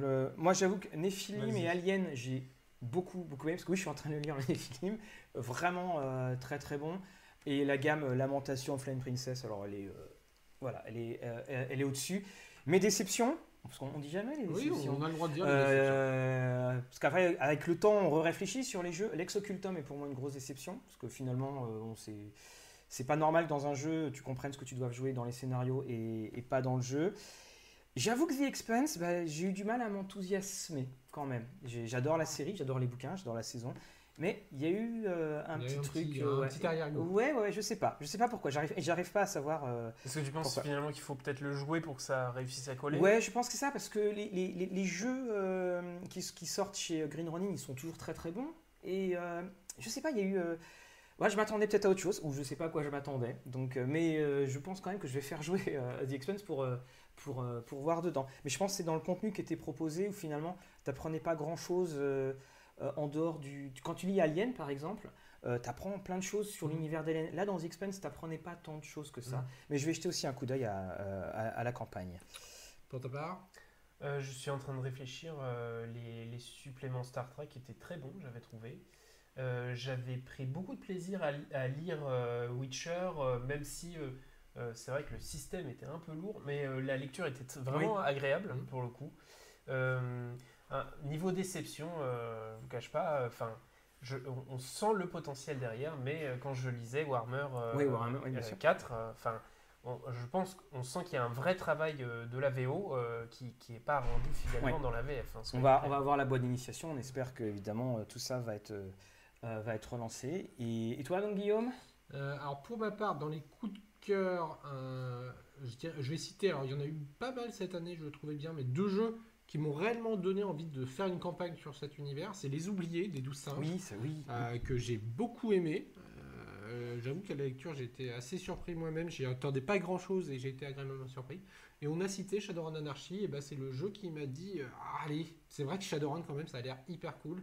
le- Moi, j'avoue que Nephilim et Alien, j'ai beaucoup, beaucoup aimé, parce que oui, je suis en train de lire le [laughs] Nephilim, vraiment euh, très très bon. Et la gamme euh, Lamentation Flame Princess, alors elle est, euh, voilà, elle est, elle est au-dessus. Mes déceptions, parce qu'on on dit jamais les Oui, déceptions. on a le droit de dire. les déceptions. Euh, parce qu'après, avec le temps, on réfléchit sur les jeux. Lex Occultum est pour moi une grosse déception, parce que finalement, euh, on c'est pas normal que dans un jeu, tu comprennes ce que tu dois jouer dans les scénarios et, et pas dans le jeu. J'avoue que The Expanse, bah, j'ai eu du mal à m'enthousiasmer quand même. J'adore la série, j'adore les bouquins, j'adore la saison. Mais il y a eu euh, un Il y a eu petit un truc. petit- euh, un ouais. petit arrière-goût. Ouais, ouais, je sais pas. Je sais pas pourquoi. J'arrive, et j'arrive pas à savoir. euh, Est-ce que tu penses Pourquoi finalement qu'il faut peut-être le jouer pour que ça réussisse à coller? Ouais, je pense que c'est ça, parce que les, les- les- les jeux euh, qui, qui sortent chez Green Ronin, ils sont toujours très très bons. Et euh, je sais pas, il y a eu. euh, ouais, je m'attendais peut-être à autre chose, ou je sais pas à quoi je m'attendais. Donc, euh, mais euh, je pense quand même que je vais faire jouer euh, The Expense pour, euh, pour, euh, pour voir dedans. Mais je pense que c'est dans le contenu qui était proposé où finalement, t'apprenais pas grand chose en dehors du. Quand tu lis Alien par exemple, euh, t'apprends plein de choses sur Mhm. l'univers d'Alien. Là, dans The Expense, t'apprenais pas tant de choses que ça. Mhm. Mais je vais jeter aussi un coup d'œil à, euh, à- à la campagne. Pour ta part? Euh, je suis en train de réfléchir. euh, les, les suppléments Star Trek étaient très bons, j'avais trouvé. Euh, j'avais pris beaucoup de plaisir à, li- à lire euh, Witcher, euh, même si euh, c'est vrai que le système était un peu lourd, mais euh, la lecture était vraiment agréable Mhm. pour le coup. Euh, un- niveau déception, euh, je vous cache pas, enfin. je- on, on sent le potentiel derrière, mais euh, quand je lisais Warhammer, euh, Oui, Warhammer, oui, bien euh, sûr. 4, euh, enfin, on- je pense qu'on sent qu'il y a un vrai travail euh, de la VO euh, qui n'est pas rendu finalement Ouais. dans la VF. hein, On va, clairs. on va avoir la boîte d'initiation. On espère que évidemment euh, tout ça va être, va être relancé. Et, et toi donc Guillaume? Euh, alors pour ma part, dans les coups de cœur, je, dirais- je vais citer, alors il y en a eu pas mal cette année, je le trouvais bien, mais deux jeux qui m'ont réellement donné envie de faire une campagne sur cet univers, c'est Les Oubliés des 12 singes, Oui, ça, oui. euh, que j'ai beaucoup aimé. Euh, J'avoue qu'à la lecture, j'étais assez surpris moi-même, j'y attendais pas grand-chose et j'ai été agréablement surpris. Et on a cité Shadowrun Anarchy, et ben c'est le jeu qui m'a dit, euh, allez, c'est vrai que Shadowrun quand même, ça a l'air hyper cool.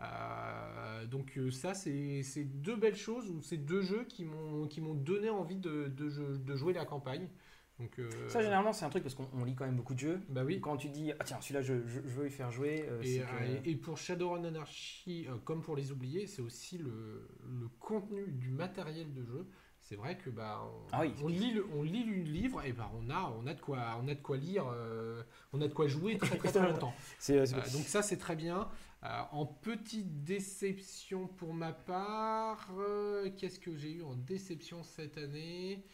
Euh, donc euh, ça, c'est deux belles choses, ou c'est deux jeux qui m'ont donné envie de, de, jou- de jouer la campagne. Donc, euh, Ça, généralement, c'est un truc parce qu'on on lit quand même beaucoup de jeux. bah oui. Quand tu dis, ah tiens, celui-là, je, je- je veux y faire jouer, euh, Et, c'est que- et pour Shadowrun Anarchy, comme pour les oubliés, c'est aussi le, le contenu du matériel de jeu. C'est vrai que bah, on, Ah oui. on lit le, on lit le livre et bah, on a on a de quoi on a de quoi lire, euh, on a de quoi jouer très très, très [laughs] longtemps. c'est- Euh, donc ça c'est très bien. Euh, en petite déception pour ma part, euh, qu'est-ce que j'ai eu en déception cette année?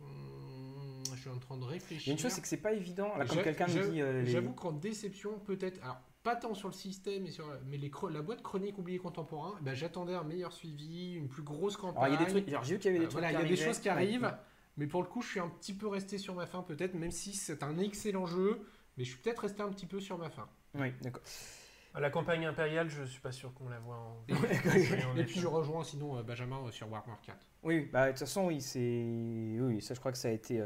Hum, Je suis en train de Il y réfléchir. a une chose, c'est que c'est pas évident. Là, comme quelqu'un me dit. euh, les- J'avoue qu'en déception, peut-être, alors pas tant sur le système, mais, sur, mais les, la boîte chronique oubliée contemporain, ben, j'attendais un meilleur suivi, une plus grosse Alors, campagne. il y a des trucs. Alors, j'ai vu qu'il y avait des trucs. voilà, qui il y a des arrivaient. choses qui arrivent, ouais. mais pour le coup, je suis un petit peu resté sur ma fin, peut-être, même si c'est un excellent jeu, mais je suis peut-être resté un petit peu sur ma fin. Oui, d'accord. La campagne impériale, je suis pas sûr qu'on la voit en. [laughs] Et, et puis je rejoins sinon euh, Benjamin euh, sur Warhammer 4. Oui, bah, de toute façon, oui, c'est. Oui, ça, je crois que ça a été.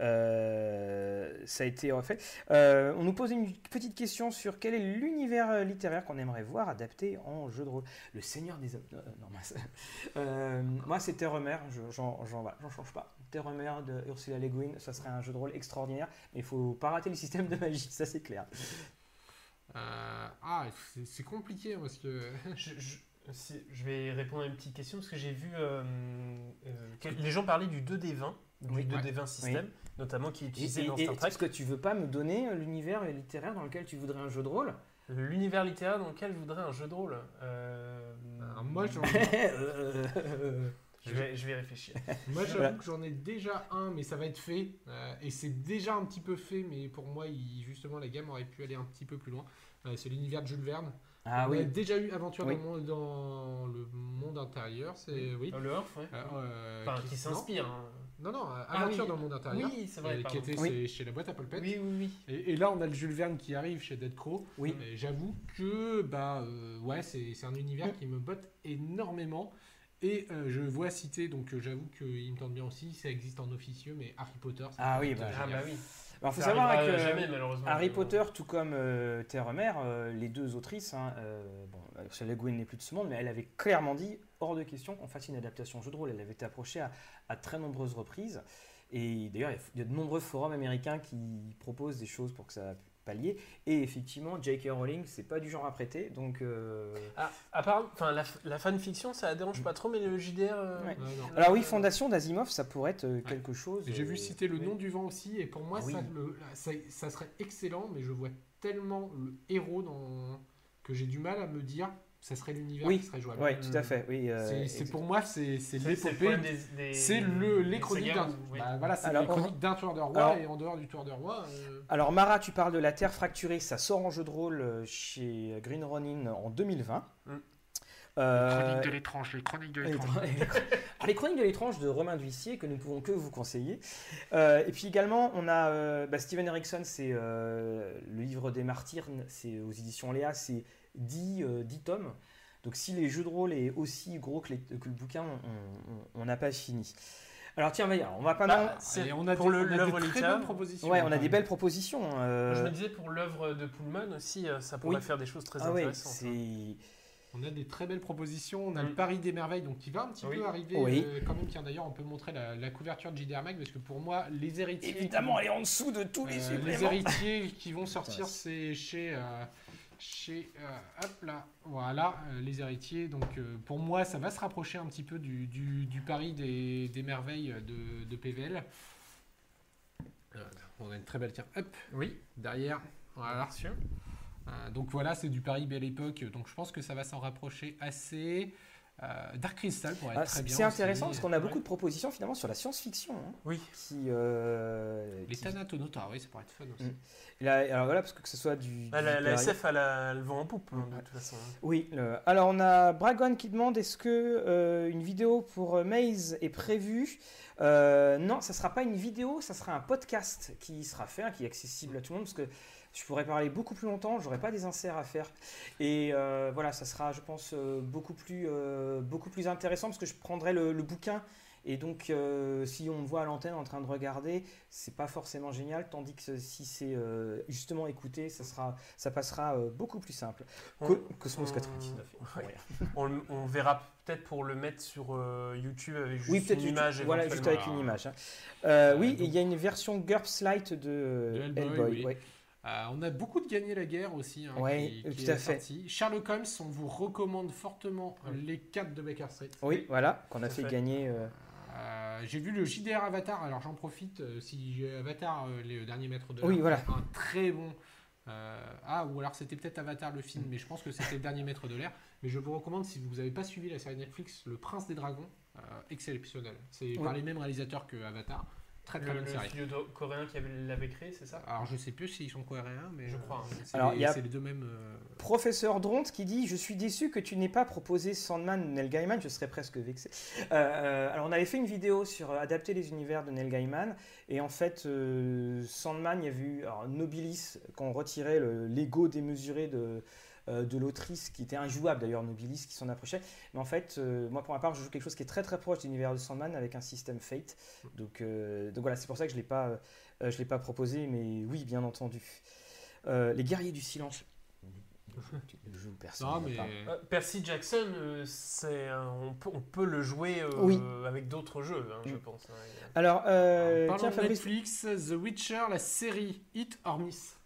euh, ça a été refait. Euh, on nous pose une petite question sur quel est l'univers littéraire qu'on aimerait voir adapté en jeu de rôle. Le Seigneur des Hommes. euh, non, mince. [laughs] Euh, moi, c'est Terremer. voilà, j'en change pas. Terremer de Ursula Le Guin, ça serait un jeu de rôle extraordinaire, mais il faut pas rater le système de magie, [laughs] ça c'est clair. Euh, ah, c'est- compliqué parce que. [laughs] Je, je- si- je vais répondre à une petite question parce que j'ai vu euh, euh, que les gens parler du 2D20, du Oui. 2D20 système, notamment qui est utilisé et- dans et Star Trek. est-ce que tu veux pas me donner l'univers littéraire dans lequel tu voudrais un jeu de rôle? L'univers littéraire dans lequel je voudrais un jeu de rôle. Euh, j'en- Euh, [laughs] je, vais, je vais réfléchir. [laughs] Moi, j'avoue Voilà. que j'en ai déjà un, mais ça va être fait. Euh, et c'est déjà un petit peu fait, mais pour moi, il- justement, la gamme aurait pu aller un petit peu plus loin. Euh, c'est l'univers de Jules Verne. Ah On a déjà eu Aventure Oui. dans, le monde, dans le monde intérieur, c'est oui. Euh, Le Orf, ouais. Euh, euh, Enfin, qui- qui s'inspire. hein. Non, non, Ah Aventure oui. dans le monde intérieur. Oui, c'est vrai. qui était Oui. c'est chez la boîte à Polpette. Oui, oui, oui. Et, et là, on a le Jules Verne qui arrive chez Dead Crow. Oui. J'avoue que bah euh, ouais, c'est c'est un univers qui me botte énormément. Et euh, je vois citer, donc euh, j'avoue qu'il me tente bien aussi, ça existe en officieux, mais Harry Potter. ça Ah peut oui, être bah, Ah génial. bah oui. Alors, faut Ça savoir arrivera que jamais, malheureusement. Harry Mais, Potter, tout comme euh, Terre-Mère, euh, les deux autrices, hein, euh, bon, Ursula Guin n'est plus de ce monde, mais elle avait clairement dit hors de question qu'on fasse une adaptation jeu de rôle. Elle avait été approchée à, à très nombreuses reprises. Et d'ailleurs, il y a- il y, a de nombreux forums américains qui proposent des choses pour que ça pallier. Et effectivement, J.K. Rowling, c'est pas du genre à prêter, donc. euh, Ah, apparemment, enfin, la, la fanfiction, ça dérange pas trop, mais le JDR. euh, Ouais. Ouais, non. Alors oui, Fondation d'Asimov, ça pourrait être euh, quelque chose. J'ai vu euh, citer le oui. nom du vent aussi, et pour moi, Ah oui. ça, le- ça, ça serait excellent, mais je vois tellement le héros dans... que j'ai du mal à me dire ça serait l'univers Oui. qui serait jouable. Oui, tout à fait. Oui, euh, C'est- pour moi, c'est l'épopée. C'est le, les des chroniques d'un oui. bah, voilà, c'est Alors, les on- chroniques d'un tueur de roi, Alors- et en dehors du tueur de roi. euh, Alors Mara, tu parles de la Terre fracturée, ça sort en jeu de rôle euh, chez Green Ronin en 2020. Mm. Euh, l'étrange, les chroniques de les chroniques- Alors, [laughs] les chroniques de l'étrange de Romain Duissier que nous pouvons que vous conseiller. Euh, et puis également, on a euh, bah, Steven Erickson, c'est euh, le livre des martyrs, c'est aux éditions Léa, c'est 10, euh, 10 tomes. Donc si les jeux de rôle est aussi gros que, les- que le bouquin, on- n'a pas fini. Alors tiens, on va pas Bah, on a pour des, le- on a des l'œuvre très littéraire. bonnes propositions. Ouais, on a des belles propositions. euh, Je me disais pour l'œuvre de Pullman aussi, euh, ça pourrait Oui. faire des choses très ah intéressantes. hein. On a des très belles propositions. On a Mm. le Paris des merveilles, donc qui va un petit Oui. peu arriver Oui. euh, quand même. Tiens, d'ailleurs, on peut montrer la, la couverture de JDR Mag parce que pour moi, les héritiers. évidemment, elle est en dessous de tous les Euh, suppléments. les héritiers qui vont [laughs] sortir, c'est chez, euh, chez euh, hop là, voilà, euh, les héritiers. Donc euh, pour moi, ça va se rapprocher un petit peu du, du, du pari des, des merveilles de, de PVL. On a une très belle tiens, hop, Oui, derrière, voilà. donc voilà, c'est du Paris Belle Époque. Donc je pense que ça va s'en rapprocher assez. Euh, Dark Crystal pourrait être Ah, très c'est bien. c'est intéressant parce qu'on a Ouais. beaucoup de propositions finalement sur la science-fiction. hein, Oui. qui, euh, Les qui- Thanatonautas, oui, ça pourrait être fun aussi. Mm. Là- alors voilà, parce que, que ce soit du. Ah, du la, la SF, elle, a le vent en poupe, hein, de Ouais. toute façon. Oui, le- alors on a Bragon qui demande est-ce que euh, une vidéo pour euh, Maze est prévue? Euh, Non, ça sera pas une vidéo, ça sera un podcast qui sera fait, hein, qui est accessible à tout le monde, parce que je pourrais parler beaucoup plus longtemps, j'aurais pas des inserts à faire. Et euh, voilà, ça sera, je pense, euh, beaucoup, plus, euh, beaucoup plus intéressant, parce que je prendrai le, le bouquin Et donc, euh, si on me voit à l'antenne en train de regarder, c'est pas forcément génial. Tandis que si c'est euh, justement écouté, ça, sera, ça passera euh, beaucoup plus simple. Co- Cosmos on- 99. [laughs] ouais. On, on verra peut-être pour le mettre sur YouTube avec juste Oui, une image. Voilà, juste avec une image. hein. Oui, et il y a une version GURPS Lite de, De Hellboy, Hellboy. oui. ouais. Euh, on a beaucoup de gagner la guerre aussi. hein, qui, qui tout à est fait. sorti. Sherlock Holmes, on vous recommande fortement les 4 de Baker Street. Oui, voilà, qu'on a fait fait. gagner. euh, Euh, j'ai vu le JDR Avatar, alors j'en profite. euh, si j'ai Avatar, euh, les derniers maîtres de Oui, voilà. un très bon. euh, ah, ou alors c'était peut-être Avatar le film, mais je pense que c'était le dernier maître de l'air. Mais je vous recommande, si vous n'avez pas suivi la série Netflix, Le Prince des Dragons, euh, exceptionnel. C'est par Oui. les mêmes réalisateurs que Avatar. Très très Le, bonne le série. studio coréen qui avait- l'avait créé, c'est ça? Alors je sais plus s'ils sont coréens, mais Je euh, crois, hein. c'est Alors, les, il y a- les deux mêmes. euh, Professeur Dront qui dit Je suis déçu que tu n'aies pas proposé Sandman Neil Gaiman, je serais presque vexé. Euh, euh, alors, on avait fait une vidéo sur adapter les univers de Neil Gaiman, et en fait, euh, Sandman, il y a vu alors, Nobilis, quand on retirait le- l'ego démesuré de. Euh, de l'autrice qui était injouable d'ailleurs Nobilis qui s'en approchait mais en fait euh, moi pour ma part je joue quelque chose qui est très très proche de l'univers de Sandman avec un système Fate donc, euh, donc voilà c'est pour ça que je l'ai pas euh, je l'ai pas proposé mais oui bien entendu Euh, les guerriers du silence le jeu où personne Non, ne mais. Euh, Percy Jackson, euh, c'est un- on, peut, on peut le jouer euh, Oui. avec d'autres jeux, hein, je pense. hein. Alors, euh, Parlons tiens, de Fabrice. Netflix, The Witcher, la série Hit or Miss.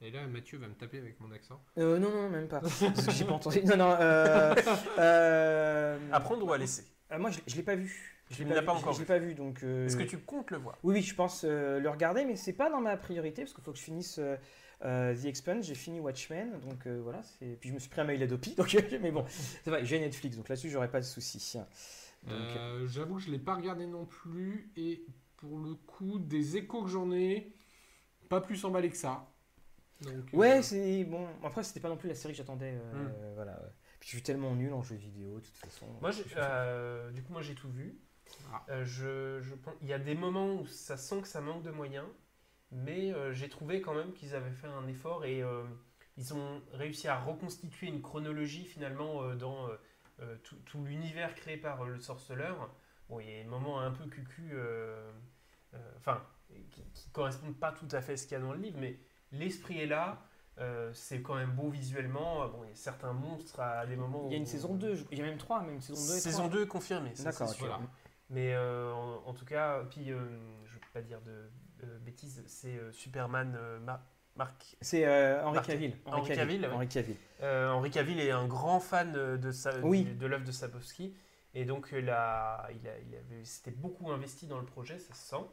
Et là, Mathieu va me taper avec mon accent. Euh, non, non, même pas. [laughs] Parce que j'ai pas entendu. Non, non. Euh, [laughs] euh, À prendre ou à laisser euh, moi, je, je l'ai pas vu. Je l'ai vu, pas encore Je l'ai pas vu, donc. euh, Est-ce que tu comptes le voir? Oui, oui, je pense euh, le regarder, mais c'est pas dans ma priorité parce qu'il faut que je finisse euh, euh, The Expanse. J'ai fini Watchmen, donc euh, voilà. c'est- Puis je me suis pris un mail Adopi, [laughs] donc mais bon, c'est vrai. J'ai Netflix, donc là-dessus, j'aurais pas de souci. Donc, Euh, J'avoue que je ne l'ai pas regardé non plus. Et pour le coup, des échos que j'en ai, pas plus emballé que ça. Donc, Ouais, euh, c'est bon. Après, c'était pas non plus la série que j'attendais. euh, Mm. voilà. ouais. Puis je suis tellement nul en jeux vidéo, de toute façon. Moi, j'ai- euh, du coup, moi j'ai tout vu. Ah. Euh, je, je pense- il y a des moments où ça sent que ça manque de moyens, mais euh, j'ai trouvé quand même qu'ils avaient fait un effort et euh, ils ont réussi à reconstituer une chronologie finalement euh, dans tout, tout l'univers créé par euh, le sorceleur. Bon, il y a des moments un peu cucu, euh, euh, enfin, qui, qui correspondent pas tout à fait à ce qu'il y a dans le livre, mais l'esprit est là. euh, c'est quand même beau visuellement. Bon, il y a certains monstres à des moments. Il y a une où- saison 2, je- il y a même 3, même saison 2 et 3. Saison 2 confirmée. ça, D'accord, c'est ok. sûr. Voilà. Mais euh, en, en tout cas, puis euh, je ne veux pas dire de euh, bêtises, c'est euh, Superman euh, Mar- Mark. C'est euh, Henri Marc- Cavill. Henry Cavill, ouais. Henri Cavill. Euh, Henry Cavill est un grand fan euh, de, sa, Oui. de l'œuvre de Sapkowski. Et donc, il, a, il, a, il avait, s'était beaucoup investi dans le projet, ça se sent.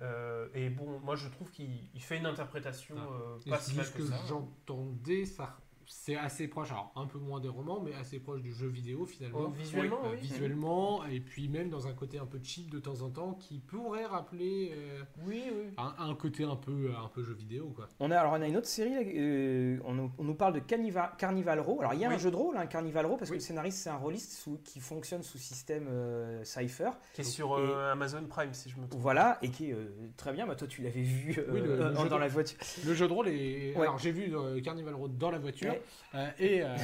Euh, et bon, moi je trouve qu'il il fait une interprétation Ah. euh, pas si mal ce que, que ça. j'entendais, ça, c'est assez proche, alors un peu moins des romans, mais assez proche du jeu vidéo finalement. Oh, visuellement, Euh, oui. visuellement, et puis même dans un côté un peu cheap de temps en temps, qui pourrait rappeler euh, Oui, oui. un, un côté un peu, un peu jeu vidéo, quoi. On a, alors, on a une autre série, là, euh, on, nous- on nous parle de Carnival, Carnival Row. Alors, il y a Oui. un jeu de rôle, un Carnival Row, parce que le scénariste, c'est un rôliste sous- qui fonctionne sous système euh, Cypher. Qui est sur euh, Amazon Prime, si je me trompe. Voilà, et qui est euh, très bien. Bah, toi, tu l'avais vu euh, le- [laughs] le euh, dans de- la voiture. Le jeu de rôle est. Ouais. Alors j'ai vu euh, Carnival Road dans la voiture. Euh, et euh,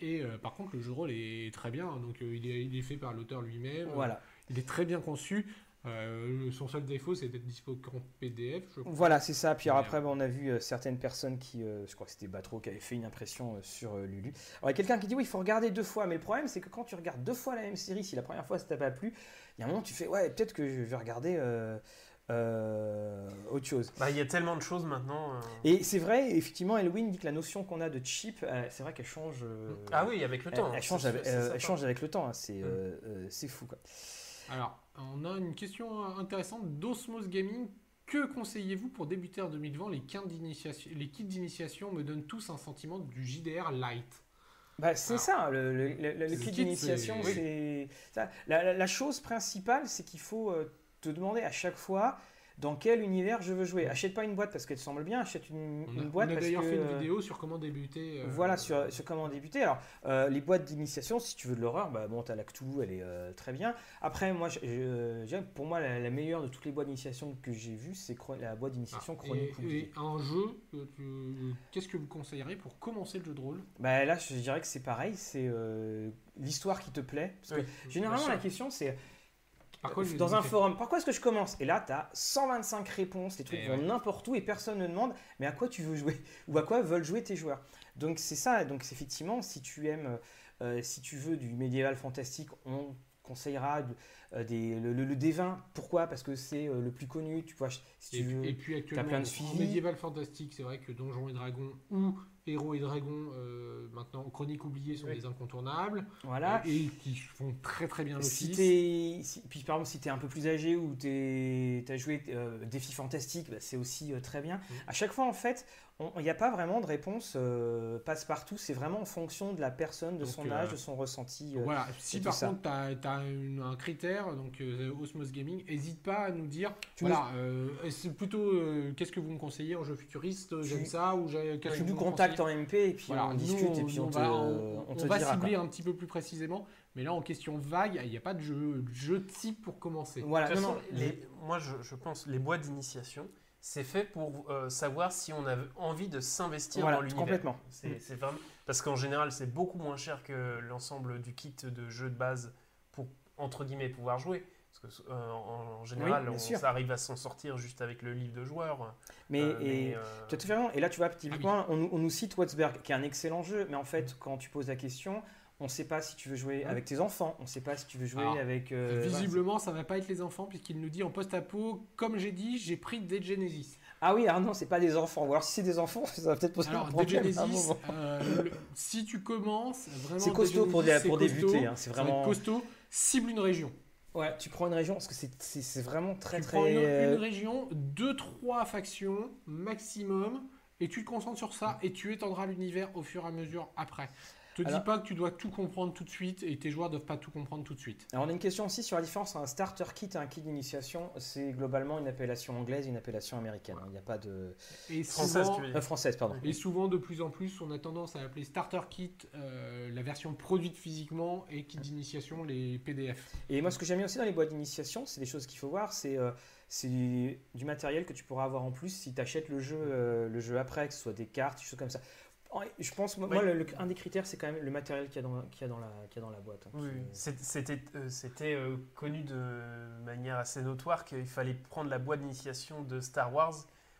et, euh, par contre, le jeu de rôle est très bien. Donc euh, il, est, il est fait par l'auteur lui-même. Voilà. Il est très bien conçu. Euh, son seul défaut, c'est d'être dispo qu'en PDF. Je crois. Voilà, c'est ça. Puis alors, après, bah, on a vu euh, certaines personnes qui, euh, je crois que c'était Batro, qui avait fait une impression sur Lulu. Alors, il y a quelqu'un qui dit oui, il faut regarder deux fois. Mais le problème, c'est que quand tu regardes deux fois la même série, si la première fois ça t'a pas plu, il y a un moment, tu fais ouais, peut-être que je vais regarder euh, autre chose. Bah, il y a tellement de choses maintenant. euh. Et c'est vrai, effectivement, Elwin dit que la notion qu'on a de cheap, euh, c'est vrai qu'elle change. euh, Ah oui, avec le temps. elle change, avec, elle change avec le temps. hein, c'est Mm. c'est fou. Quoi. Alors, on a une question intéressante d'Osmos Gaming. Que conseillez-vous pour débuter en 2020 les kits d'initiation Les kits d'initiation me donnent tous un sentiment du JDR light. Bah, c'est ça, le, le, le- le le kit d'initiation, c'est- ça. La, la- la chose principale, c'est qu'il faut euh, te demander à chaque fois dans quel univers je veux jouer. Achète pas une boîte parce qu'elle te semble bien, achète une, On a, une boîte on a d'ailleurs fait une vidéo sur comment débuter. euh, voilà sur, sur comment débuter. Alors euh, les boîtes d'initiation, si tu veux de l'horreur, bah bon t'as la Cthulhu, elle est euh, très bien. Après moi, je- je- pour moi la, la meilleure de toutes les boîtes d'initiation que j'ai vues, c'est la boîte d'initiation Ah, Chronique et, et un jeu, qu'est-ce que vous conseillerez pour commencer le jeu de rôle? Bah là, je dirais que c'est pareil, c'est l'histoire qui te plaît. Parce que Oui, généralement, la question, c'est Par quoi je vais dans un forum, par quoi est-ce que je commence Et là, tu as 125 réponses, les trucs Eh vont ouais. n'importe où et personne ne demande, mais à quoi tu veux jouer [laughs] Ou à quoi veulent jouer tes joueurs Donc c'est ça, donc effectivement, si tu aimes, euh, si tu veux du médiéval fantastique, on conseillera euh, des, le, le, le D20. Pourquoi? Parce que c'est euh, le plus connu, tu vois, si Et, tu veux. et puis actuellement, plein de en suivi. médiéval fantastique, c'est vrai que Donjons et Dragons ou Héros et Dragons, euh, maintenant Chroniques oubliées, sont Oui. des incontournables Voilà. et qui font très très bien Si l'office. t'es, si- puis par exemple, si tu es un peu plus âgé ou tu as joué euh, Défi Fantastique, bah, c'est aussi euh, très bien. Mm. À chaque fois, en fait, il n'y a pas vraiment de réponse euh, passe-partout. C'est vraiment en fonction de la personne, de Donc, son euh, âge, de son ressenti. euh. Voilà, si par ça. contre tu as, un critère, donc euh, Osmos Gaming, n'hésite pas à nous dire, Tu voilà, euh, c'est plutôt euh, qu'est-ce que vous me conseillez en jeu futuriste, j'aime ça, ou j'ai- tu nous contactes en MP et puis Voilà, on nous, discute et puis on, on te, va, on- on on te va dira. cibler quoi. un petit peu plus précisément, mais là en question vague, il n'y a pas de jeu, de jeu type pour commencer. Voilà, De toute non, façon, non, les- moi, je, je pense les boîtes d'initiation, c'est fait pour euh, savoir si on a envie de s'investir Voilà, dans l'univers. complètement. C'est Mm. vraiment parce qu'en général, c'est beaucoup moins cher que l'ensemble du kit de jeux de base pour entre guillemets pouvoir jouer. Parce que euh, en, en général, on, ça arrive à s'en sortir juste avec le livre de joueur. mais, Euh, et, euh, Tout à fait. Et là, tu vois, typiquement, on, nous- on nous cite Watsberg, qui est un excellent jeu, mais en fait, quand tu poses la question, on ne sait pas si tu veux jouer Ouais. avec tes enfants, on ne sait pas si tu veux jouer Alors, avec. euh, voilà. Visiblement, ça va pas être les enfants, puisqu'il nous dit en post-apo, comme j'ai dit, j'ai pris Dead Genesis. Ah oui, alors non, c'est pas des enfants. Ou alors si c'est des enfants, [laughs] ça va peut-être poser Alors, un Dead problème. à un Genesis, euh, le- si tu commences, vraiment. C'est Dead costaud pour, Genesis, pour costaud, débuter. hein, C'est ça vraiment. costaud. Cible une région. Ouais, tu prends une région parce que c'est- vraiment très tu très. prends une, euh, une région, deux, trois factions maximum, et tu te concentres sur ça, et tu étendras l'univers au fur et à mesure après. Te Alors- dis pas que tu dois tout comprendre tout de suite, et tes joueurs doivent pas tout comprendre tout de suite. Alors on a une question aussi sur la différence entre un starter kit et un kit d'initiation. C'est globalement une appellation anglaise et une appellation américaine. Il n'y a pas de. Et Française, souvent, tu veux dire. Euh, française, pardon. Et souvent, de plus en plus, on a tendance à appeler starter kit euh, la version produite physiquement et kit d'initiation les PDF. Et moi, ce que j'aime bien aussi dans les boîtes d'initiation, c'est des choses qu'il faut voir. C'est euh, c'est du, du matériel que tu pourras avoir en plus si tu achètes le jeu, euh, le jeu après, que ce soit des cartes, des choses comme ça. Je pense, moi, Oui. le- le- un des critères, c'est quand même le matériel qu'il y a dans, y la, qu'il y a dans la boîte. hein, Oui, qui- c'était euh, euh, connu de manière assez notoire qu'il fallait prendre la boîte d'initiation de Star Wars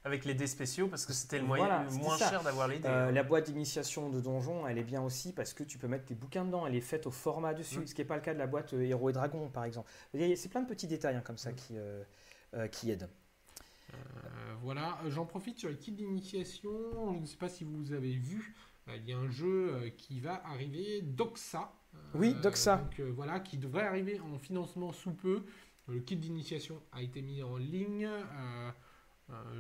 avec les dés spéciaux parce que c'était le moyen Voilà, le moins ça. cher d'avoir les dés. Euh, hein. la boîte d'initiation de donjon, elle est bien aussi parce que tu peux mettre tes bouquins dedans. Elle est faite au format dessus, Mm. ce qui n'est pas le cas de la boîte Héros et Dragons, par exemple. C'est plein de petits détails hein, comme Mm. ça qui, euh, euh, qui aident. Euh, voilà, Euh, j'en profite sur les kits d'initiation. Je ne sais pas si vous avez vu, euh, il y a un jeu qui va arriver, Doxa. Oui, Doxa. Donc voilà, qui devrait arriver en financement sous peu. Le kit d'initiation a été mis en ligne. Euh,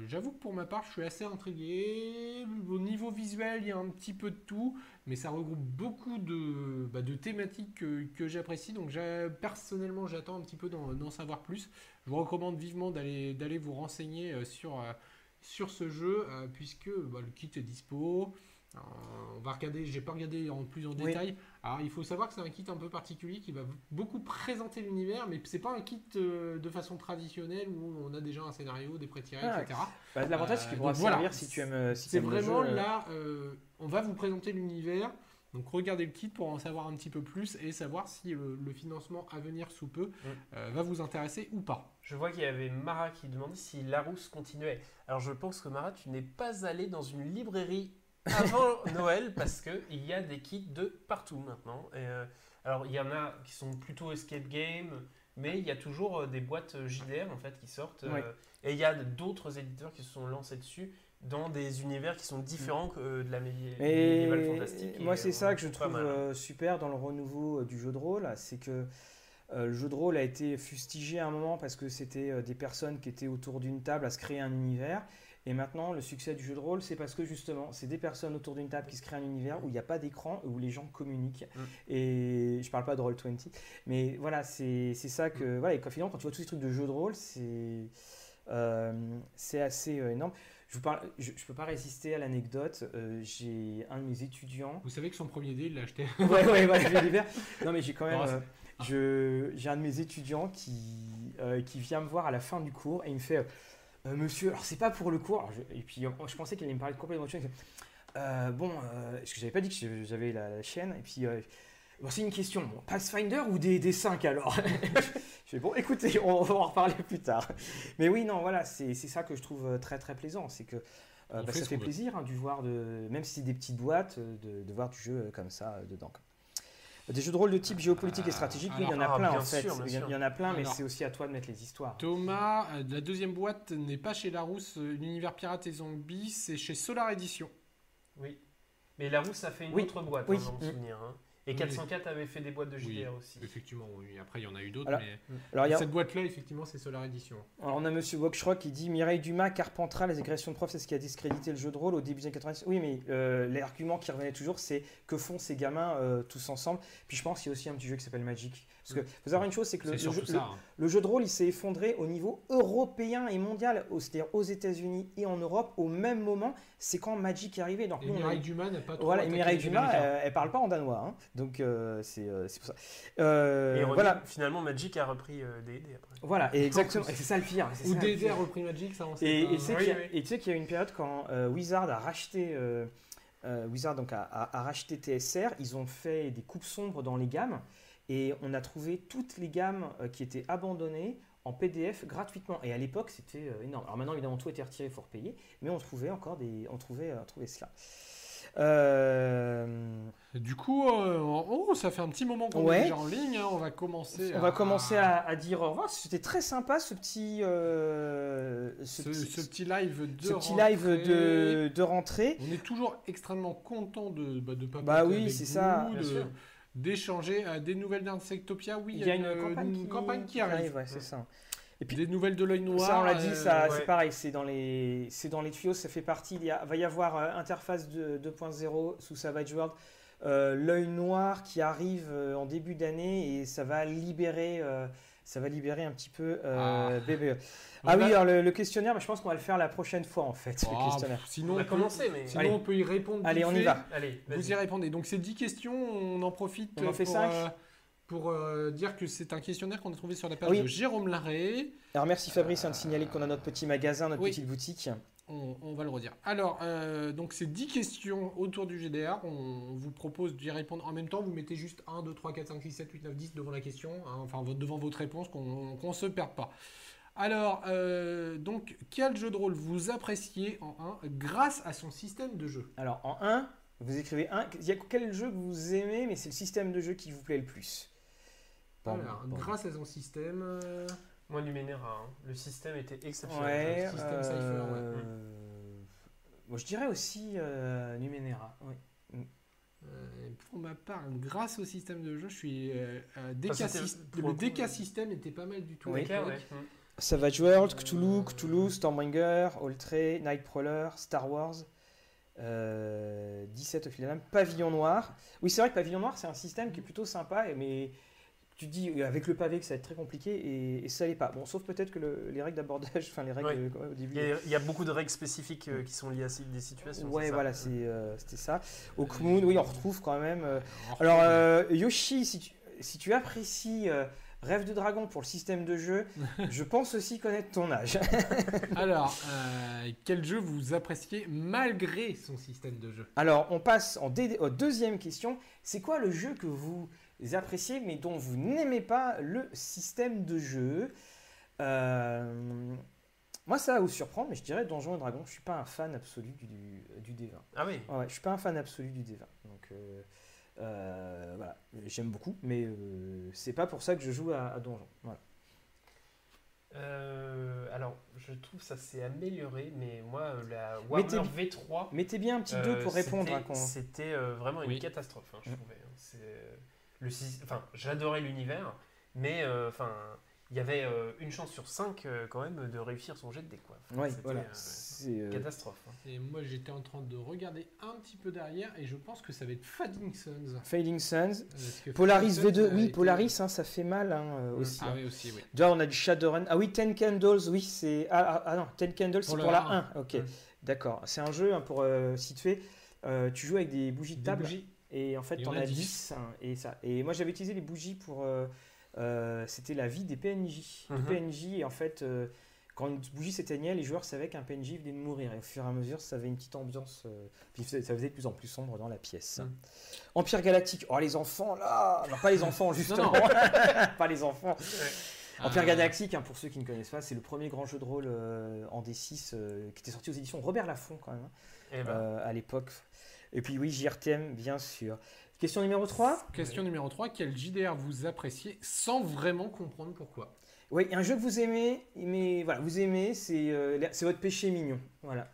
J'avoue que pour ma part, je suis assez intrigué. Au niveau visuel, il y a un petit peu de tout, mais ça regroupe beaucoup de, bah, de thématiques que, que j'apprécie. Donc personnellement, j'attends un petit peu d'en savoir plus. Je vous recommande vivement d'aller d'aller vous renseigner euh, sur, euh, sur ce jeu, euh, puisque bah, le kit est dispo. On va regarder, j'ai pas regardé en plus en Oui. détail. Alors il faut savoir que c'est un kit un peu particulier qui va beaucoup présenter l'univers, mais c'est pas un kit euh, de façon traditionnelle où on a déjà un scénario, des prétirés, Ah, etc. Bah, L'avantage, c'est qu'il pourra servir si tu aimes. si C'est le vraiment jeu, là, euh, on va vous présenter l'univers. Donc regardez le kit pour en savoir un petit peu plus et savoir si le, le financement à venir sous peu euh, va vous intéresser ou pas. Je vois qu'il y avait Mara qui demandait si Larousse continuait. Alors je pense que Mara, tu n'es pas allé dans une librairie avant [laughs] Noël parce qu'il y a des kits de partout maintenant. Et, euh, alors il y en a qui sont plutôt escape game, mais il y a toujours euh, des boîtes JDR en fait qui sortent. euh, et il y a d'autres éditeurs qui se sont lancés dessus dans des univers qui sont différents que euh, de la médi- médiéval Et fantastique. moi, c'est on ça que je trouve mal, hein. euh, super dans le renouveau euh, du jeu de rôle, c'est que euh, le jeu de rôle a été fustigé à un moment parce que c'était euh, des personnes qui étaient autour d'une table à se créer un univers. Et maintenant, le succès du jeu de rôle, c'est parce que justement, c'est des personnes autour d'une table qui se créent un univers où il n'y a pas d'écran, où les gens communiquent. Mm. Et je parle pas de Roll20, mais voilà, c'est ça que. Voilà, et quand, finalement, quand tu vois tous ces trucs de jeu de rôle, c'est. Euh, c'est assez euh, énorme. Je vous parle, je, je peux pas résister à l'anecdote. Euh, j'ai un de mes étudiants. Vous savez que son premier dé, il l'a acheté. ouais, ouais, ouais, je vais les faire. Non, mais j'ai quand même. Euh, je, j'ai un de mes étudiants qui, euh, qui vient me voir à la fin du cours et il me fait Monsieur, alors c'est pas pour le cours. Alors, je- et puis je pensais qu'il allait me parler de complètement autre chose. Bon, parce que j'avais pas dit que j'avais la, la chaîne. Et puis, bon, c'est une question. Bon, Pathfinder ou des, des 5 alors? [laughs] Je fais bon, écoutez, [laughs] on va en reparler plus tard. Mais oui, non, voilà, c'est c'est ça que je trouve euh, très très plaisant. C'est que euh, bah, fait ça fait plaisir hein, du voir, de, même si c'est des petites boîtes, euh, de, de voir du jeu comme ça dedans. Des jeux de rôle de type géopolitique et stratégique, oui, il y en a alors, plein en fait. sûr, il, y en, sûr. il y en a plein, mais c'est aussi à toi de mettre les histoires. Thomas, la deuxième boîte n'est pas chez Larousse, l'univers pirate et zombies, c'est chez Solar Edition. Oui. Mais la rousse a fait une Oui, autre boîte, oui. dans mon souvenir. hein. Et Oui. 404 avait fait des boîtes de Oui. JDR aussi. Effectivement, oui. Après, il y en a eu d'autres, Alors, mais Alors, a- cette boîte-là, effectivement, c'est Solar Edition. alors, on a Monsieur Wokshrock qui dit Mireille Dumas, Carpentras, les agressions de profs, c'est ce qui a discrédité le jeu de rôle au début des années 90. Oui, mais euh, l'argument qui revenait toujours, c'est que font ces gamins euh, tous ensemble? Puis je pense qu'il y a aussi un petit jeu qui s'appelle Magic. Parce que faut savoir une chose, c'est que le, C'est le surtout jeu, ça. hein. le- le jeu de rôle, il s'est effondré au niveau européen et mondial, c'est-à-dire aux États-Unis et en Europe au même moment. C'est quand Magic est arrivé. Donc Et nous, on a- Mireille Dumas n'a pas trop Voilà, Mireille Dumas, euh, elle parle pas en danois, hein. donc euh, c'est euh, c'est pour ça. Euh, Et voilà, finalement, Magic a repris euh, D&D après. voilà, et [laughs] exactement, et c'est ça le pire. Ou DD a repris Magic, ça on sait Et, pas. et tu sais Oui, qu'il y a- oui. et tu sais qu'il y a une période quand euh, Wizard a racheté euh, euh, Wizard donc a, a- a racheté TSR, ils ont fait des coupes sombres dans les gammes et on a trouvé toutes les gammes euh, qui étaient abandonnées en PDF gratuitement. Et à l'époque, c'était euh, énorme. Alors maintenant, évidemment, tout été retiré, il faut repayer, mais on trouvait encore des, on trouvait, euh, on trouvait cela. Euh, Du coup, euh, oh, ça fait un petit moment qu'on Ouais. est déjà en ligne. hein, On va commencer. on va commencer à, à dire au revoir. C'était très sympa ce petit, euh, ce, ce, petit, ce petit live de ce petit rentrée. live de, de rentrée. On est toujours extrêmement content de bah, de papoter Bah oui, c'est ça. de-. D'échanger euh, des nouvelles d'Insectopia. Oui, Il y a une euh, campagne, qui, campagne qui arrive. ouais, c'est ça. Et puis, Des nouvelles de l'œil noir. ça, on l'a dit, euh, ça, ouais. c'est pareil, c'est dans les, c'est dans les tuyaux, ça fait partie. Il y a, va y avoir interface de- 2.0 sous Savage World, euh, l'œil noir qui arrive en début d'année et ça va libérer, euh, ça va libérer un petit peu euh, Ah. BBE. Ah oui, alors le, le questionnaire, mais je pense qu'on va le faire la prochaine fois en fait, Oh, le questionnaire. Sinon, On peut- commencé, mais... sinon Allez. on peut y répondre. Allez, on y fait. va. Allez, Vous y répondez. Donc c'est 10 questions, on en profite On en fait pour, euh, pour euh, dire que c'est un questionnaire qu'on a trouvé sur la page oui. de Jérôme Larré. Alors merci Fabrice hein, de signaler qu'on a notre petit magasin, notre Oui. petite boutique. On, on va le redire. Alors, euh, donc c'est 10 questions autour du GDR. On vous propose d'y répondre en même temps. Vous mettez juste 1, 2, 3, 4, 5, 6, 7, 8, 9, 10 devant la question, hein, enfin devant votre réponse, qu'on ne se perde pas. Alors, euh, donc, quel jeu de rôle vous appréciez en 1 grâce à son système de jeu? Alors en 1, vous écrivez 1, il y a quel jeu que vous aimez, mais c'est le système de jeu qui vous plaît le plus? Bon, Alors, bon. grâce à son système. euh, Moi, Numenera, hein. le système était exceptionnel. Ouais, le système euh, Cypher, ouais. Moi je dirais aussi euh, Numenera. oui. Euh, pour ma part, grâce au système de jeu, je suis. Euh, euh, DK Enfin, pour le coup, DK euh, système était pas mal du tout. Oui. À ouais. Mm. Savage World, Euh, Cthulhu, Cthulhu, Stormbringer, Alltray, Nightcrawler, Star Wars, euh, 17 au fil de la lame, Pavillon Noir. Oui, c'est vrai que Pavillon Noir, c'est un système qui est plutôt sympa, mais tu te dis euh, avec le pavé que ça va être très compliqué et, et ça l'est pas. Bon, sauf peut-être que le- les règles d'abordage, [laughs] enfin les règles Ouais. euh, au début. Il y, a, il y a beaucoup de règles spécifiques euh, qui sont liées à ces- des situations. Ouais, c'est ça voilà, c'est, euh, c'était ça. Au Moon, oui, on retrouve quand même. euh, Alors, euh, Yoshi, si tu, si tu apprécies euh, Rêve de Dragon pour le système de jeu, [laughs] je pense aussi connaître ton âge. [laughs] Alors, euh, quel jeu vous appréciez malgré son système de jeu? Alors, on passe en dé- aux deuxième question. C'est quoi le jeu que vous appréciez mais dont vous n'aimez pas le système de jeu Euh, Moi, ça va vous surprendre, mais je dirais Donjons et Dragons. Je suis pas un fan absolu du, du, du D20. Ah oui. Ouais, ouais, je suis pas un fan absolu du D20. Donc euh, euh, voilà, j'aime beaucoup, mais euh, c'est pas pour ça que je joue à, à Donjon. Voilà. Euh, alors, je trouve ça s'est amélioré, mais moi, la Warhammer Mettez- V3. Mettez bien un petit 2 euh, pour répondre. c'était- hein, C'était euh, vraiment une Oui. catastrophe, hein, je Mm. trouvais. hein. Euh, le, enfin, j'adorais l'univers, mais euh, enfin, il y avait euh, une chance sur cinq euh, quand même de réussir son jet de dés. Quoi. Enfin, Ouais, voilà. euh, C'est, euh, catastrophe. hein. Et moi, j'étais en train de regarder un petit peu derrière et je pense que ça va être Fading Sons. Fading Suns. Polaris Fading Sons V2, a oui, été- Polaris, hein, ça fait mal hein, euh, aussi. Ah hein. oui, aussi, oui. Déjà, on a du Shadowrun. Ah oui, Ten Candles, oui, c'est. Ah, ah, ah non, Ten Candles, c'est Pour pour la la 1. Ok, Ouais. d'accord. C'est un jeu, hein, pour euh, situer. euh, tu joues avec des bougies de Des table. bougies. Et en fait, Il y tu en en a as 10. 10. hein, et, ça. et moi, j'avais utilisé les bougies pour. euh, euh, C'était la vie des PNJ. Les Mhm. PNJ, et en fait, euh, quand une bougie s'éteignait, les joueurs savaient qu'un PNJ venait de mourir. Et au fur et à mesure, ça avait une petite ambiance. euh, puis ça faisait de plus en plus sombre dans la pièce. Mhm. Empire Galactique. Oh, les enfants, là Non, pas les enfants, [laughs] justement. [laughs] pas les enfants. Empire Ah. Galactique, hein, pour ceux qui ne connaissent pas, c'est le premier grand jeu de rôle en D6 euh, qui était sorti aux éditions Robert Laffont, quand même, hein, Eh ben, à l'époque. Et puis, oui, JRTM, bien sûr. Question numéro 3 Question numéro 3. Quel JDR vous appréciez sans vraiment comprendre pourquoi? Oui, un jeu que vous aimez, mais voilà, vous aimez, c'est euh, votre péché mignon. Voilà.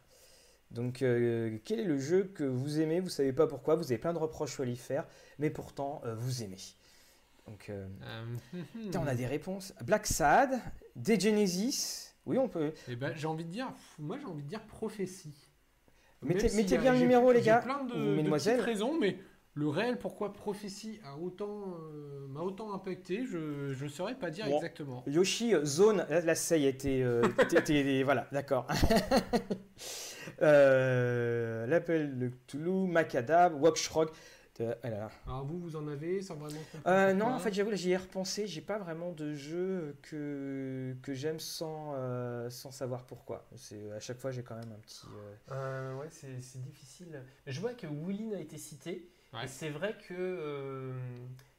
Donc, euh, quel est le jeu que vous aimez? Vous savez pas pourquoi, vous avez plein de reproches à lui faire, mais pourtant, euh, vous aimez. Donc, euh, putain, on a [laughs] des réponses. Black Sad, Degenesis. Oui, on peut. Eh ben, j'ai envie de dire, moi j'ai envie de dire prophétie. Mettez- mettez a- bien le numéro, les gars, plein de, ou de petites raisons, mais le réel pourquoi prophétie a autant euh, m'a autant impacté, je je saurais pas dire Bon. exactement. Yoshi, euh, zone, là, là, ça y t'es, euh, [laughs] t'es- t'es- voilà, d'accord. [laughs] euh, L'appel de Cthulhu, Macadab, Wokshrock. Euh, ah là là. Alors vous vous en avez sans vraiment Euh, non, en fait, j'avoue, j'y ai repensé. J'ai pas vraiment de jeu que, que j'aime sans, euh, sans savoir pourquoi. C'est, à chaque fois, j'ai quand même un petit. euh, euh, ouais, c'est c'est difficile. Je vois que Willin a été cité. Ouais. Et c'est vrai que euh,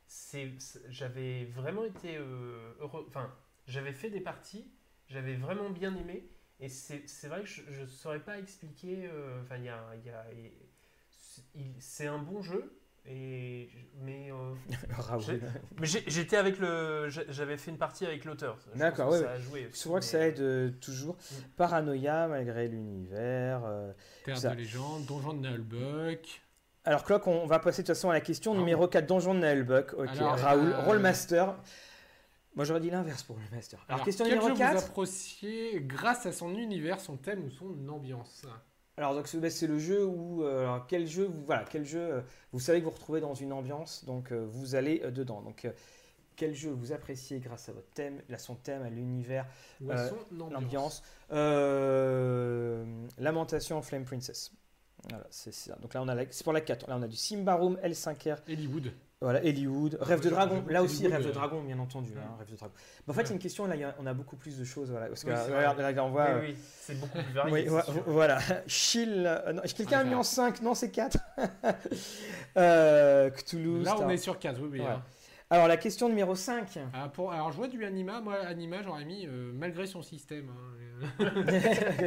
c'est- j'avais vraiment été euh, heureux. Enfin, j'avais fait des parties, j'avais vraiment bien aimé. Et c'est c'est vrai que je ne saurais pas expliquer. euh, Enfin, il y a. il y a- il- C'est un bon jeu. Et, mais euh, [laughs] Raoul. J'ai- mais j'ai- j'étais avec le. j'a- J'avais fait une partie avec l'auteur. D'accord, ouais, Ça a joué. aussi, Je crois que ça aide euh, toujours. Mm. Paranoïa, malgré l'univers. euh, Terre ça. de légende, donjon de Nullbuck. Alors, Clock, on va passer de toute façon à la question Ah. numéro 4, Donjon de Nullbuck. Ok, Alors, Raoul, euh, Rollmaster. Moi, j'aurais dit l'inverse pour Rollmaster. Alors, question quel numéro jeu 4. vous appréciez grâce à son univers, son thème ou son ambiance? Alors, donc, c'est le jeu où. euh, alors, quel jeu, vous, voilà, quel jeu euh, vous savez que vous retrouvez dans une ambiance, donc euh, vous allez dedans. Donc, quel jeu vous appréciez grâce à votre thème, à son thème, à l'univers, l'ambiance Lamentation Flame Princess. Voilà, c'est ça. Donc là, on a c'est pour la 4. Là, on a du Simbarum, L5R, Hollywood. Voilà, Hollywood, Rêve de Dragon. Là aussi, Hollywood, Rêve de Dragon, bien entendu. hein, Rêve de Dragon. En fait, c'est une question, là, il on a beaucoup plus de choses. Voilà, parce que, là, on voit. euh, Oui, c'est beaucoup plus varié. [laughs] voilà. Chill. euh, Quelqu'un a mis en 5 Non, c'est 4. [laughs] euh, Cthulhu. Là, on est sur 15, oui, oui. Hein. Alors, la question numéro 5. Ah, pour, alors, je vois du Anima. Moi, Anima, j'aurais mis euh, malgré son système. hein. [laughs]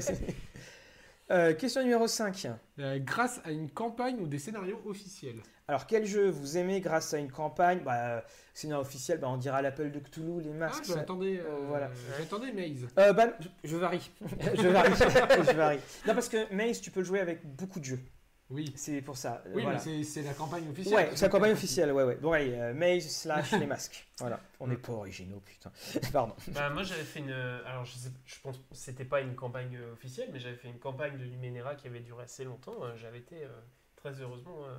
Euh, question numéro 5. Euh, grâce à une campagne ou des scénarios officiels. Alors, quel jeu vous aimez grâce à une campagne? Bah, Sinon, officiel, bah, on dira l'appel de Cthulhu, les Ah, masques. ça- j'attendais, euh, voilà. j'attendais Maze. Bah, je, je varie. [laughs] je varie. [laughs] je varie. Non, parce que Maze, tu peux le jouer avec beaucoup de jeux. Oui. C'est pour ça. Oui, voilà. mais c'est- c'est la campagne officielle. Ouais, c'est la campagne officielle, ouais, ouais. Bon, allez, euh, Maze slash les masques. [laughs] Voilà. On Mm. n'est pas originaux, putain. [laughs] Pardon. Bah, moi j'avais fait une. Alors je, sais, je pense que c'était pas une campagne euh, officielle, mais j'avais fait une campagne de Numenera qui avait duré assez longtemps. Euh, J'avais été euh, très heureusement. euh,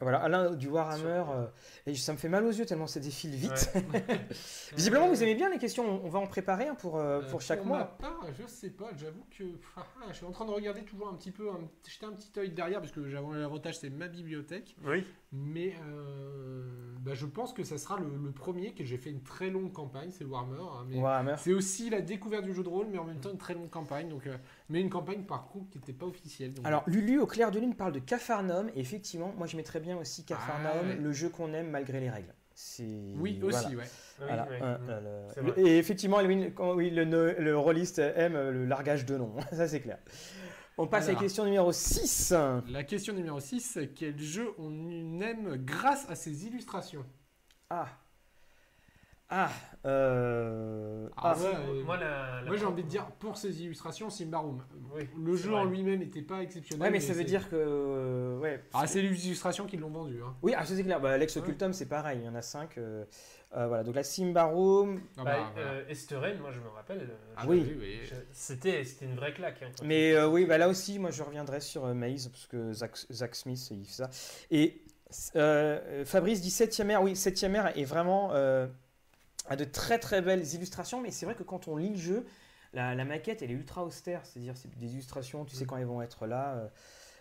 Voilà, Alain du Warhammer. Euh, et ça me fait mal aux yeux tellement ça défile vite. ouais. [laughs] [laughs] Visiblement, vous aimez bien les questions. On va en préparer un pour, euh, Euh, pour chaque ma mois. part, je sais pas, j'avoue que ah, je suis en train de regarder toujours un petit peu, un, jeter un petit œil derrière parce que j'avais l'avantage c'est ma bibliothèque, Oui. mais euh, bah, je pense que ça sera le, le premier que j'ai fait une très longue campagne, c'est Warhammer, hein, mais Warhammer. c'est aussi la découverte du jeu de rôle, mais en même temps une très longue campagne, donc euh, mais une campagne par contre qui n'était pas officielle. donc- Alors, Lulu au clair de lune parle de Capharnaüm. Et effectivement, moi je mettrais bien aussi Capharnaüm, Ah ouais. le jeu qu'on aime malgré les règles. Oui voilà. aussi, ouais. Oui, Voilà, ouais. un- Mm. un- le- C'est le- vrai. et effectivement, Elwin, quand, oui, le, no- le rôliste aime le largage de noms, [laughs] ça c'est clair. On passe à la question numéro 6. La question numéro 6, quel jeu on aime grâce à ses illustrations? Ah. Ah, euh, Ah, ah, ouais, euh, Moi, la- la- Moi j'ai envie de dire, pour ces illustrations, Simbarum. Oui, Le jeu vrai. en lui-même n'était pas exceptionnel. ouais, mais ça veut dire que. euh, ouais. Ah, c'est les illustrations qui l'ont vendu. Hein. Oui, ah, c'est clair. Bah, Lex Ouais. Occultum, c'est pareil. Il y en a 5. voilà, donc la Simbarum. Ah, Bah, bah, voilà. euh, Esteren, moi je me rappelle. euh, Ah, oui. C'était c'était une vraie claque. hein, Mais euh, oui, bah là aussi, moi je reviendrai sur euh, Maze, parce que Zach, Zach Smith, il fait ça. Et euh, Fabrice dit 7ème ère. Oui, 7ème ère est vraiment. A de très très belles illustrations, mais c'est vrai que quand on lit le jeu, la, la maquette elle est ultra austère, c'est-à-dire c'est des illustrations, tu sais quand elles vont être là. euh,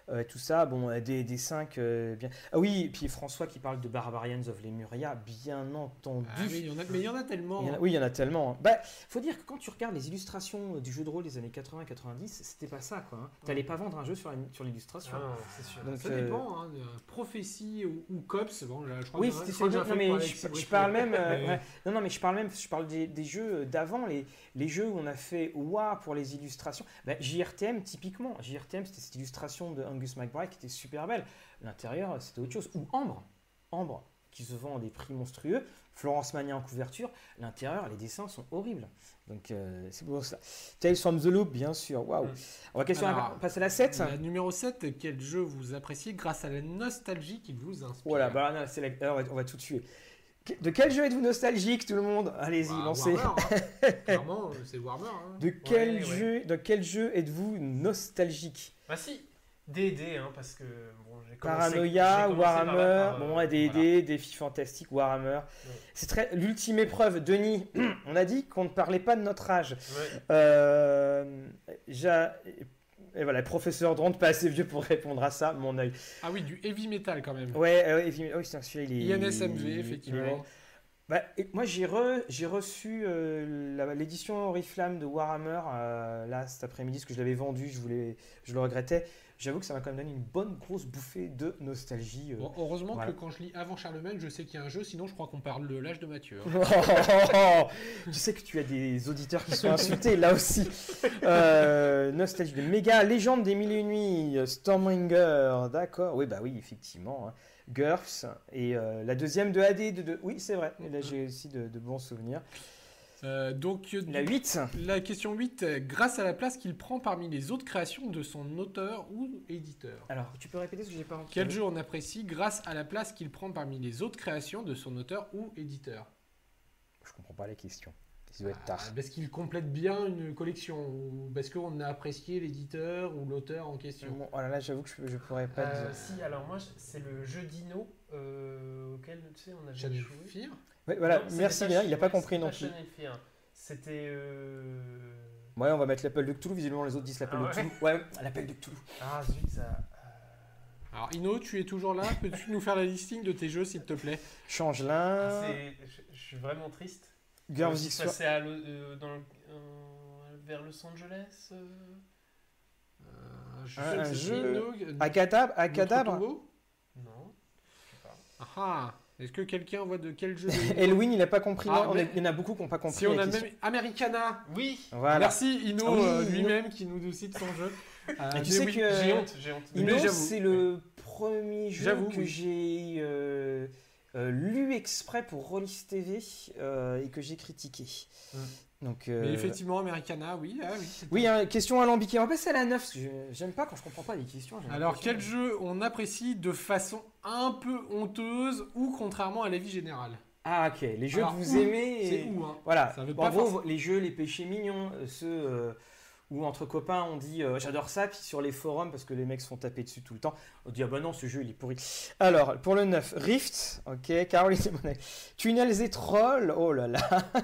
euh, tout ça, bon, euh, des, des 5 bien. Ah oui, et puis François qui parle de Barbarians of Lemuria, bien entendu. Ah, mais il y en a, mais il y en a tellement. En a- oui, il y en a tellement. hein. Bah, faut dire que quand tu regardes les illustrations euh, du jeu de rôle des années 80-90, c'était pas ça, quoi. Hein. T'allais pas vendre un jeu sur la- sur l'illustration. Ah non, c'est sûr. Donc, Ça euh, dépend, hein, de prophétie ou, ou cops. Bon, je crois oui, que- c'était non, pour mais je, je parle même. euh, [laughs] ouais. Non, non, mais je parle même. Je parle des, des jeux d'avant, les, les jeux où on a fait waouh pour les illustrations. Bah, JRTM, typiquement. JRTM, c'était cette illustration de Angus McBride qui était super belle. L'intérieur, c'était autre chose. Ou Ambre. Ambre, qui se vend à des prix monstrueux. Florence Magnin en couverture. L'intérieur, les dessins sont horribles. Donc, euh, c'est pour ça. Tales from the Loop, bien sûr. Waouh. Mm. On va question Alors, on passe à la 7. La numéro 7, quel jeu vous appréciez grâce à la nostalgie qu'il vous inspire Voilà, bah, non, c'est la- alors, on, va, on va tout tuer. De quel jeu êtes-vous nostalgique, tout le monde? Allez-y, Bah, lancez. Hein. [laughs] Clairement, c'est Warhammer. hein. De quel, ouais. jeu, de quel jeu êtes-vous nostalgique? Bah si, D&D, hein, parce que bon, j'ai commencé- Paranoia, commencé Warhammer, par, euh, bon, ouais, D&D, voilà. défis fantastiques, Warhammer. C'est très l'ultime épreuve. Denis, [clears throat] on a dit qu'on ne parlait pas de notre âge. Ouais. Euh, j'a- et voilà, le professeur Dront, pas assez vieux pour répondre à ça, mon œil. Ah oui, du heavy metal quand même. Ouais, euh, et- oh, putain, celui-là, il est. INSMV, effectivement. Bah, et moi, j'ai re- j'ai reçu euh, la- l'édition Oriflamme de Warhammer euh, là cet après-midi, parce que je l'avais vendu, je, voulais, je le regrettais. J'avoue que ça m'a quand même donné une bonne grosse bouffée de nostalgie. euh. Bon, heureusement Voilà. que quand je lis avant Charlemagne, je sais qu'il y a un jeu, sinon je crois qu'on parle de l'âge de Mathieu. hein. [laughs] tu sais que tu as des auditeurs qui sont insultés là aussi. Euh, nostalgie de méga légende des mille et une nuits, Stormbringer, d'accord. Oui, bah oui, effectivement. hein. GURPS et euh, la deuxième de AD de, de- Oui, c'est vrai. Et là, j'ai aussi de, de bons souvenirs. Euh, donc, euh, La 8 la question 8, euh, grâce à la place qu'il prend parmi les autres créations de son auteur ou éditeur. Alors, tu peux répéter ce que j'ai pas entendu Quel jeu on apprécie grâce à la place qu'il prend parmi les autres créations de son auteur ou éditeur? Je comprends pas les questions. Ça doit être Ah, tard. Parce qu'il complète bien une collection ou parce qu'on a apprécié l'éditeur ou l'auteur en question Bon, oh là là, j'avoue que je, je pourrais pas Euh, dire. si, alors moi, c'est le jeu Dino euh, auquel, tu sais, on avait Channel joué. Fear Ouais, voilà, Non, merci bien, il a pas compris non plus. C'était. euh, Ouais, on va mettre l'appel de Cthulhu, visiblement les autres disent l'appel Ah de Cthulhu. Ouais, l'appel de Cthulhu. Ah zut, ça. Alors Ino, tu es toujours là? Peux-tu nous faire la listing de tes jeux s'il te plaît? Change euh, l'un. c'est- je, suis vraiment triste. Girls Euh, X ça, c'est euh, euh, vers Los Angeles. euh, Euh, je Un- sais un jeu- Ino- Notre Acadabre. Tombeau Non. je sais pas. Ah Est-ce que quelqu'un voit de quel jeu Ino [laughs] Elwin, il a pas compris. Ah, mais- Il y en a beaucoup qui n'ont pas compris. Si on a même Americana Oui. Voilà. Merci Ino Ah oui, euh, Ino. lui-même qui nous cite son jeu. Euh, Et tu mais sais oui, que- J'ai honte, j'ai honte. J'avoue. c'est le premier jeu que oui. j'ai euh, euh, lu exprès pour Rollis TV euh, et que j'ai critiqué. Mm. Donc, euh, Mais effectivement, Americana, oui. ah oui. Oui, hein, question alambiquée. On va passer à la 9 parce que je- j'aime pas quand je comprends pas les questions. Alors, quel jeu on apprécie de façon un peu honteuse ou contrairement à la vie générale? Ah, ok. Les jeux Alors, que vous où aimez. C'est où hein Voilà. Ça veut en pas gros, forcément- les jeux, les péchés mignons, euh, ceux euh, où entre copains on dit euh, j'adore ça, puis sur les forums parce que les mecs se font taper dessus tout le temps, on dit ah bah non, ce jeu il est pourri. Alors, pour le 9, Rift, ok, Caroline Monet. Tunnels et Trolls, oh là là. [laughs]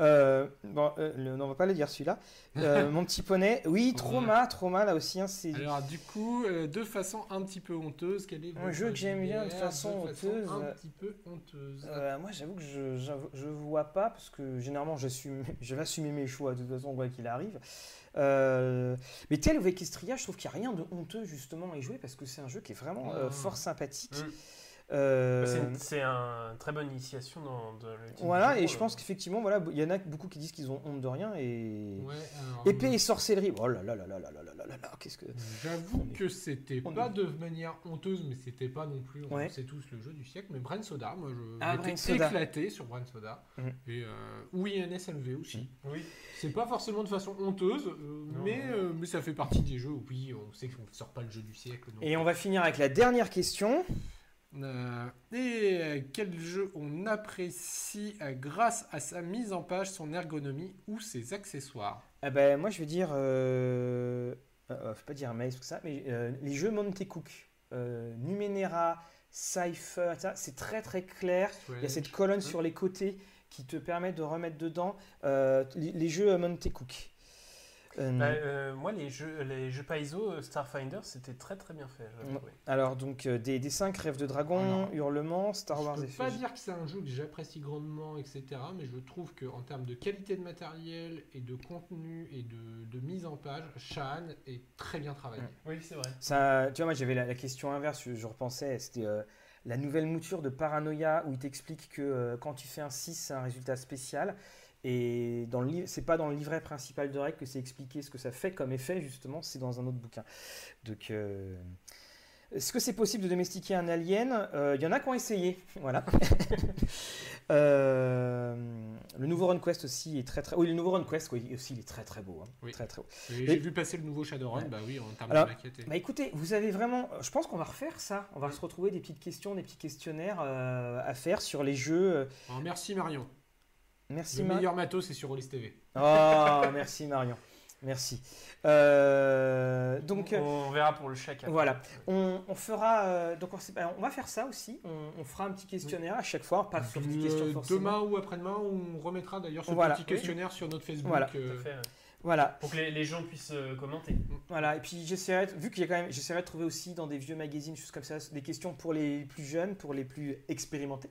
Euh, bon, euh, le- non, on va pas le dire celui-là. Euh, [laughs] mon petit poney, oui, Trauma, Trauma là aussi, hein, c'est. Alors, du coup, de façon un petit peu honteuse, quel est Un jeu que j'aime bien de façon honteuse, Un petit peu honteuse. Moi, j'avoue que je, je vois pas parce que généralement, [laughs] je vais assumer mes choix de toute façon, quoi qu'il arrive. Euh, mais tel ou Equestria, je trouve qu'il n'y a rien de honteux justement à y jouer parce que c'est un jeu qui est vraiment euh, Ah. fort sympathique. Mm. Euh, C'est une- très bonne initiation dans, dans le voilà, et je euh. pense qu'effectivement, voilà, il y en a beaucoup qui disent qu'ils ont honte de rien et. Ouais, alors, Épée et sorcellerie. Oh là là là là là là là là là là, qu'est-ce que. J'avoue est- que c'était pas est- de manière honteuse, mais c'était pas non plus, on Ouais. sait tous, le jeu du siècle. Mais Brain Soda, moi je Ah, éclaté sur Brain Soda. Mhm. Et euh, oui, NSLV aussi. Oui. C'est pas forcément de façon honteuse, euh, mais, euh, ça fait partie des jeux où oui, on sait qu'on sort pas le jeu du siècle. donc. Et on va finir avec la dernière question. Euh, et euh, quel jeu on apprécie euh, grâce à sa mise en page, son ergonomie ou ses accessoires? Ah ben, moi, je vais dire. Faut pas dire Maze, tout ça, mais les jeux Monte Cook, Numenera, Cypher, c'est très très clair. Il y a cette colonne sur les côtés qui te permet de remettre dedans les, les jeux Monte Cook. Euh, Bah, euh, moi, les jeux, les jeux pas ISO, euh, Starfinder, c'était très très bien fait. Ouais. alors, donc, euh, des, des 5 Rêves de Dragon, Alors, Hurlement, Star Wars Je peux pas dire que c'est un jeu que j'apprécie grandement, etc. Mais je trouve qu'en termes de qualité de matériel et de contenu et de, de mise en page, Shan est très bien travaillé. Oui, c'est vrai. Ça, tu vois, moi j'avais la, la question inverse, je, je repensais, c'était euh, la nouvelle mouture de Paranoia où il t'explique que euh, quand tu fais un 6, c'est un résultat spécial. Et dans le livre, c'est pas dans le livret principal de règles que c'est expliqué ce que ça fait comme effet, justement, c'est dans un autre bouquin. Donc, euh, est-ce que c'est possible de domestiquer un alien? Euh, Il y en a qui ont essayé, [laughs] voilà. [laughs] Euh, le nouveau RunQuest aussi est très très. Oui, le nouveau RunQuest oui, aussi il est très très beau, hein. Oui. très très beau. Et J'ai vu passer le nouveau Shadowrun, Ouais. bah oui, en termes Alors, de maquette. et- Bah écoutez, vous avez vraiment. Je pense qu'on va refaire ça. On va se retrouver des petites questions, des petits questionnaires euh, à faire sur les jeux. euh. Alors, merci Marion. Merci le Marion. meilleur matos, c'est sur Rollis TV. Oh, [laughs] merci Marion. Merci. Euh, donc. on verra pour le chèque. après. Voilà. On, on fera euh, donc on, on va faire ça aussi. On, on fera un petit questionnaire à chaque fois, pas sur des questions euh, forcément. demain ou après-demain, on remettra d'ailleurs ce Voilà. petit questionnaire sur notre Facebook. Voilà. Tout à fait, ouais. Voilà, Pour que les, les gens puissent euh, commenter. voilà. Et puis j'essaierai, de- vu qu'il y a quand même, j'essaierai de trouver aussi dans des vieux magazines, choses comme ça, des questions pour les plus jeunes, pour les plus expérimentés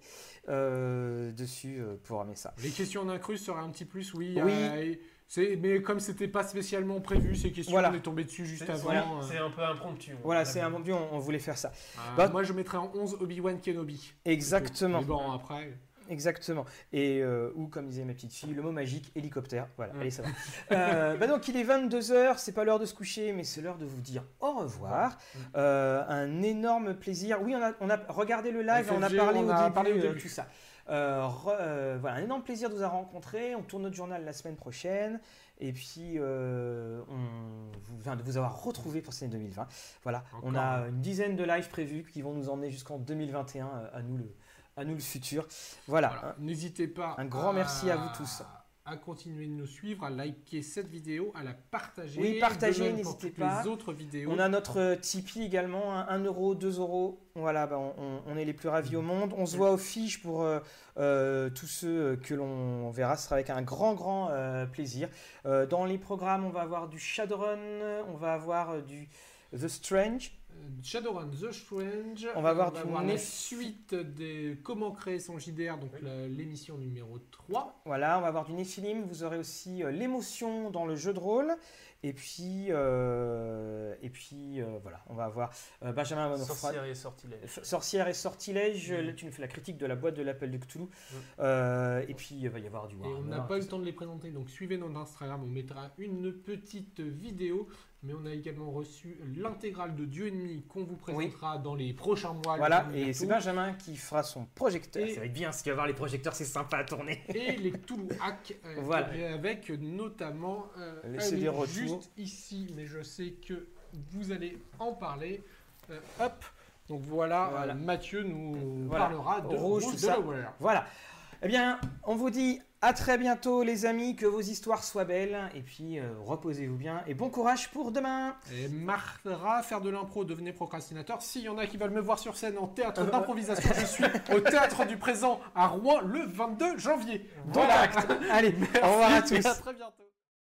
euh, dessus euh, pour ramener ça. Les questions en incrustes seraient un petit plus, oui. Oui. euh, c'est- mais comme c'était pas spécialement prévu, ces questions, Voilà. on est tombé dessus juste C'est avant. voilà, c'est un peu impromptu. Voilà, c'est but, on, on voulait faire ça. euh, Bah- moi, je mettrais en 11 Obi-Wan Kenobi. Exactement. Mais bon, après. Exactement. Et euh, ou comme disait ma petite fille, le mot magique, hélicoptère. Voilà, Mm. allez, ça va. Euh, bah donc il est 22h, c'est pas l'heure de se coucher, mais c'est l'heure de vous dire au revoir. Mm. Euh, un énorme plaisir. Oui, on a, on a regardé le live, on a parlé, on au, a début, parlé au début. tout ça. Re- voilà, un énorme plaisir de vous avoir rencontré. On tourne notre journal la semaine prochaine. Et puis, euh, on enfin, de vous avoir retrouvé pour cette année 2020. Voilà, on a un. une dizaine de lives prévus qui vont nous emmener jusqu'en 2021 euh, à nous le, à nous le futur. Voilà. Voilà. N'hésitez pas. Un grand merci à vous tous. À continuer de nous suivre, à liker cette vidéo, à la partager. Oui, partagez, n'hésitez pas. Les autres vidéos. On a notre euh, Tipeee également, hein, 1 euro, 2 euros. Voilà, bah, on, est les plus ravis au monde. On se voit aux fiches pour euh, euh, tous ceux que l'on verra. Ce sera avec un grand, grand euh, plaisir. Dans les programmes, on va avoir du Shadowrun, on va avoir du The Strange. Euh, Shadowrun The Strange. On va avoir du la Nef- suite des Comment créer son JDR, donc la- l'émission numéro 3. Voilà, on va avoir du Nephilim. Vous aurez aussi euh, l'émotion dans le jeu de rôle. Et puis, euh, et puis euh, voilà, on va avoir euh, Benjamin Sorcière et sortilège. Sorcière et sortilège, Mm. là, tu nous fais la critique de la boîte de l'appel de Cthulhu. Mm. Euh, et puis il va y avoir du Et on Warhammer. n'a pas eu le temps de les présenter, donc suivez notre Instagram, on mettra une petite vidéo. Mais on a également reçu l'intégrale de Dieu ennemi qu'on vous présentera dans les prochains mois. Voilà, et c'est. Benjamin qui fera son projecteur. Et- Ça va être bien, parce qu'il va voir les projecteurs, c'est sympa à tourner. [laughs] et les Toulouse Hack, euh, [laughs] Voilà. avec notamment euh, Laissez oui, retours. juste ici, mais je sais que vous allez en parler. Euh, hop, donc voilà, Voilà. euh, Mathieu nous Voilà. parlera de Rouge, ça. Delaware. Voilà. Eh bien, on vous dit à très bientôt, les amis, que vos histoires soient belles. Et puis, euh, reposez-vous bien. Et bon courage pour demain. Et Martha, faire de l'impro, devenez procrastinateur. S'il y en a qui veulent me voir sur scène en théâtre d'improvisation, je suis au théâtre du présent à Rouen le 22 janvier. Dans l'acte. Allez, au revoir à Et tous. à très bientôt.